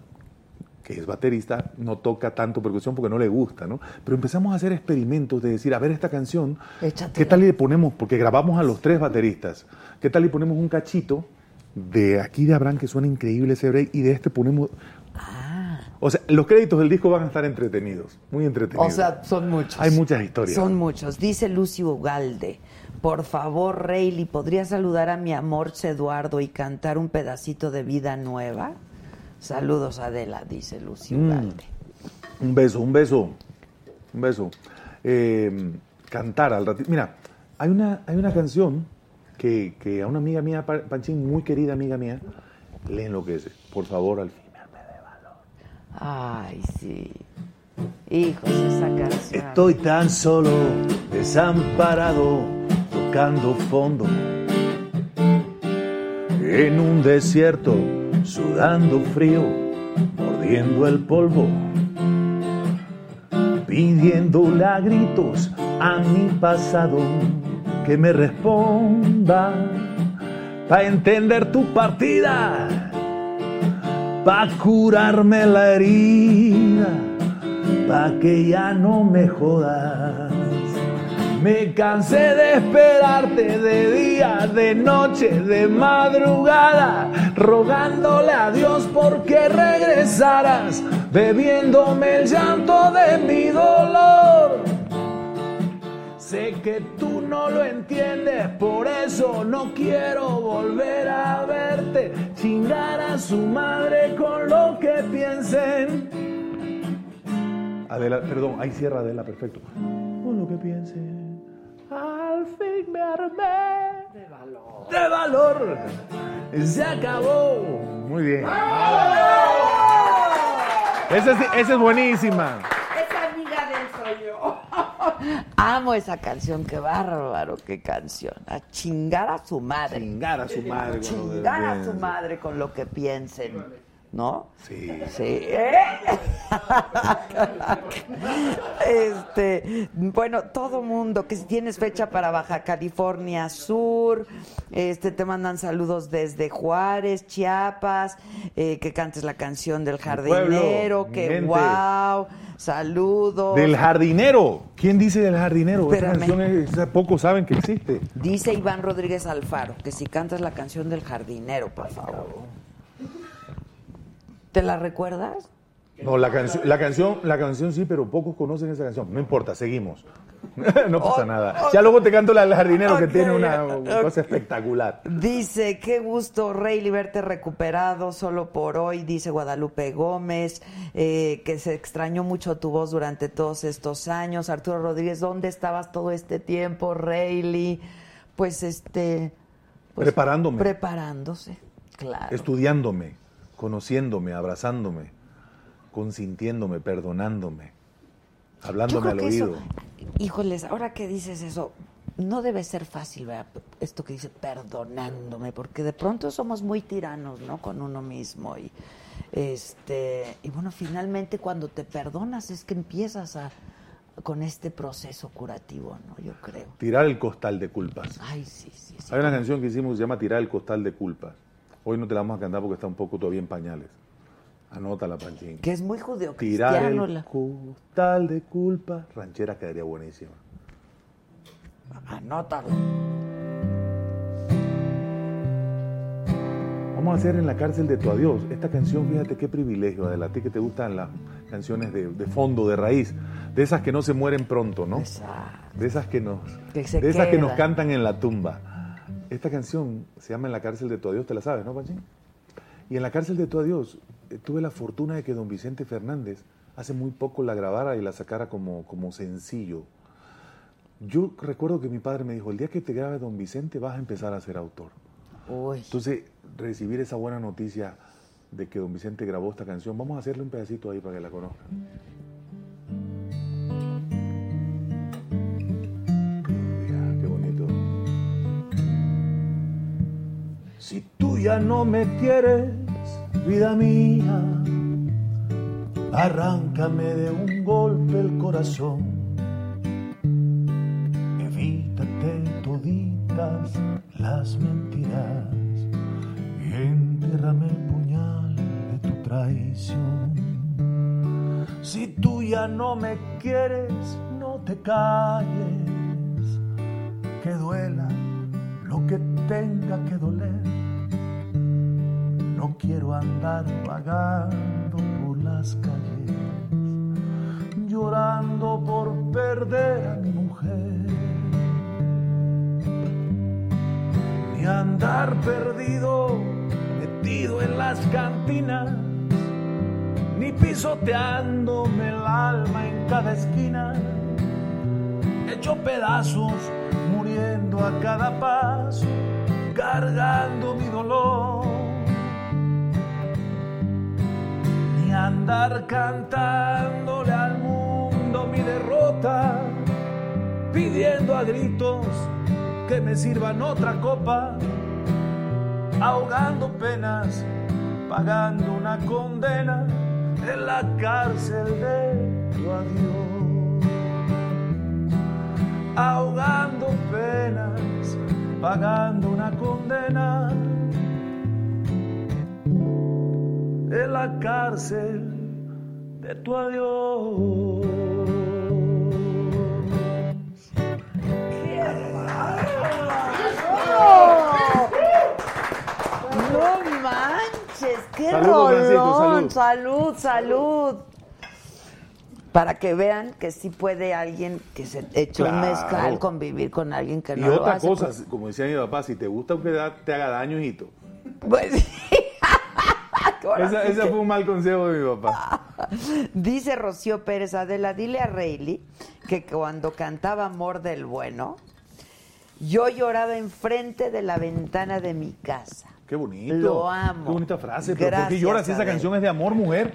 que es baterista, no toca tanto percusión porque no le gusta, ¿no? Pero empezamos a hacer experimentos de decir, a ver esta canción. ¿qué tal le ponemos? Porque grabamos a los tres bateristas. ¿Qué tal le ponemos un cachito de aquí de Abraham que suena increíble ese break y de este ponemos... Ah. O sea, los créditos del disco van a estar entretenidos, muy entretenidos. O sea, son muchos. Hay muchas historias. Son muchos. Dice Lucy Ugalde. Por favor, Rayleigh, ¿podría saludar a mi amor Eduardo y cantar un pedacito de vida nueva? Saludos, Adela, dice Lucy Mm. Un beso, un beso, un beso. Eh, cantar al ratito. Mira, hay una, hay una canción que, que a una amiga mía, Pa- Panchín, muy querida amiga mía, le enloquece. Por favor, al fin. Ay, sí. Hijos, esa canción. Estoy tan solo, desamparado, tocando fondo. En un desierto, sudando frío, mordiendo el polvo. Pidiéndole a gritos a mi pasado que me responda. Pa' entender tu partida, pa' curarme la herida pa' que ya no me jodas. Me cansé de esperarte de día, de noche, de madrugada, rogándole a Dios porque regresaras, bebiéndome el llanto de mi dolor. que tú no lo entiendes, por eso no quiero volver a verte, chingar a su madre con lo que piensen. Adela, perdón, ahí cierra Adela, perfecto. Con lo que piensen. Al fin me armé de valor. De valor. Se acabó. Muy bien. Esa es, esa es buenísima. Esa amiga de él soy yo. [laughs] Amo esa canción, qué bárbaro, qué canción. A chingar a su madre. Chingar a su madre. Chingar a su madre con lo que piensen. ¿No? Sí. Sí. ¿eh? [laughs] Este, bueno, todo mundo, que si tienes fecha para Baja California Sur, este, te mandan saludos desde Juárez, Chiapas, eh, que cantes la canción del jardinero, mi que gente. wow, saludos. Del jardinero. ¿Quién dice del jardinero? Esa pocos saben que existe. Dice Iván Rodríguez Alfaro, que si cantas la canción del jardinero, por favor. ¿Te la recuerdas? No, la canción, la canción, la canción sí, pero pocos conocen esa canción. No importa, seguimos. [laughs] no pasa Oh, nada. oh. Ya luego te canto la del jardinero que tiene una cosa espectacular. Dice, qué gusto, Rey, verte recuperado solo por hoy, dice Guadalupe Gómez, eh, que se extrañó mucho tu voz durante todos estos años. Arturo Rodríguez, ¿dónde estabas todo este tiempo, Rayleigh? Pues este... pues, Preparándome. Preparándose, claro. Estudiándome, conociéndome, abrazándome, consintiéndome, perdonándome, hablándome al oído. eso, híjoles, ahora que dices eso, no debe ser fácil, ¿verdad? Esto que dice perdonándome, porque de pronto somos muy tiranos, ¿no? Con uno mismo y este y bueno, finalmente cuando te perdonas es que empiezas a con este proceso curativo, ¿no? Yo creo. Tirar el costal de culpas. Ay, sí, sí, sí. Hay una canción que hicimos que se llama Tirar el costal de culpas. Hoy no te la vamos a cantar porque está un poco todavía en pañales. Anótala, Panchín. Que es muy judío Tirar el costal de culpas. Ranchera quedaría buenísima. Anótalo. Vamos a hacer en la cárcel de tu adiós. Esta canción, fíjate qué privilegio, Adela. A ti que te gustan las canciones de, de fondo, de raíz. De esas que no se mueren pronto, ¿no? De esas que nos, Que de esas que nos cantan en la tumba. Esta canción se llama En la cárcel de tu adiós, te la sabes, ¿no, Panchín? Y en la cárcel de tu adiós eh, tuve la fortuna de que don Vicente Fernández hace muy poco la grabara y la sacara como, como sencillo. Yo recuerdo que mi padre me dijo, el día que te grabe don Vicente vas a empezar a ser autor. Uy. Entonces, recibir esa buena noticia de que don Vicente grabó esta canción, vamos a hacerle un pedacito ahí para que la conozcan. Si tú ya no me quieres, vida mía, arráncame de un golpe el corazón. Evítate toditas las mentiras y entiérrame el puñal de tu traición. Si tú ya no me quieres, no te calles, que duela lo que tenga que doler. No quiero andar vagando por las calles, llorando por perder a mi mujer. Ni andar perdido, metido en las cantinas, ni pisoteándome el alma en cada esquina hecho pedazos, a cada paso, cargando mi dolor. Ni andar cantándole al mundo mi derrota, pidiendo a gritos que me sirvan otra copa, ahogando penas, pagando una condena en la cárcel de tu adiós ahogando penas, pagando una condena en la cárcel de tu adiós. No manches, qué Salud, Francisco, rolón. salud. salud, salud. Para que vean que sí puede alguien que se eche un Claro. mezcal convivir con alguien que Y no lo otra hace. cosa, pues. como decía mi papá, si te gusta que da- te haga daño, hijito. Pues, [laughs] Ahora Esa, sí ese fue un mal consejo de mi papá. [laughs] Dice Rocío Pérez Adela, dile a Rayleigh que cuando cantaba Amor del Bueno, yo lloraba enfrente de la ventana de mi casa. Qué bonito. Lo amo. Qué bonita frase. Pero ¿por qué Gracias, lloras si esa canción es de amor, mujer?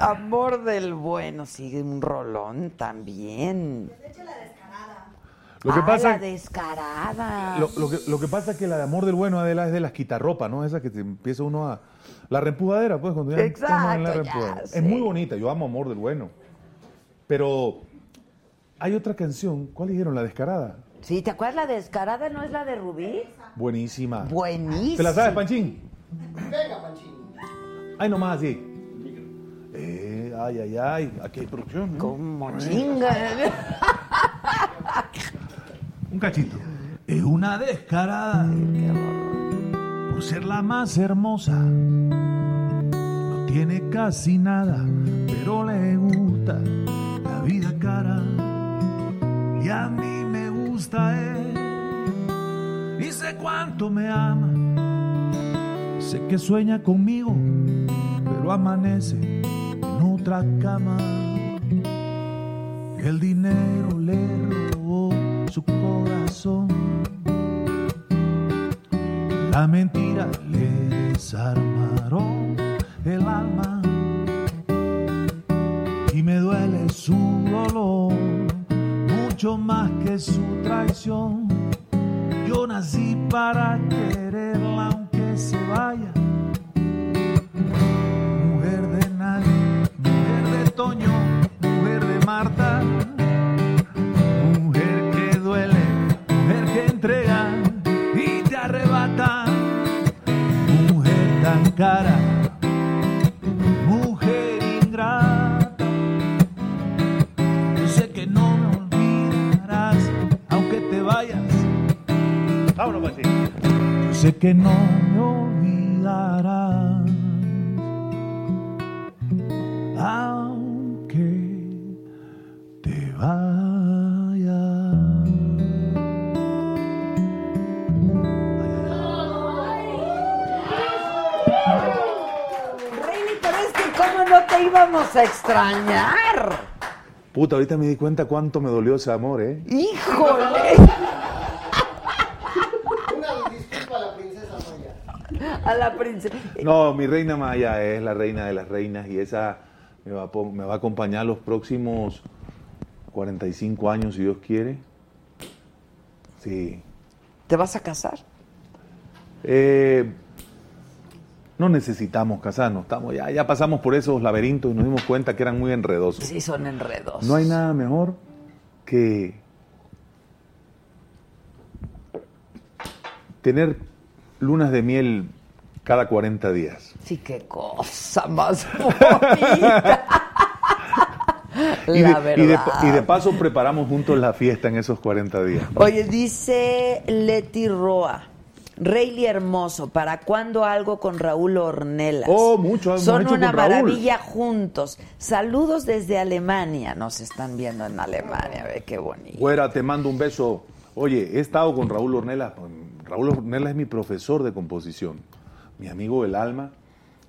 Amor del Bueno, sigue un rolón también. Lo que Ah, pasa- la descarada. Lo, lo que, lo que pasa es que la de amor del bueno, Adela, es de las quitarropas, ¿no? Esa que te empieza uno a... La reempujadera, pues, cuando ya Exacto, estamos en la ya sé. Es muy bonita, yo amo amor del bueno. Pero hay otra canción, ¿cuál dijeron? La descarada. Sí, ¿te acuerdas la descarada? ¿No es la de Rubí? Buenísima. Buenísima. ¿Te la sabes, Panchín? Venga, Panchín. Ay, nomás así. Eh, ay, ay, ay, aquí hay producción. ¿no? Como chinga. Un cachito. Es una descarada por ser la más hermosa. No tiene casi nada, pero le gusta la vida cara. Y a mí me gusta él. Y sé cuánto me ama. Sé que sueña conmigo, pero amanece en otra cama. El dinero le robó su corazón. La mentira le desarmaron el alma. Y me duele su dolor, mucho más que su traición. Yo nací para quererla aunque se vaya. Mujer de nadie, mujer de Toño, mujer de Marta. Mujer que duele, mujer que entrega y te arrebata. Mujer tan cara, mujer ingrata. Yo sé que no me olvidarás, aunque te vayas. Vámonos, Panchín. Yo sé que no me olvidarás, vayas. Rayleigh, pero es que cómo no te íbamos a extrañar. Puta, ahorita me di cuenta cuánto me dolió ese amor, ¿eh? ¡Híjole! Una disculpa a la princesa Maya. A la princesa. No, mi reina Maya es la reina de las reinas y esa me va a, me va a acompañar los próximos 45 años, si Dios quiere. Sí. ¿Te vas a casar? Eh, no necesitamos casarnos, estamos ya, ya pasamos por esos laberintos y nos dimos cuenta que eran muy enredosos. Sí, son enredos. No hay nada mejor que tener lunas de miel cada 40 días. Sí, qué cosa más bonita. [laughs] [laughs] Y La de, y de- verdad. y de paso preparamos juntos la fiesta en esos 40 días. Oye, dice Leti Roa. Rayleigh Hermoso, ¿para cuándo algo con Raúl Ornelas? Oh, mucho hemos Son hecho una con Raúl. maravilla juntos. Saludos desde Alemania. Nos están viendo en Alemania, ve qué bonito. Güera, te mando un beso. Oye, he estado con Raúl Ornelas. Raúl Ornelas es mi profesor de composición, mi amigo del alma.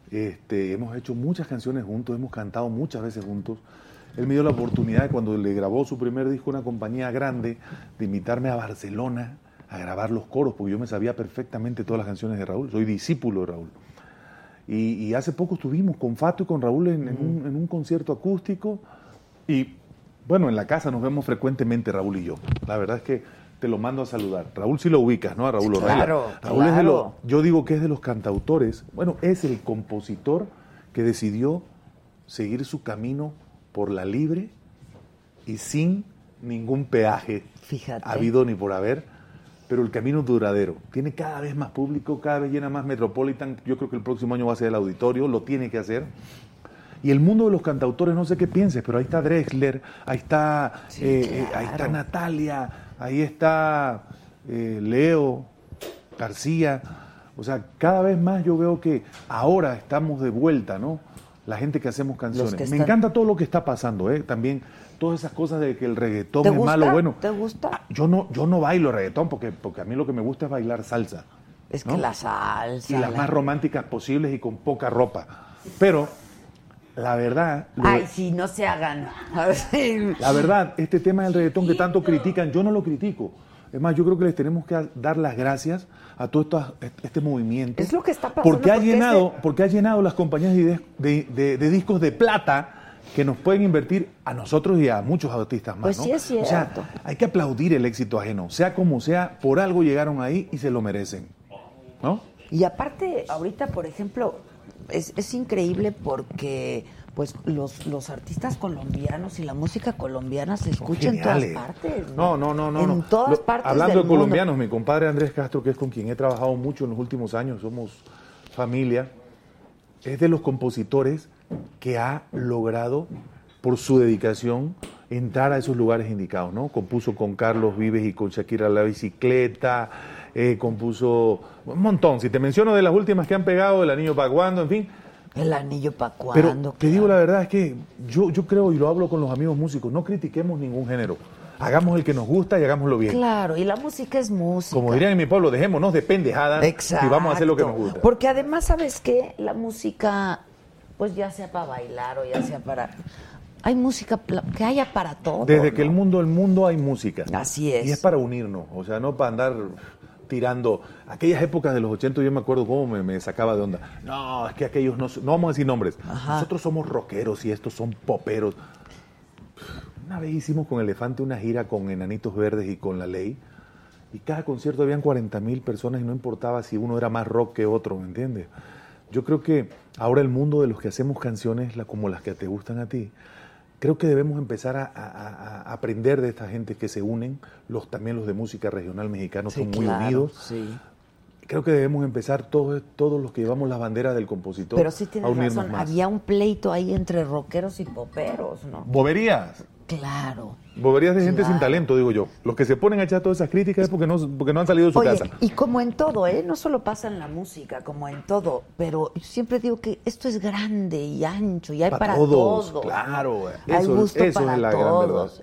Este, hemos hecho muchas canciones juntos, hemos cantado muchas veces juntos. Él me dio la oportunidad cuando le grabó su primer disco una compañía grande de invitarme a Barcelona a grabar los coros, porque yo me sabía perfectamente todas las canciones de Raúl. Soy discípulo de Raúl. Y, y hace poco estuvimos con Fato y con Raúl en, en un, en un concierto acústico. Y bueno, en la casa nos vemos frecuentemente Raúl y yo. La verdad es que te lo mando a saludar. Raúl sí lo ubicas, ¿no? A Raúl Ornella. Claro, Raúl es de los, yo digo que es de los cantautores. Bueno, es el compositor que decidió seguir su camino por la libre y sin ningún peaje Fíjate. habido ni por haber, pero el camino duradero. Tiene cada vez más público, cada vez llena más Metropolitan. Yo creo que el próximo año va a ser el auditorio, lo tiene que hacer. Y el mundo de los cantautores, no sé qué pienses, pero ahí está Drexler, ahí está, Sí, eh, eh, ahí está Natalia, ahí está eh, Leo, García. O sea, cada vez más yo veo que ahora estamos de vuelta, ¿no? La gente que hacemos canciones. que Me están- encanta todo lo que está pasando, ¿eh? También todas esas cosas de que el reggaetón ¿Te es gusta? malo, bueno. ¿Te gusta? Yo no, yo no bailo reggaetón porque, porque a mí lo que me gusta es bailar salsa. Es ¿no? que la salsa. Y las la- más románticas posibles y con poca ropa. Pero, la verdad, Ay, sí, no se hagan. [laughs] la verdad, este tema del reggaetón que tanto critican, yo no lo critico. Es más, yo creo que les tenemos que dar las gracias a todo esto- este movimiento. Es lo que está pasando, Porque ha porque llenado, porque ha llenado las compañías de, de- de- de discos de plata que nos pueden invertir a nosotros y a muchos artistas más. Pues ¿no? sí es O sea, cierto. hay que aplaudir el éxito ajeno. Sea como sea, por algo llegaron ahí y se lo merecen. ¿No? Y aparte, ahorita, por ejemplo, es, es increíble porque pues los, los artistas colombianos y la música colombiana se escucha en todas partes. No, no, no, no. En no. todas Lo- partes Hablando del de mundo. colombianos, mi compadre Andrés Castro, que es con quien he trabajado mucho en los últimos años, somos familia, es de los compositores que ha logrado, por su dedicación, entrar a esos lugares indicados, ¿no? Compuso con Carlos Vives y con Shakira La Bicicleta, eh, compuso un montón. Si te menciono de las últimas que han pegado, El Anillo Paguando, en fin, El anillo para pero cuando. te digo la verdad es que yo, yo creo y lo hablo con los amigos músicos, no critiquemos ningún género. Hagamos el que nos gusta y hagámoslo bien. Claro, y la música es música. Como dirían en mi pueblo, dejémonos de pendejadas Exacto. y vamos a hacer lo que nos gusta. Porque además, ¿sabes qué? La música, pues ya sea para bailar o ya sea para... Hay música que haya para todo. Desde que el mundo el mundo hay música. Así es. Y es para unirnos, o sea, no para andar tirando. Aquellas épocas de los 80 yo me acuerdo cómo me, me sacaba de onda. No, es que aquellos no, no vamos a decir nombres. Ajá. Nosotros somos rockeros y estos son poperos. Una vez hicimos con Elefante una gira con Enanitos Verdes y con La Ley. Y cada concierto habían 40 mil personas y no importaba si uno era más rock que otro, ¿me entiendes? Yo creo que ahora el mundo de los que hacemos canciones la- como las que te gustan a ti, creo que debemos empezar a, a- a- a aprender de esta gente que se unen, los, también los de música regional mexicano Sí, son muy claro, unidos. Sí. Creo que debemos empezar todos, todos los que llevamos la bandera del compositor Pero sí a tienes unirnos razón, más. había un pleito ahí entre rockeros y poperos, ¿no? Boberías. Claro. Boberías de gente Claro. sin talento, digo yo. Los que se ponen a echar todas esas críticas es porque no, porque no han salido de su Oye, casa. y como en todo, ¿eh? No solo pasa en la música, como en todo, pero siempre digo que esto es grande y ancho y hay Pa' para todos, todos. claro, Hay eso- gusto eso para es la gran todos.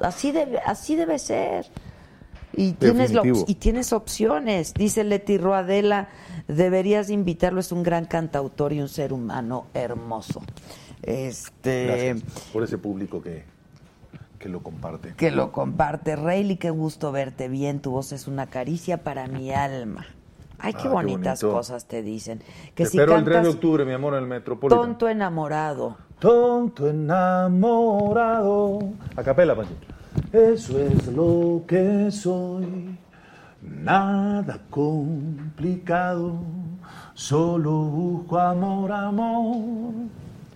Así debe, así debe ser. Y tienes, y opciones. Dice Leti Roadela, deberías invitarlo, es un gran cantautor y un ser humano hermoso. Este, Gracias por ese público que, que lo comparte. que lo comparte. Rayleigh, qué gusto verte bien. Tu voz es una caricia para mi [laughs] alma. Ay, qué Ah, bonitas cosas te dicen. Que Te si espero el 3 de octubre, mi amor, en el Metropolitan. tonto enamorado. Tonto enamorado. A capela, Pancho. Eso es lo que soy. Nada complicado. Solo busco amor, amor.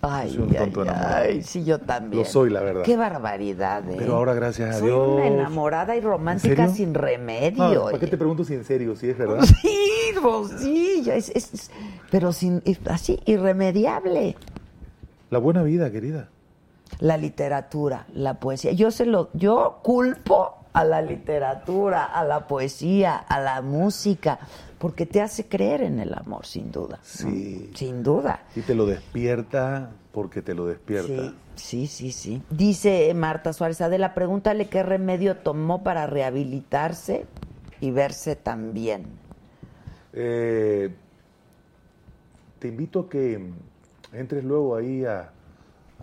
Ay, Soy un ay, tonto enamorado. ay, sí, yo también. Lo soy, la verdad. Qué barbaridad, ¿eh? Pero ahora, gracias a Soy Dios. una enamorada y romántica sin remedio. No, ¿Para qué te pregunto si en serio, si es verdad? [laughs] Sí, pues, sí, ya es, es- es- pero sin, así, irremediable. La buena vida, querida. La literatura, la poesía. Yo se lo, yo culpo a la literatura, a la poesía, a la música, porque te hace creer en el amor, sin duda. ¿no? Sí. Sin duda. Y te lo despierta porque te lo despierta. Sí, sí, sí, sí. Dice Marta Suárez Adela, pregúntale qué remedio tomó para rehabilitarse y verse tan bien. Eh, te invito a que entres luego ahí a-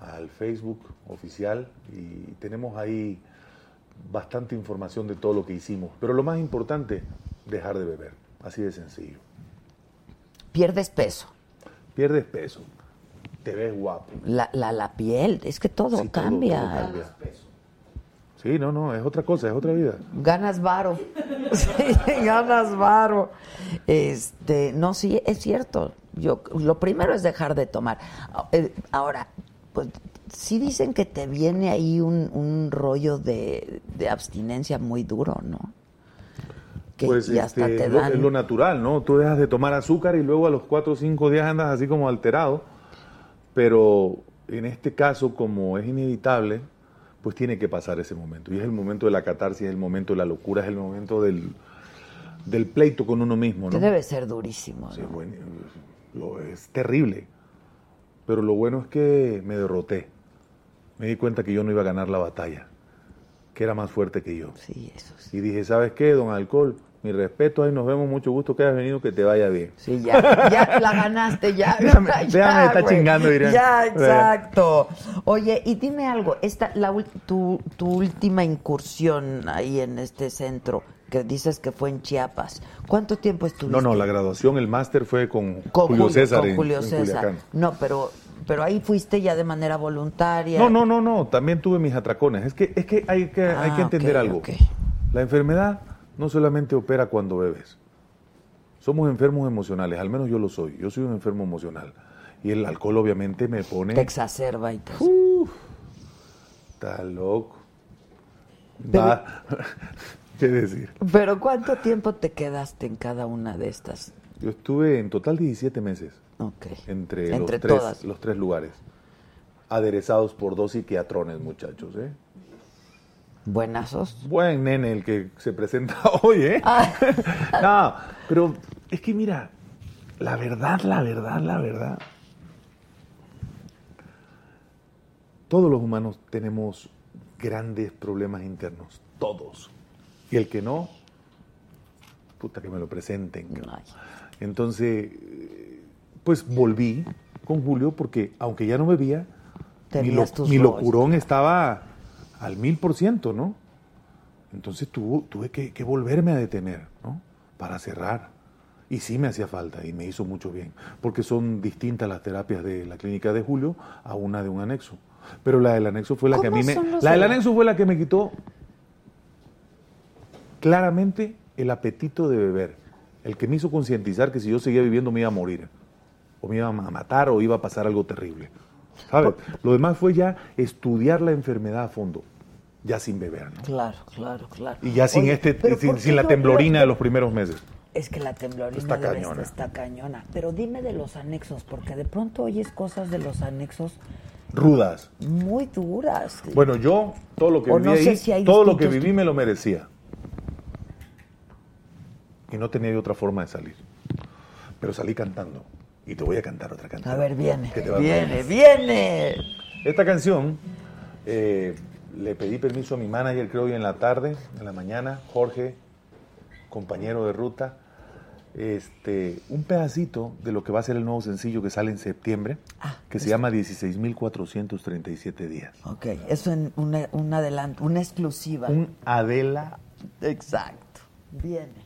al Facebook oficial y tenemos ahí bastante información de todo lo que hicimos. Pero lo más importante, dejar de beber. Así de sencillo. Pierdes peso. Pierdes peso. Te ves guapo. La, la, la piel, es que todo Sí, todo- cambia. todo cambia. Sí, no, no, es otra cosa, es otra vida. Ganas varo. [laughs] Sí, ganas varo. Este, no, sí, es cierto. Yo, lo primero es dejar de tomar. Eh, Ahora, pues sí dicen que te viene ahí un, un rollo de, de abstinencia muy duro, ¿no? Que pues y hasta este, te lo- dan. es lo natural, ¿no? Tú dejas de tomar azúcar y luego a los cuatro o cinco días andas así como alterado. Pero en este caso, como es inevitable, pues tiene que pasar ese momento. Y es el momento de la catarsis, es el momento de la locura, es el momento del, del pleito con uno mismo, Que ¿no? debe ser durísimo. Sí, ¿no? bueno, lo- es terrible. Pero lo bueno es que me derroté. Me di cuenta que yo no iba a ganar la batalla, que era más fuerte que yo. Sí, eso sí. Y dije, ¿sabes qué, don Alcohol? Mi respeto, ahí nos vemos, mucho gusto que hayas venido, que te vaya bien. Sí, ya, ya la ganaste, ya. [laughs] Déjame- ya, déjame güey. chingando, dirían. Ya, exacto. Oye, y dime algo, esta, la, tu, tu última incursión ahí en este centro, que dices que fue en Chiapas, ¿cuánto tiempo estuviste? No, no, la graduación, el máster fue con, con Julio César. con Julio en César. No, pero, pero ahí fuiste ya de manera voluntaria. No, no, no, no, también tuve mis atracones. Es que, es que hay que, hay que Ah, entender ok, algo. ok. La enfermedad no solamente opera cuando bebes. Somos enfermos emocionales, al menos yo lo soy. Yo soy un enfermo emocional. Y el alcohol obviamente me pone... Te exacerba y. Uf, está loco. Pero- Va. [laughs] ¿Qué decir? Pero ¿cuánto tiempo te quedaste en cada una de estas? Yo estuve en total 17 meses. Ok. Entre, Entre los, tres, todas. los tres lugares. Aderezados por dos psiquiatrones, muchachos, ¿eh? Buenazos. Buen nene el que se presenta [laughs] hoy, ¿eh? [laughs] no, pero es que mira, la verdad, la verdad, la verdad. Todos los humanos tenemos grandes problemas internos, todos. Y el que no, puta que me lo presenten. Entonces, pues volví con Julio porque aunque ya no bebía, mi, lo- mi locurón estaba al mil por ciento, ¿no? Entonces tuvo- tuve que, que volverme a detener, ¿no? Para cerrar. Y sí me hacía falta y me hizo mucho bien, porque son distintas las terapias de la clínica de Julio a una de un anexo. Pero la del anexo fue la que a ¿Cómo mí me... La del de- anexo fue la que me quitó claramente el apetito de beber. El que me hizo concientizar que si yo seguía viviendo me iba a morir. O me iban a matar o iba a pasar algo terrible. ¿Sabes? Lo demás fue ya estudiar la enfermedad a fondo. Ya sin beber, ¿no? Claro, claro, claro. Y ya sin Oye, este, sin, ¿por qué sin la lo- temblorina lo- de los primeros meses. Es que la temblorina Está cañona. está cañona. Pero dime de los anexos, porque de pronto oyes cosas de los anexos Rudas. muy duras. Bueno, yo todo lo que O viví no sé ahí, si hay todo lo que viví me lo merecía. Y no tenía otra forma de salir. Pero salí cantando. Y te voy a cantar otra canción. A ver, viene, que te va a viene, gustar. viene. Esta canción eh, le pedí permiso a mi manager, creo hoy en la tarde, en la mañana, Jorge, compañero de ruta, este, un pedacito de lo que va a ser el nuevo sencillo que sale en septiembre, que se llama 16.437 días. Ok, eso en una, un adelanto, una exclusiva. Un Adela. Exacto. Viene.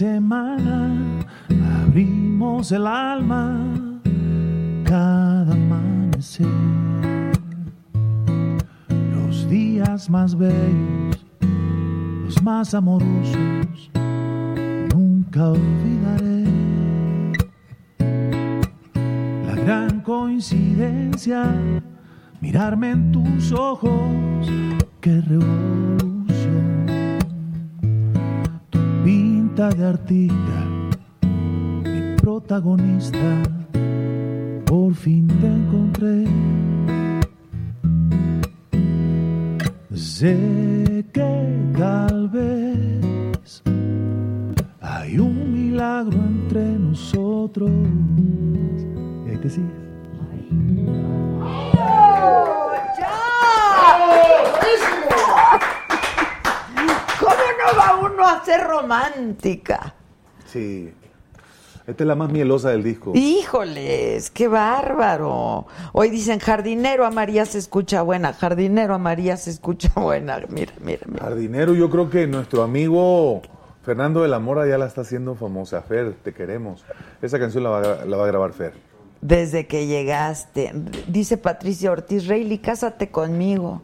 Semana abrimos el alma cada amanecer. Los días más bellos, los más amorosos, nunca olvidaré. La gran coincidencia, mirarme en tus ojos, qué revolución pinta de artista, mi protagonista, por fin te encontré. Sé que tal vez hay un milagro entre nosotros. Y ahí te sigues. ¿Cómo no va uno a ser romántica? Sí. Esta es la más mielosa del disco. Híjoles, qué bárbaro. Hoy dicen jardinero a María se escucha buena, jardinero a María se escucha [laughs] buena. Mira, mira, mira. Jardinero, yo creo que nuestro amigo Fernando de la Mora ya la está haciendo famosa. Fer, te queremos. Esa canción la va, a- la va a grabar Fer. Desde que llegaste. Dice Patricia Ortiz, Rayleigh, cásate conmigo.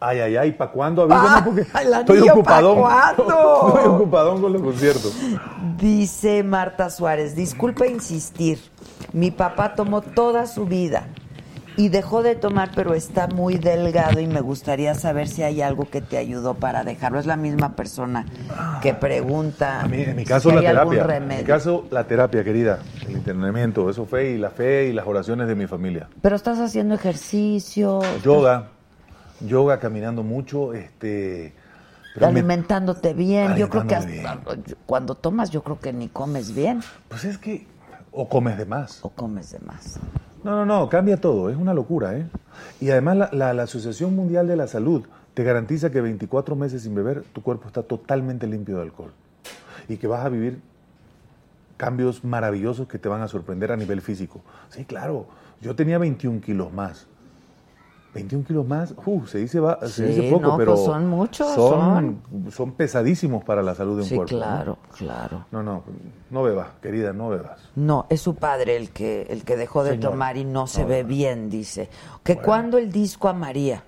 Ay, ay, ay, ¿para cuándo? Avísame Ah, porque estoy ¿pa' ocupadón. cuándo? [laughs] Estoy ocupadón con los conciertos. Dice Marta Suárez, disculpa insistir, mi papá tomó toda su vida y dejó de tomar, pero está muy delgado y me gustaría saber si hay algo que te ayudó para dejarlo. Es la misma persona que pregunta A mí, en mi caso, si la hay algún terapia. En mi caso, la terapia, querida. El internamiento. Eso fue y la fe y las oraciones de mi familia. Pero estás haciendo ejercicio. Yoga. Yoga, caminando mucho. Este, alimentándote bien. Yo creo que hasta cuando tomas, yo creo que ni comes bien. Pues es que o comes de más. O comes de más. No, no, no, cambia todo, es una locura, ¿eh? Y además la, la- la Asociación Mundial de la Salud te garantiza que 24 meses sin beber tu cuerpo está totalmente limpio de alcohol y que vas a vivir cambios maravillosos que te van a sorprender a nivel físico. Sí, claro, yo tenía 21 kilos más. 21 kilos más, uh, se dice, va, se dice poco, no, pero pues son muchos, son, son pesadísimos para la salud de un Sí, cuerpo. ¿no? claro, claro. No, no, no bebas, querida, no bebas. No, es su padre el que el que dejó de Señor. tomar y no se No, ve bien, dice. Que Bueno. cuando el disco a María.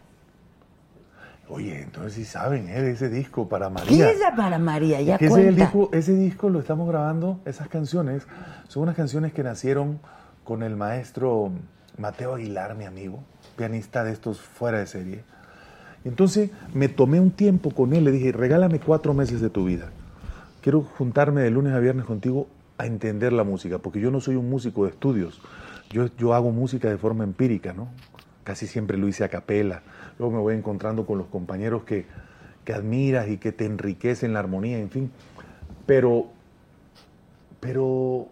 Oye, entonces sí saben, ¿eh? De ese disco para María. ¿Qué es la para María? Ya Es que ese, cuenta. disco, ese disco lo estamos grabando, esas canciones, son unas canciones que nacieron con el maestro Mateo Aguilar, mi amigo, pianista de estos fuera de serie. Entonces me tomé un tiempo con él, le dije, regálame cuatro meses de tu vida. Quiero juntarme de lunes a viernes contigo a entender la música, porque yo no soy un músico de estudios, yo, yo hago música de forma empírica, ¿no? Casi siempre lo hice a capela, luego me voy encontrando con los compañeros que, que admiras y que te enriquecen la armonía, en fin. Pero, pero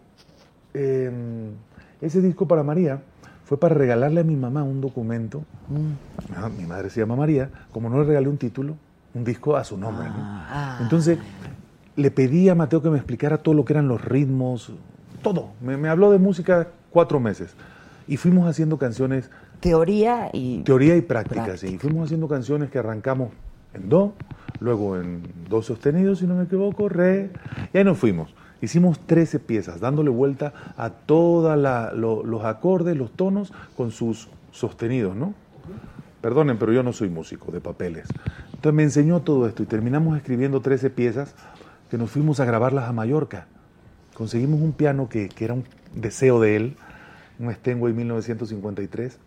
eh, ese disco para María fue para regalarle a mi mamá un documento. Ah, Mi madre se llama María, como no le regalé un título, un disco a su nombre. ¿no? Ah, Entonces le pedí a Mateo que me explicara todo lo que eran los ritmos, todo. Me, me habló de música cuatro meses y fuimos haciendo canciones Teoría y Teoría y práctica, sí. Fuimos haciendo canciones que arrancamos en do, luego en do sostenido, si no me equivoco, re, y ahí nos fuimos. Hicimos 13 piezas, dándole vuelta a todos los acordes, los tonos, con sus sostenidos, ¿no? Perdonen, pero yo no soy músico de papeles. Entonces me enseñó todo esto y terminamos escribiendo 13 piezas que nos fuimos a grabarlas a Mallorca. Conseguimos un piano que, que era un deseo de él, un Steinway 1953.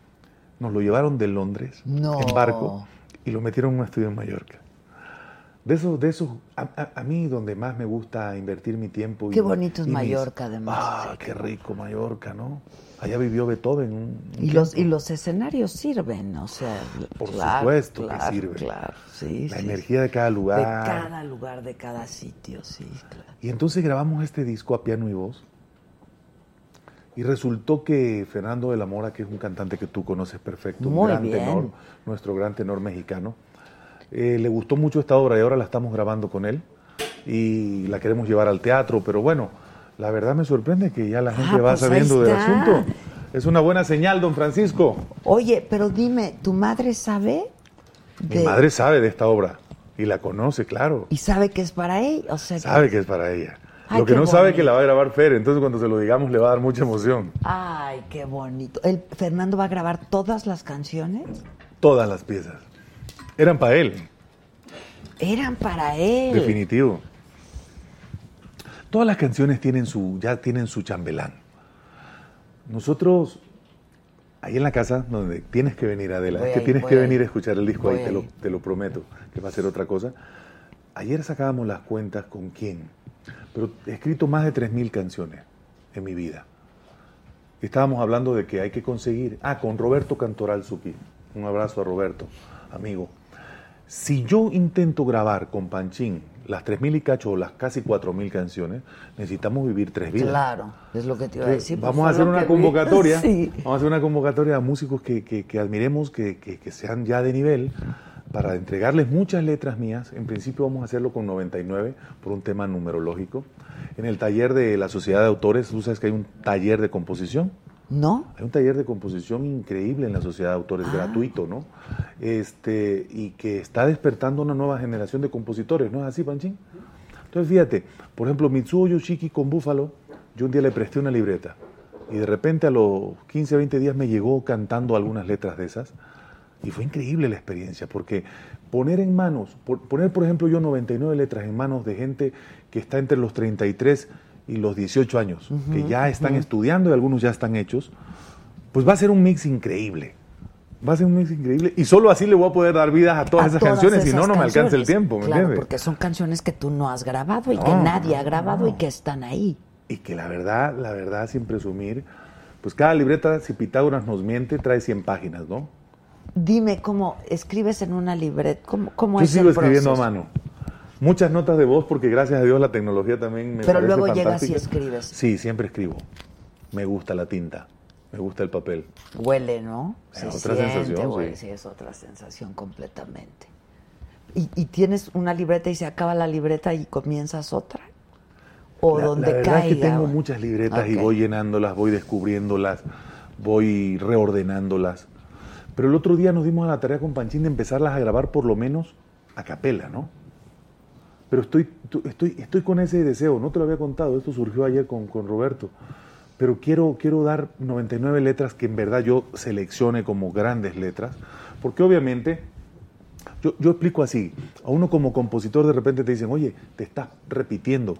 Nos lo llevaron de Londres No. en barco y lo metieron en un estudio en Mallorca. De esos, de esos, a, a- a mí donde más me gusta invertir mi tiempo. Qué bonito es Mallorca, además. Ah, qué rico Mallorca, ¿no? Allá vivió Beethoven. un- un y los y los escenarios sirven, o sea, Por claro, supuesto claro, que sirve. Claro, sí, La sí, energía de cada lugar. De cada lugar, de cada sitio, sí, claro. Y entonces grabamos este disco a piano y voz. Y resultó que Fernando de la Mora, que es un cantante que tú conoces perfecto, un gran bien. tenor, nuestro gran tenor mexicano, eh, le gustó mucho esta obra y ahora la estamos grabando con él y la queremos llevar al teatro, pero bueno, la verdad me sorprende que ya la gente Ah, va pues sabiendo del asunto. Es una buena señal, don Francisco. Oye, pero dime, ¿tu madre sabe? Mi madre sabe de esta obra y la conoce, claro. Y sabe que es para ella, o sea, Sabe que es para ella. Ay, Lo que no sabe es que la va a grabar Fer, entonces cuando se lo digamos le va a dar mucha emoción. Ay, qué bonito. ¿El Fernando va a grabar todas las canciones? Todas las piezas. Eran para él, Eran para él. definitivo. Todas las canciones tienen su, ya tienen su chambelán. Nosotros, ahí en la casa, donde tienes que venir, Adela, Voy es que ahí, tienes que ahí. venir a escuchar el disco Voy ahí, te lo, te lo prometo, que va a ser otra cosa. Ayer sacábamos las cuentas con quién, pero he escrito más de 3.000 canciones en mi vida. Estábamos hablando de que hay que conseguir, ah, con Roberto Cantoral Suki, un abrazo a Roberto, amigo. Si yo intento grabar con Panchín las 3.000 y cacho o las casi 4.000 canciones, necesitamos vivir tres vidas. Claro, es lo que te iba a decir. pues, Vamos a hacer una convocatoria. [laughs] Sí. Vamos a hacer una convocatoria a músicos que, que- que admiremos, que, que- que sean ya de nivel, para entregarles muchas letras mías. En principio vamos a hacerlo con 99 por un tema numerológico. En el taller de la Sociedad de Autores, tú sabes que hay un taller de composición. ¿No? Hay un taller de composición increíble en la Sociedad de Autores, Ah. gratuito, ¿no? Este, y que está despertando una nueva generación de compositores, ¿no es así, Panchín? Entonces, fíjate, por ejemplo, Mitsuo Yoshiki con Búfalo, yo un día le presté una libreta y de repente a los 15, 20 días me llegó cantando algunas letras de esas y fue increíble la experiencia porque poner en manos, por- poner por ejemplo yo 99 letras en manos de gente que está entre los 33 y los 18 años, que ya están estudiando y algunos ya están hechos, pues va a ser un mix increíble. Va a ser un mix increíble y solo así le voy a poder dar vida a todas A esas todas canciones, si no, no me alcanza el tiempo, ¿me Claro, entiendes? porque son canciones que tú no has grabado y que No, nadie ha grabado no. y que están ahí. Y que la verdad, la verdad, sin presumir, pues cada libreta, si Pitágoras nos miente, trae 100 páginas, ¿no? Dime cómo escribes en una libreta, cómo, cómo Yo es sigo el escribiendo a proceso? mano. Muchas notas de voz porque gracias a Dios la tecnología también me Pero parece luego llegas y escribes. Sí, siempre escribo. Me gusta la tinta, me gusta el papel. Huele, ¿no? Es Se otra siente, sensación, güey, sí. sí, es otra sensación completamente. ¿Y, y tienes una libreta y se acaba la libreta y comienzas otra? O La- donde la verdad caiga. es que tengo muchas libretas y Ok. voy llenándolas, voy descubriéndolas, voy reordenándolas. Pero el otro día nos dimos a la tarea con Panchín de empezarlas a grabar por lo menos a capela, ¿no? Pero estoy, estoy, estoy con ese deseo, no te lo había contado, esto surgió ayer con, con Roberto. Pero quiero, quiero dar 99 letras que en verdad yo seleccione como grandes letras, porque obviamente yo, yo explico así, a uno como compositor de repente te dicen, oye, te estás repitiendo.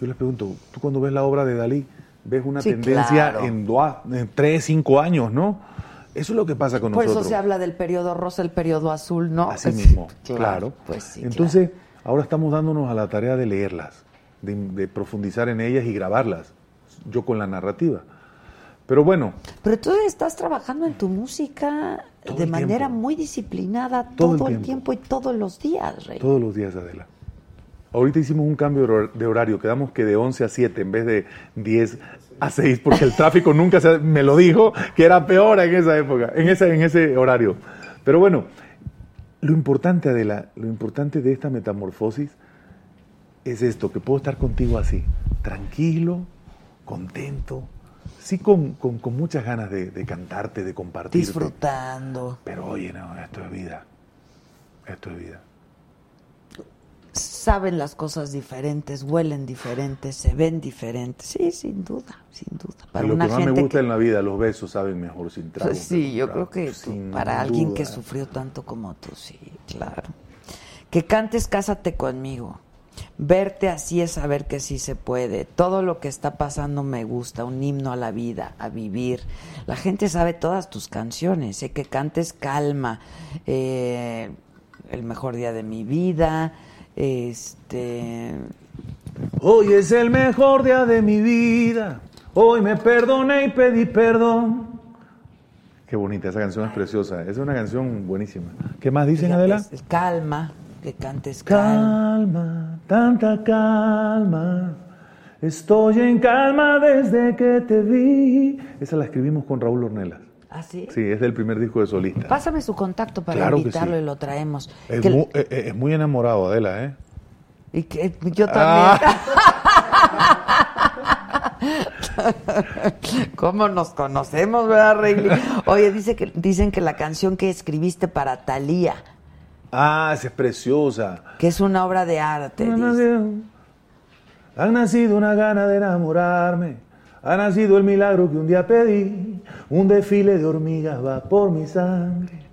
Yo les pregunto, tú cuando ves la obra de Dalí, ves una Sí, tendencia claro. en, en tres, cinco años, ¿no? Eso es lo que pasa con Por nosotros. eso se habla del periodo rosa, el periodo azul, ¿no? Así mismo, [laughs] Claro, claro. Pues sí, Entonces, ahora estamos dándonos a la tarea de leerlas, de, de profundizar en ellas y grabarlas, yo con la narrativa. Pero bueno, Pero tú estás trabajando en tu música de manera tiempo. muy disciplinada Todo todo, el el, tiempo. tiempo. y todos los días, Rey. todos los días, Adela. Ahorita hicimos un cambio de horario, quedamos que de 11 a 7 en vez de 10 a 6, porque el tráfico nunca se, me lo dijo que era peor en esa época, en ese, en ese horario. Pero bueno, lo importante, Adela, lo importante de esta metamorfosis es esto, que puedo estar contigo así, tranquilo, contento, sí con, con- con muchas ganas de, de cantarte, de compartir. Disfrutando. Pero oye, no, esto es vida, esto es vida. Saben las cosas diferentes, huelen diferentes, se ven diferentes. Sí, sin duda, sin duda. Para lo una que más me gusta que- en la vida, los besos saben mejor sin trago. Pues sí, yo creo que tú, para alguien que sufrió tanto como tú, sí, claro. Que cantes Cásate conmigo. Verte así es saber que sí se puede. Todo lo que está pasando me gusta, un himno a la vida, a vivir. La gente sabe todas tus canciones. Sé que cantes Calma, eh, El mejor día de mi vida, este... Hoy es el mejor día de mi vida. Hoy me perdoné y pedí perdón. Qué bonita, esa canción es preciosa. Es una canción buenísima. ¿Qué más dicen, fíjate, Adela? es- Calma, que cantes Calma. Calma, tanta calma. Estoy en calma desde que te vi. Esa la escribimos con Raúl Ornelas. ¿Ah, sí? Sí, es del primer disco de solista. Pásame su contacto para Claro invitarlo sí. y lo traemos. Es, Que- eh, eh, es muy enamorado, Adela, ¿eh? y que yo también. [laughs] ¿Cómo nos conocemos, verdad, Reilly? Oye, dice que, dicen que la canción que escribiste para Thalía, Ah, esa es preciosa. que es una obra de arte. Ha dice. nacido, ha nacido una gana de enamorarme. Ha nacido el milagro que un día pedí. Un desfile de hormigas va por mi sangre.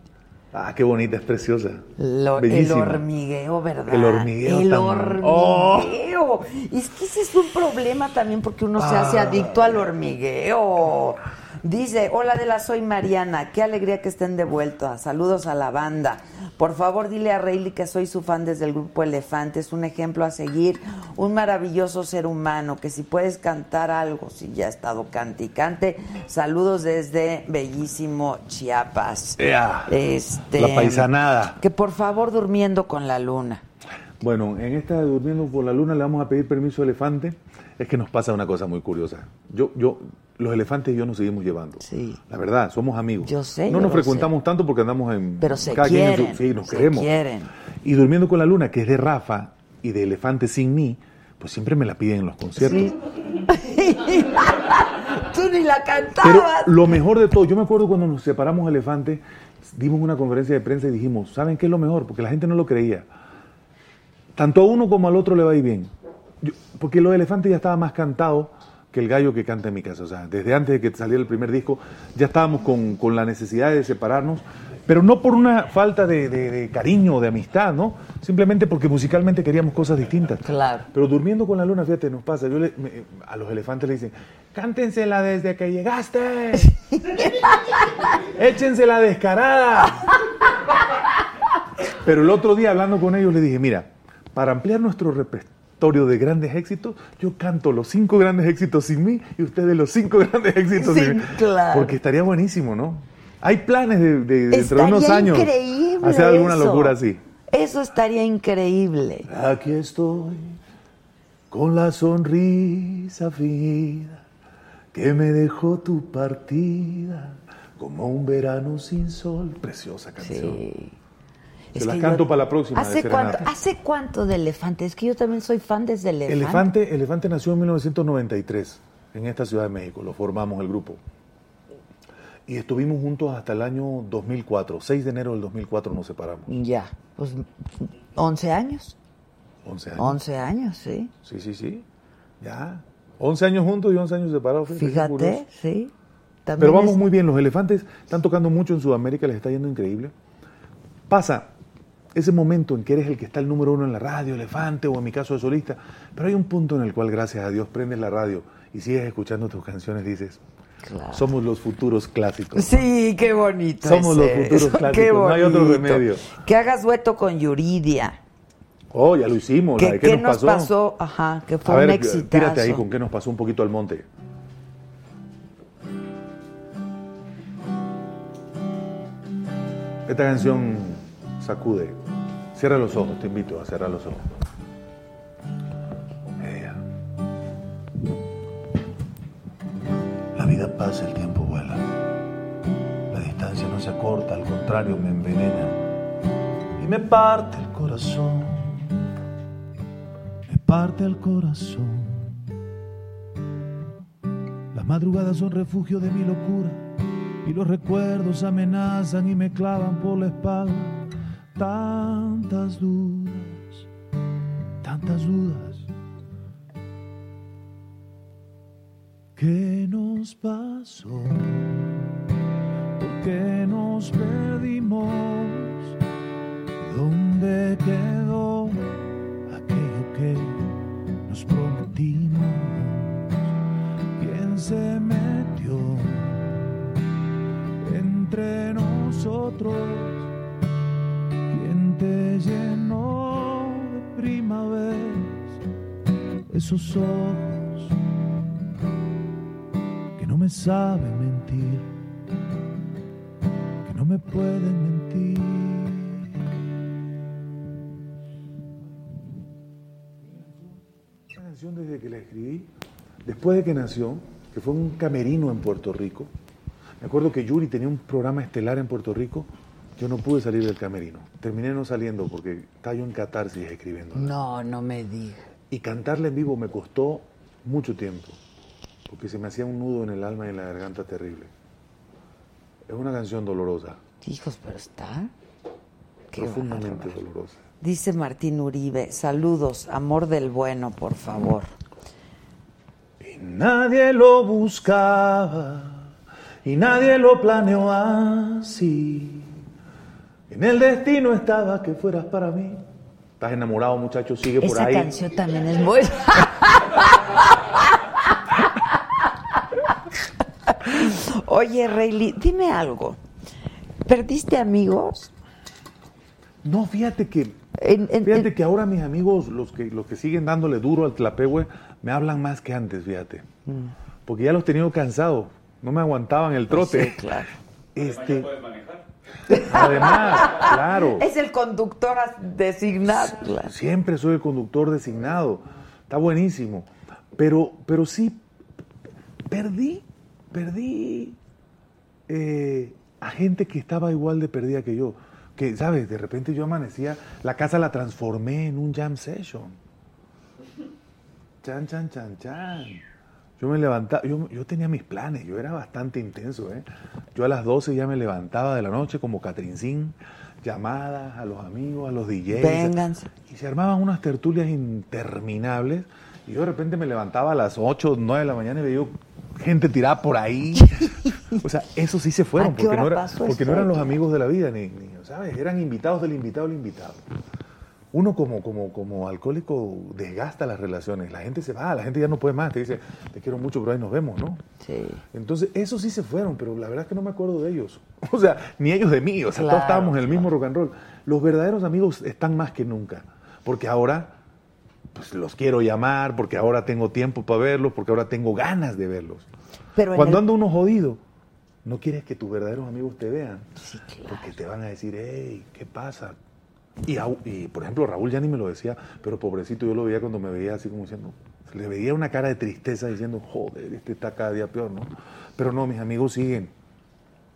Ah, qué bonita, es preciosa. Lo- el hormigueo, ¿verdad? El hormigueo El hormigueo. Es que ese es un problema también porque uno se hace Ah. adicto al hormigueo. Dice, hola de la soy Mariana, qué alegría que estén de vuelta. Saludos a la banda. Por favor, dile a Rayleigh que soy su fan desde el grupo Elefante. Es un ejemplo a seguir, un maravilloso ser humano. Que si puedes cantar algo, si ya ha estado cante y cante. Saludos desde bellísimo Chiapas. Ea, Este, La paisanada. que por favor durmiendo con la luna. Bueno, en esta de Durmiendo por la Luna le vamos a pedir permiso al elefante. Es que nos pasa una cosa muy curiosa. Yo, yo, los elefantes y yo nos seguimos llevando. Sí. La verdad, somos amigos. Yo sé, No yo nos frecuentamos tanto porque andamos en. Pero se cada quien en su- quieren, sí, nos se queremos. quieren. Y Durmiendo con la Luna, que es de Rafa y de Elefante sin mí, pues siempre me la piden en los conciertos. [laughs] Tú ni la Pero cantabas. lo mejor de todo, yo me acuerdo cuando nos separamos Elefante, dimos una conferencia de prensa y dijimos, ¿saben qué es lo mejor? Porque la gente no lo creía. Tanto a uno como al otro le va a ir bien. Yo- porque los elefantes ya estaba más cantado que el gallo que canta en mi casa. O sea, desde antes de que saliera el primer disco, ya estábamos con, con la necesidad de separarnos, pero no por una falta de, de- de cariño de amistad, ¿no? Simplemente porque musicalmente queríamos cosas distintas. Claro. Pero durmiendo con la luna, fíjate, nos pasa. Yo le- me- a los elefantes le dicen, cántensela desde que llegaste. [laughs] Échensela descarada. Pero el otro día hablando con ellos le dije, mira, para ampliar nuestro repertorio de grandes éxitos, yo canto los cinco grandes éxitos sin mí y ustedes los cinco [laughs] grandes éxitos Sí, sin mí. claro. Porque estaría buenísimo, ¿no? Hay planes de, de- dentro de unos años increíble hacer alguna eso. locura así. Eso estaría increíble. Aquí estoy, con la sonrisa fingida que me dejó tu partida, como un verano sin sol. Preciosa canción. Se Es la que canto yo- para la próxima. ¿Hace cuánto, ¿Hace cuánto de Elefante? Es que yo también soy fan desde Elefante. Elefante, Elefante nació en 1993 en esta Ciudad de México, lo formamos el grupo. Y estuvimos juntos hasta el año 2004, 6 de enero del 2004 nos separamos. Ya, pues 11 años. 11 años. 11 años, sí. Sí, sí, sí. Ya. 11 años juntos y 11 años separados. fíjate, sí. También Pero vamos es- muy bien, los elefantes están tocando mucho en Sudamérica, les está yendo increíble. Pasa ese momento en que eres el que está el número uno en la radio, elefante, o en mi caso de solista, pero hay un punto en el cual, gracias a Dios, prendes la radio y sigues escuchando tus canciones, dices, somos los futuros clásicos. Sí, qué bonito. Somos los futuros clásicos, qué no hay otro remedio. Que hagas dueto con Yuridia. Oh, ya lo hicimos, la ¿Qué, de qué, qué nos pasó. Ajá, que fue a ver, un exitazo. tírate ahí con qué nos pasó un poquito al monte. Esta canción sacude. Cierra los ojos, te invito a cerrar los ojos. La vida pasa, el tiempo vuela. La distancia no se acorta, al contrario, me envenena. Y me parte el corazón. me parte el corazón. Las madrugadas son refugio de mi locura y los recuerdos amenazan y me clavan por la espalda. Tantas dudas, tantas dudas. ¿Qué nos pasó? ¿Por qué nos perdimos? ¿Dónde quedó aquello que nos prometimos? ¿Quién se metió entre nosotros? ¿Quién te llenó de primaveras esos ojos que no me saben mentir? Que no me pueden mentir. Esta canción desde que la escribí, después de que nació, que fue un camerino en Puerto Rico, me acuerdo que Yuri tenía un programa estelar en Puerto Rico, yo no pude salir del camerino. Terminé no saliendo porque estaba yo en catarsis escribiendo. No, no me digas. Y cantarla en vivo me costó mucho tiempo, porque se me hacía un nudo en el alma y en la garganta terrible. Es una canción dolorosa, Hijos, pero está. Qué profundamente dolorosa. Dice Martín Uribe, saludos, amor del bueno, por favor. Nadie lo buscaba y nadie lo planeó así. En el destino estaba que fueras para mí. Estás enamorado, muchacho, sigue por Esa ahí. canción también es buena. Oye, Rayleigh, dime algo. ¿Perdiste amigos? No, fíjate que fíjate que ahora mis amigos, los que los que siguen dándole duro al tlapehue, me hablan más que antes, fíjate. Mm. Porque ya los he tenido cansados, no me aguantaban el trote. Sí, claro. Este, además, claro. [laughs] Es el conductor designado. Siempre soy el conductor designado. Está buenísimo. Pero, pero sí, perdí, perdí eh, a gente que estaba igual de perdida que yo. Que, ¿sabes? De repente yo amanecía, la casa la transformé en un jam session. Chan, chan, chan, chan. Yo me levantaba, yo, yo tenía mis planes, yo era bastante intenso, ¿eh? Yo a las 12 ya me levantaba de la noche como Catrincín, llamadas a los amigos, a los DJs. Vénganse. Y se armaban unas tertulias interminables. Y yo de repente me levantaba a las 8, 9 de la mañana y veía gente tirada por ahí. [laughs] o sea, esos sí se fueron, ¿A qué porque, no, era- porque no eran los amigos de la vida, ni, ni, ¿sabes? Eran invitados del invitado del invitado. Uno como, como, como alcohólico desgasta las relaciones. La gente se va, la gente ya no puede más. Te dice, te quiero mucho, pero ahí nos vemos, ¿no? Sí. Entonces, esos sí se fueron, pero la verdad es que no me acuerdo de ellos. [laughs] O sea, ni ellos de mí. O sea, Claro, todos estábamos en el mismo rock and roll. Los verdaderos amigos están más que nunca. Porque ahora, pues los quiero llamar, porque ahora tengo tiempo para verlos, porque ahora tengo ganas de verlos. Pero Cuando el- anda uno jodido, no quieres que tus verdaderos amigos te vean. Porque te van a decir, hey, ¿qué pasa? Y, por ejemplo, Raúl ya ni me lo decía, pero pobrecito, yo lo veía cuando me veía así como diciendo, le veía una cara de tristeza diciendo, joder, este está cada día peor, ¿no? Pero no, mis amigos siguen.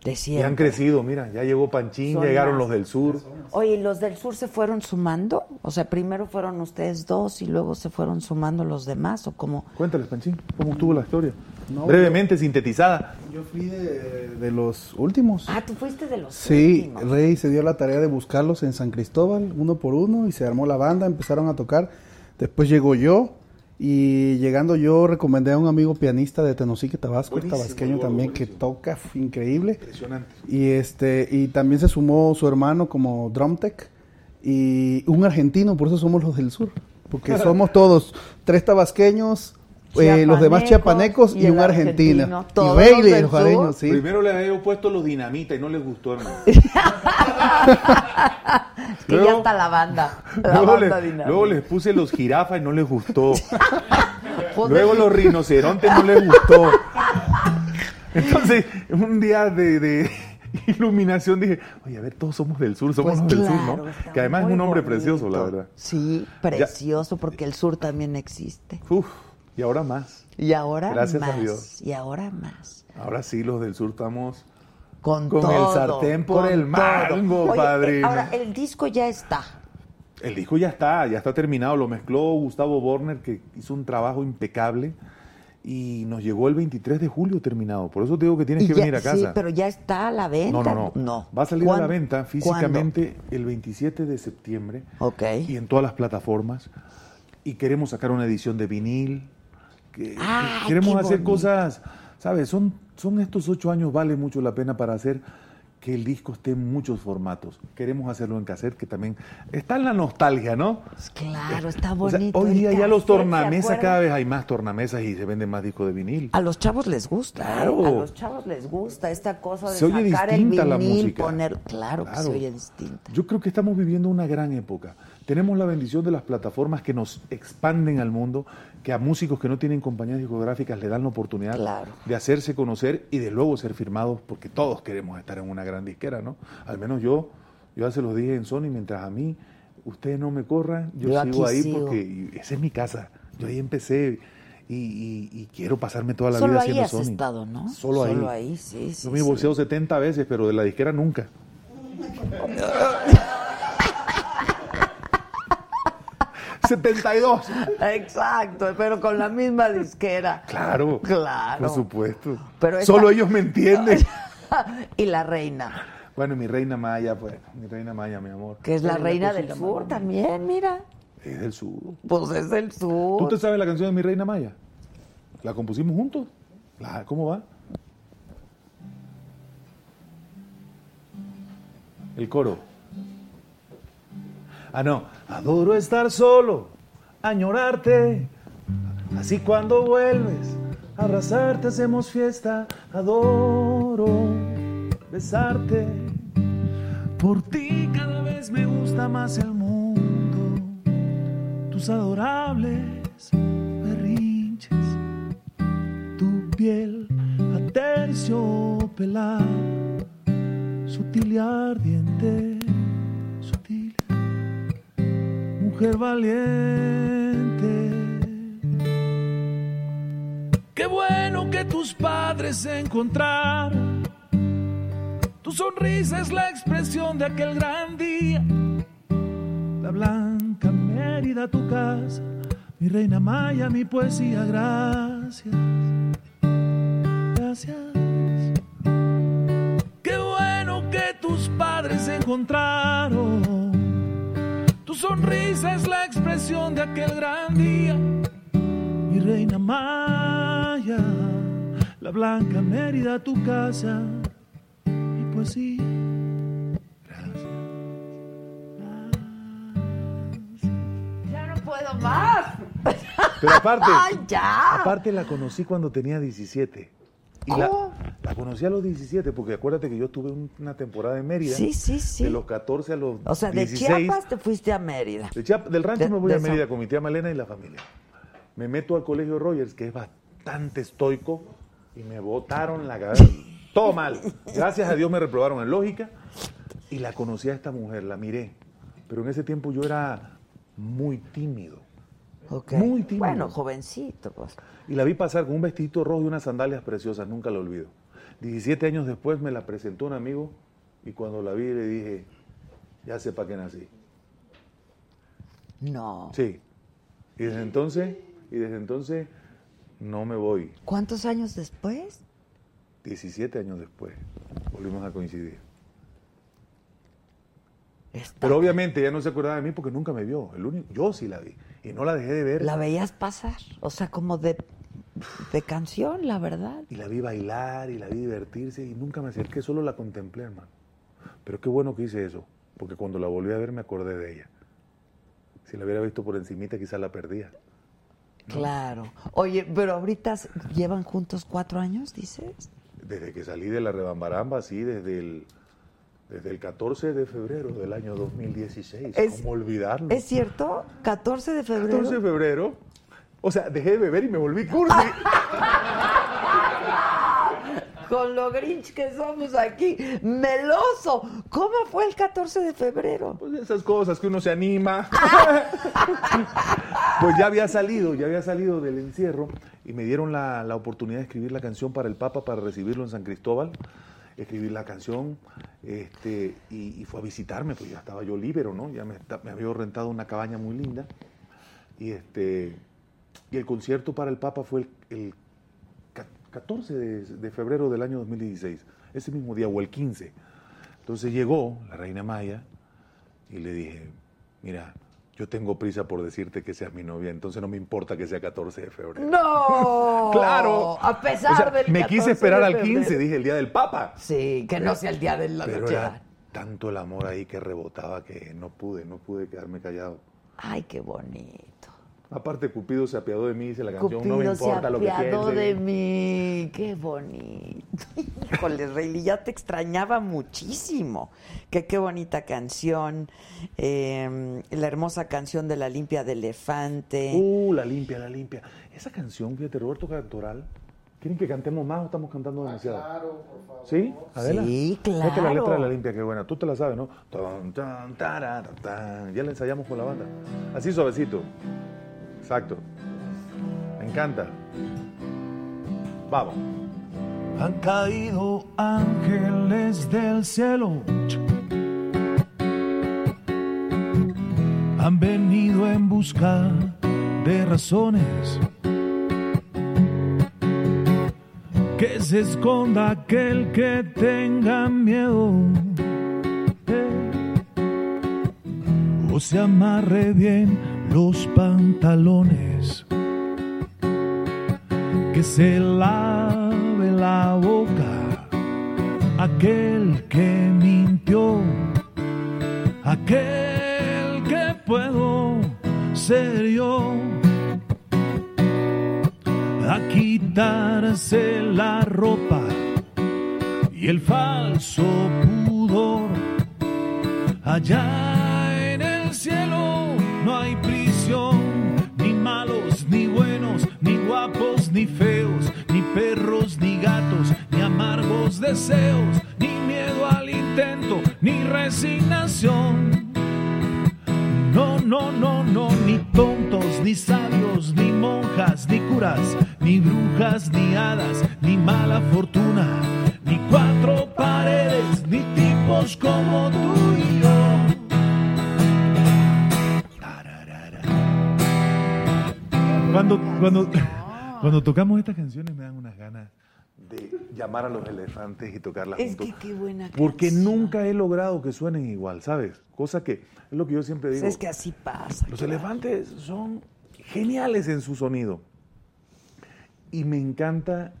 De Y han siempre. crecido, mira, ya llegó Panchín, Son ya llegaron más. los del sur. Oye, ¿y los del sur se fueron sumando? O sea, primero fueron ustedes dos y luego se fueron sumando los demás, ¿o cómo? Cuéntales, Panchín, ¿cómo estuvo la historia? No, Brevemente, sintetizada. Yo fui de, de los últimos. Ah, tú fuiste de los Sí, últimos. Rey se dio la tarea de buscarlos en San Cristóbal, uno por uno, y se armó la banda, empezaron a tocar. Después llegó yo, y llegando yo recomendé a un amigo pianista de Tenosique, Tabasco, Buenísimo, tabasqueño también, que toca increíble. Impresionante. Y este y también se sumó su hermano como drum tech y un argentino, por eso somos los del sur, porque [laughs] somos todos tres tabasqueños, eh, los demás chiapanecos y, y un argentino. argentino, Y todos Rey los y del los jareños, sí. Primero les había puesto los dinamita y no les gustó, hermano. [laughs] Es que ya está la banda. La Luego, banda le- dinámica. luego les puse los jirafas y no les gustó. [laughs] Pues luego los rinocerontes no les gustó. Entonces, un día de, de [laughs] iluminación dije, oye, a ver, todos somos del sur, somos Pues los del sur, ¿no? Que además es un hombre bonito. precioso, la verdad. Sí, precioso, porque el sur también existe. Uf, y ahora más. Y ahora Gracias a más. Dios. Y ahora más. Ahora sí, los del sur estamos Con, Con el todo, sartén por con el mango, todo. Oye, padrino. eh, ahora, el disco ya está. El disco ya está, ya está terminado. Lo mezcló Gustavo Borner, que hizo un trabajo impecable. Y nos llegó el 23 de julio terminado. Por eso te digo que tienes Y que ya- venir a casa. Sí, pero ya está a la venta. No, no, no, Va a salir a la venta físicamente el 27 de septiembre. Ok. Y en todas las plataformas. Y queremos sacar una edición de vinil. Que- queremos hacer bonito. cosas, ¿sabes? Son, son estos ocho años, vale mucho la pena para hacer que el disco esté en muchos formatos. Queremos hacerlo en cassette, que también está en la nostalgia, ¿no? Claro, está O sea, bonito. hoy el día ya los cassette, ¿se tornamesas, cada vez hay más tornamesas y se venden más discos de vinil. A los chavos les gusta, ¿eh? Claro. A los chavos les gusta esta cosa de Se oye sacar el distinta la vinil, música. poner... Claro, que se Claro. oye distinta. Yo creo que estamos viviendo una gran época. Tenemos la bendición de las plataformas que nos expanden al mundo, que a músicos que no tienen compañías discográficas le dan la oportunidad Claro. de hacerse conocer y de luego ser firmados, porque todos queremos estar en una gran disquera, ¿no? Al menos yo, yo ya se los dije en Sony, mientras a mí ustedes no me corran, yo, Yo sigo ahí sigo. porque esa es mi casa. Yo ahí empecé y, y- y quiero pasarme toda la Solo vida ahí haciendo has Sony. estado, ¿no? Solo ahí. Solo ahí, sí, sí, Yo me he sí. divorciado 70 veces, pero de la disquera nunca. [laughs] ¡72! Exacto, pero con la misma disquera. Claro. Claro. Por supuesto. Pero esta- Solo ellos me entienden. [laughs] y la reina, bueno, mi reina Maya, pues. Mi reina Maya, mi amor. que es la Pero reina del sur también, mira. Es del sur. Pues es del sur. ¿Tú te sabes la canción de mi reina Maya? ¿La compusimos juntos? La- ¿Cómo va? El coro. Ah, no. Adoro estar solo, añorarte. Así cuando vuelves, abrazarte, hacemos fiesta. Adoro besarte. Por ti cada vez me gusta más el mundo. Tus adorables berrinches. Tu piel a terciopelada. Sutil y ardiente. Valiente. Qué bueno que tus padres encontraron. Tu sonrisa es la expresión de aquel gran día. La blanca Mérida, tu casa. Mi reina Maya, mi poesía, gracias. Gracias. Qué bueno que tus padres encontraron. Tu sonrisa es la expresión de aquel gran día. Mi reina Maya, la blanca Mérida, tu casa mi poesía. Ya no puedo más. Pero aparte, [laughs] Ay, ya. aparte la conocí cuando tenía 17. Y la, la conocí a los 17, porque acuérdate que yo tuve un- una temporada en Mérida. Sí, sí, sí. De los 14 a los O sea, de 16. Chiapas te fuiste a Mérida. De del rancho De- me voy a Mérida San- con mi tía Malena y la familia. Me meto al colegio Rogers, que es bastante estoico, y me botaron la cabeza. Todo mal. Gracias a Dios me reprobaron en lógica. Y la conocí a esta mujer, la miré. pero en ese tiempo yo era muy tímido. Ok. Muy tímido. Bueno, jovencito, pues. Y la vi pasar con un vestidito rojo y unas sandalias preciosas, nunca lo olvido. 17 años después me la presentó un amigo y cuando la vi le dije, ya sé para qué nací. No. Sí. Y desde entonces, y desde entonces no me voy. ¿Cuántos años después? 17 años después volvimos a coincidir. Está- Pero obviamente ella no se acordaba de mí porque nunca me vio. El único, yo sí la vi. Y no la dejé de ver. La veías pasar, o sea, como de, de canción, la verdad. Y la vi bailar y la vi divertirse y nunca me acerqué, solo la contemplé, hermano. Pero qué bueno que hice eso, porque cuando la volví a ver me acordé de ella. Si la hubiera visto por encimita quizás la perdía. Claro. Oye, pero ahorita llevan juntos cuatro años, dices. Desde que salí de la rebambaramba, sí, desde el, desde el 14 de febrero del año 2016. Es- ¿Cómo olvidarlo? ¿Es cierto? 14 de febrero. 14 de febrero. O sea, dejé de beber y me volví cursi. [laughs] Con lo grinch que somos aquí. Meloso. ¿Cómo fue el 14 de febrero? Pues esas cosas que uno se anima. [laughs] pues ya había salido, ya había salido del encierro y me dieron la, la oportunidad de escribir la canción para el Papa para recibirlo en San Cristóbal. Escribir la canción este, y, y fue a visitarme, pues ya estaba yo libero, ¿no? Ya me había rentado una cabaña muy linda. Y, este, y el concierto para el Papa fue el, el ca- 14 de, de febrero del año 2016, ese mismo día, o el 15. Entonces llegó la reina Maya y le dije, mira, yo tengo prisa por decirte que seas mi novia, entonces no me importa que sea 14 de febrero. ¡No! [laughs] Claro. A pesar O sea, del me 14 quise esperar al febrero. 15, dije el día del Papa. Sí, que no sea el día de la Pero noche. era tanto el amor ahí que rebotaba que no pude, no pude quedarme callado. Ay, qué bonito. Aparte, Cupido se apiadó de mí, dice la canción, Cupido no me se importa lo que apiadó piense. de mí. Qué bonito. [laughs] Híjole, Rayleigh, ya te extrañaba muchísimo. Que qué bonita canción. Eh, la hermosa canción de La Limpia de Elefante. Uh, la limpia, la limpia. Esa canción, fíjate, Roberto Cantoral. ¿Quieren que cantemos más o estamos cantando demasiado? Claro, por favor. ¿Sí? Adela. Sí, Fíjate la claro. letra de la limpia, qué buena. Tú te la sabes, ¿no? Tan, tan, tarara, tan. Ya la ensayamos con la banda. Así suavecito. Exacto. Me encanta. Vamos. Han caído ángeles del cielo. Han venido en busca de razones. Que se esconda aquel que tenga miedo. Eh. O se amarre bien los pantalones. Que se lave la boca aquel que mintió, aquel que puedo ser yo, a quitarse la ropa y el falso pudor. Allá guapos ni feos, ni perros ni gatos, ni amargos deseos, ni miedo al intento, ni resignación. No, no, no, no, ni tontos, ni sabios, ni monjas, ni curas, ni brujas, ni hadas, ni mala fortuna, ni cuatro paredes, ni tipos como tú y yo. Cuando, cuando, [laughs] cuando tocamos estas canciones me dan unas ganas De llamar a los elefantes y tocarlas Es juntos. que qué buena Porque canción. nunca he logrado que suenen igual, ¿sabes? Cosa que es lo que yo siempre digo. Es que así pasa. Los claro. elefantes son geniales en su sonido. Y me encanta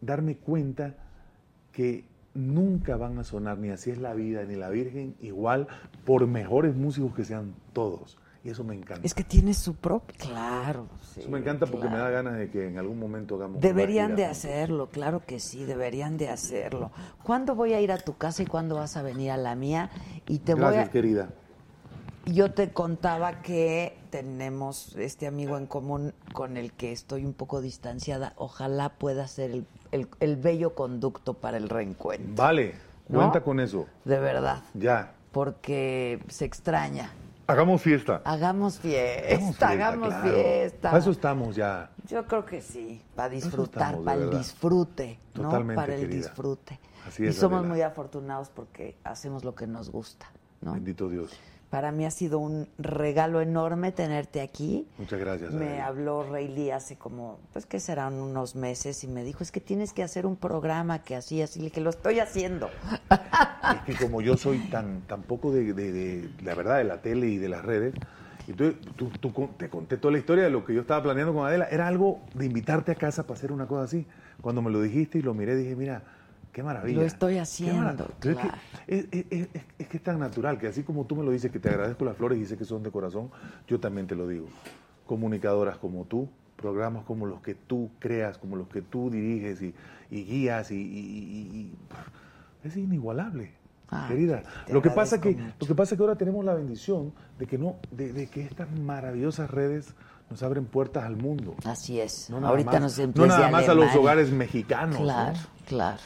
darme cuenta que nunca van a sonar, ni así es la vida, ni la Virgen, igual, por mejores músicos que sean todos. Y eso me encanta. Es que tiene su propio. Claro. sí, eso me encanta porque me claro. da ganas de que en algún momento hagamos. Deberían de hacerlo, claro que sí, deberían de hacerlo. ¿Cuándo voy a ir a tu casa y cuándo vas a venir a la mía? Y te Gracias, voy a... querida. Yo te contaba que tenemos este amigo en común con el que estoy un poco distanciada. Ojalá pueda ser el, el- el bello conducto para el reencuentro. Vale, ¿No? cuenta con eso. De verdad. Ya. Porque se extraña. Hagamos fiesta. Hagamos fiesta, hagamos claro. fiesta. Para eso estamos ya. Yo creo que sí, para disfrutar, estamos, para el disfrute, ¿no? Para el querida. disfrute. Así y es, somos Adela. muy afortunados porque hacemos lo que nos gusta, ¿no? Bendito Dios. Para mí ha sido un regalo enorme tenerte aquí. Muchas gracias. Me habló Rayleigh hace como, pues que serán unos meses y me dijo, es que tienes que hacer un programa que así, así, que lo estoy haciendo. [laughs] Es que como yo soy tan, tan poco de, de- de la verdad, de la tele y de las redes, entonces tú, tú te conté toda la historia de lo que yo estaba planeando con Adela. Era algo de invitarte a casa para hacer una cosa así. Cuando me lo dijiste y lo miré, dije, mira, qué maravilla. Lo estoy haciendo, claro. Es, que, es- es- es- que es tan natural que así como tú me lo dices, que te agradezco las flores y sé que son de corazón, yo también te lo digo. Comunicadoras como tú, programas como los que tú creas, como los que tú diriges y, y guías y, y- y- es inigualable. Ah, querida, lo que pasa que lo que pasa que ahora tenemos la bendición de que no de, de que estas maravillosas redes nos abren puertas al mundo. Así es. No nada Ahorita más- nos no nada más a los Alemania. hogares mexicanos. ¿no? Claro, claro.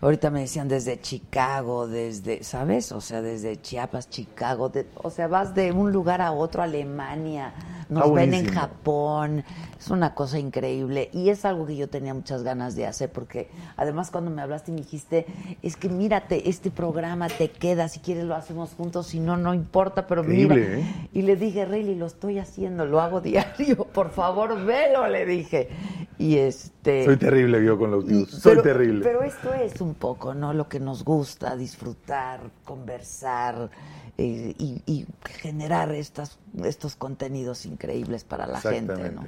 Ahorita me decían desde Chicago, desde, ¿sabes? O sea, desde Chiapas, Chicago, de- o sea, vas de un lugar a otro, Alemania, nos ven en. Japón, es una cosa increíble y es algo que yo tenía muchas ganas de hacer porque además cuando me hablaste y me dijiste, es que mírate, este programa te queda, si quieres lo hacemos juntos, si no, no importa, pero Increíble, mira. ¿eh? Y le dije, Rayleigh, lo estoy haciendo, lo hago [laughs] diario, por favor, velo, le dije. Y este... Soy terrible yo con los views. Soy pero- terrible. Pero esto es un poco, ¿no? Lo que nos gusta, disfrutar, conversar eh, y, y generar estas, estos contenidos increíbles para la gente, ¿no?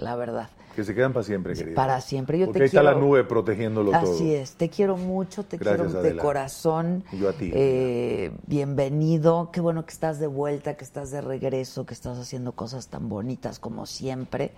La verdad. Que se quedan para siempre, querida. Para siempre. Yo Porque te ahí está quiero- la nube protegiéndolo todo. Así es, te quiero mucho, te Gracias, quiero de corazón. Yo a ti. Eh, bienvenido, qué bueno que estás de vuelta, que estás de regreso, que estás haciendo cosas tan bonitas como siempre.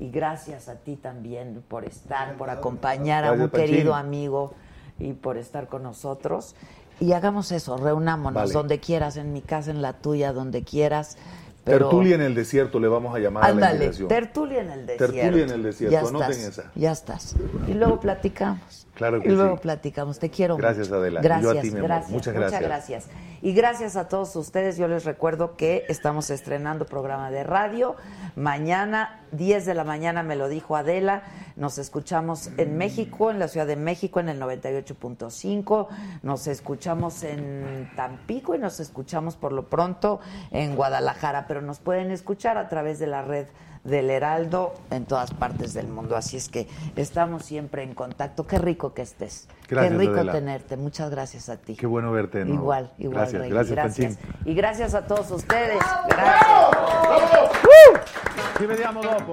Y gracias a ti también por estar, por acompañar a un querido amigo y por estar con nosotros. Y hagamos eso, reunámonos Vale. donde quieras, en mi casa, en la tuya, donde quieras. Pero... Tertulia en el desierto le vamos a llamar a la Ándale, invitación. tertulia en el desierto. Tertulia en el desierto, Ya anoten estás, esa. Ya estás. Y luego platicamos. Claro que Y luego sí. platicamos. Te quiero Gracias, mucho. Adela. Gracias, amor. gracias. Muchas Muchas gracias. gracias. Y gracias a todos ustedes. Yo les recuerdo que estamos estrenando programa de radio. Mañana, 10 de la mañana, me lo dijo Adela. Nos escuchamos en México, en la Ciudad de México, en el 98.5. Nos escuchamos en Tampico y nos escuchamos por lo pronto en Guadalajara. Pero nos pueden escuchar a través de la red del Heraldo en todas partes del mundo. Así es que estamos siempre en contacto. Qué rico que estés. Gracias, Qué rico Adela. tenerte. Muchas gracias a ti. Qué bueno verte. ¿no? Igual, igual. Gracias, Rey. gracias, gracias. Y gracias a todos ustedes. Gracias. Ci vediamo dopo.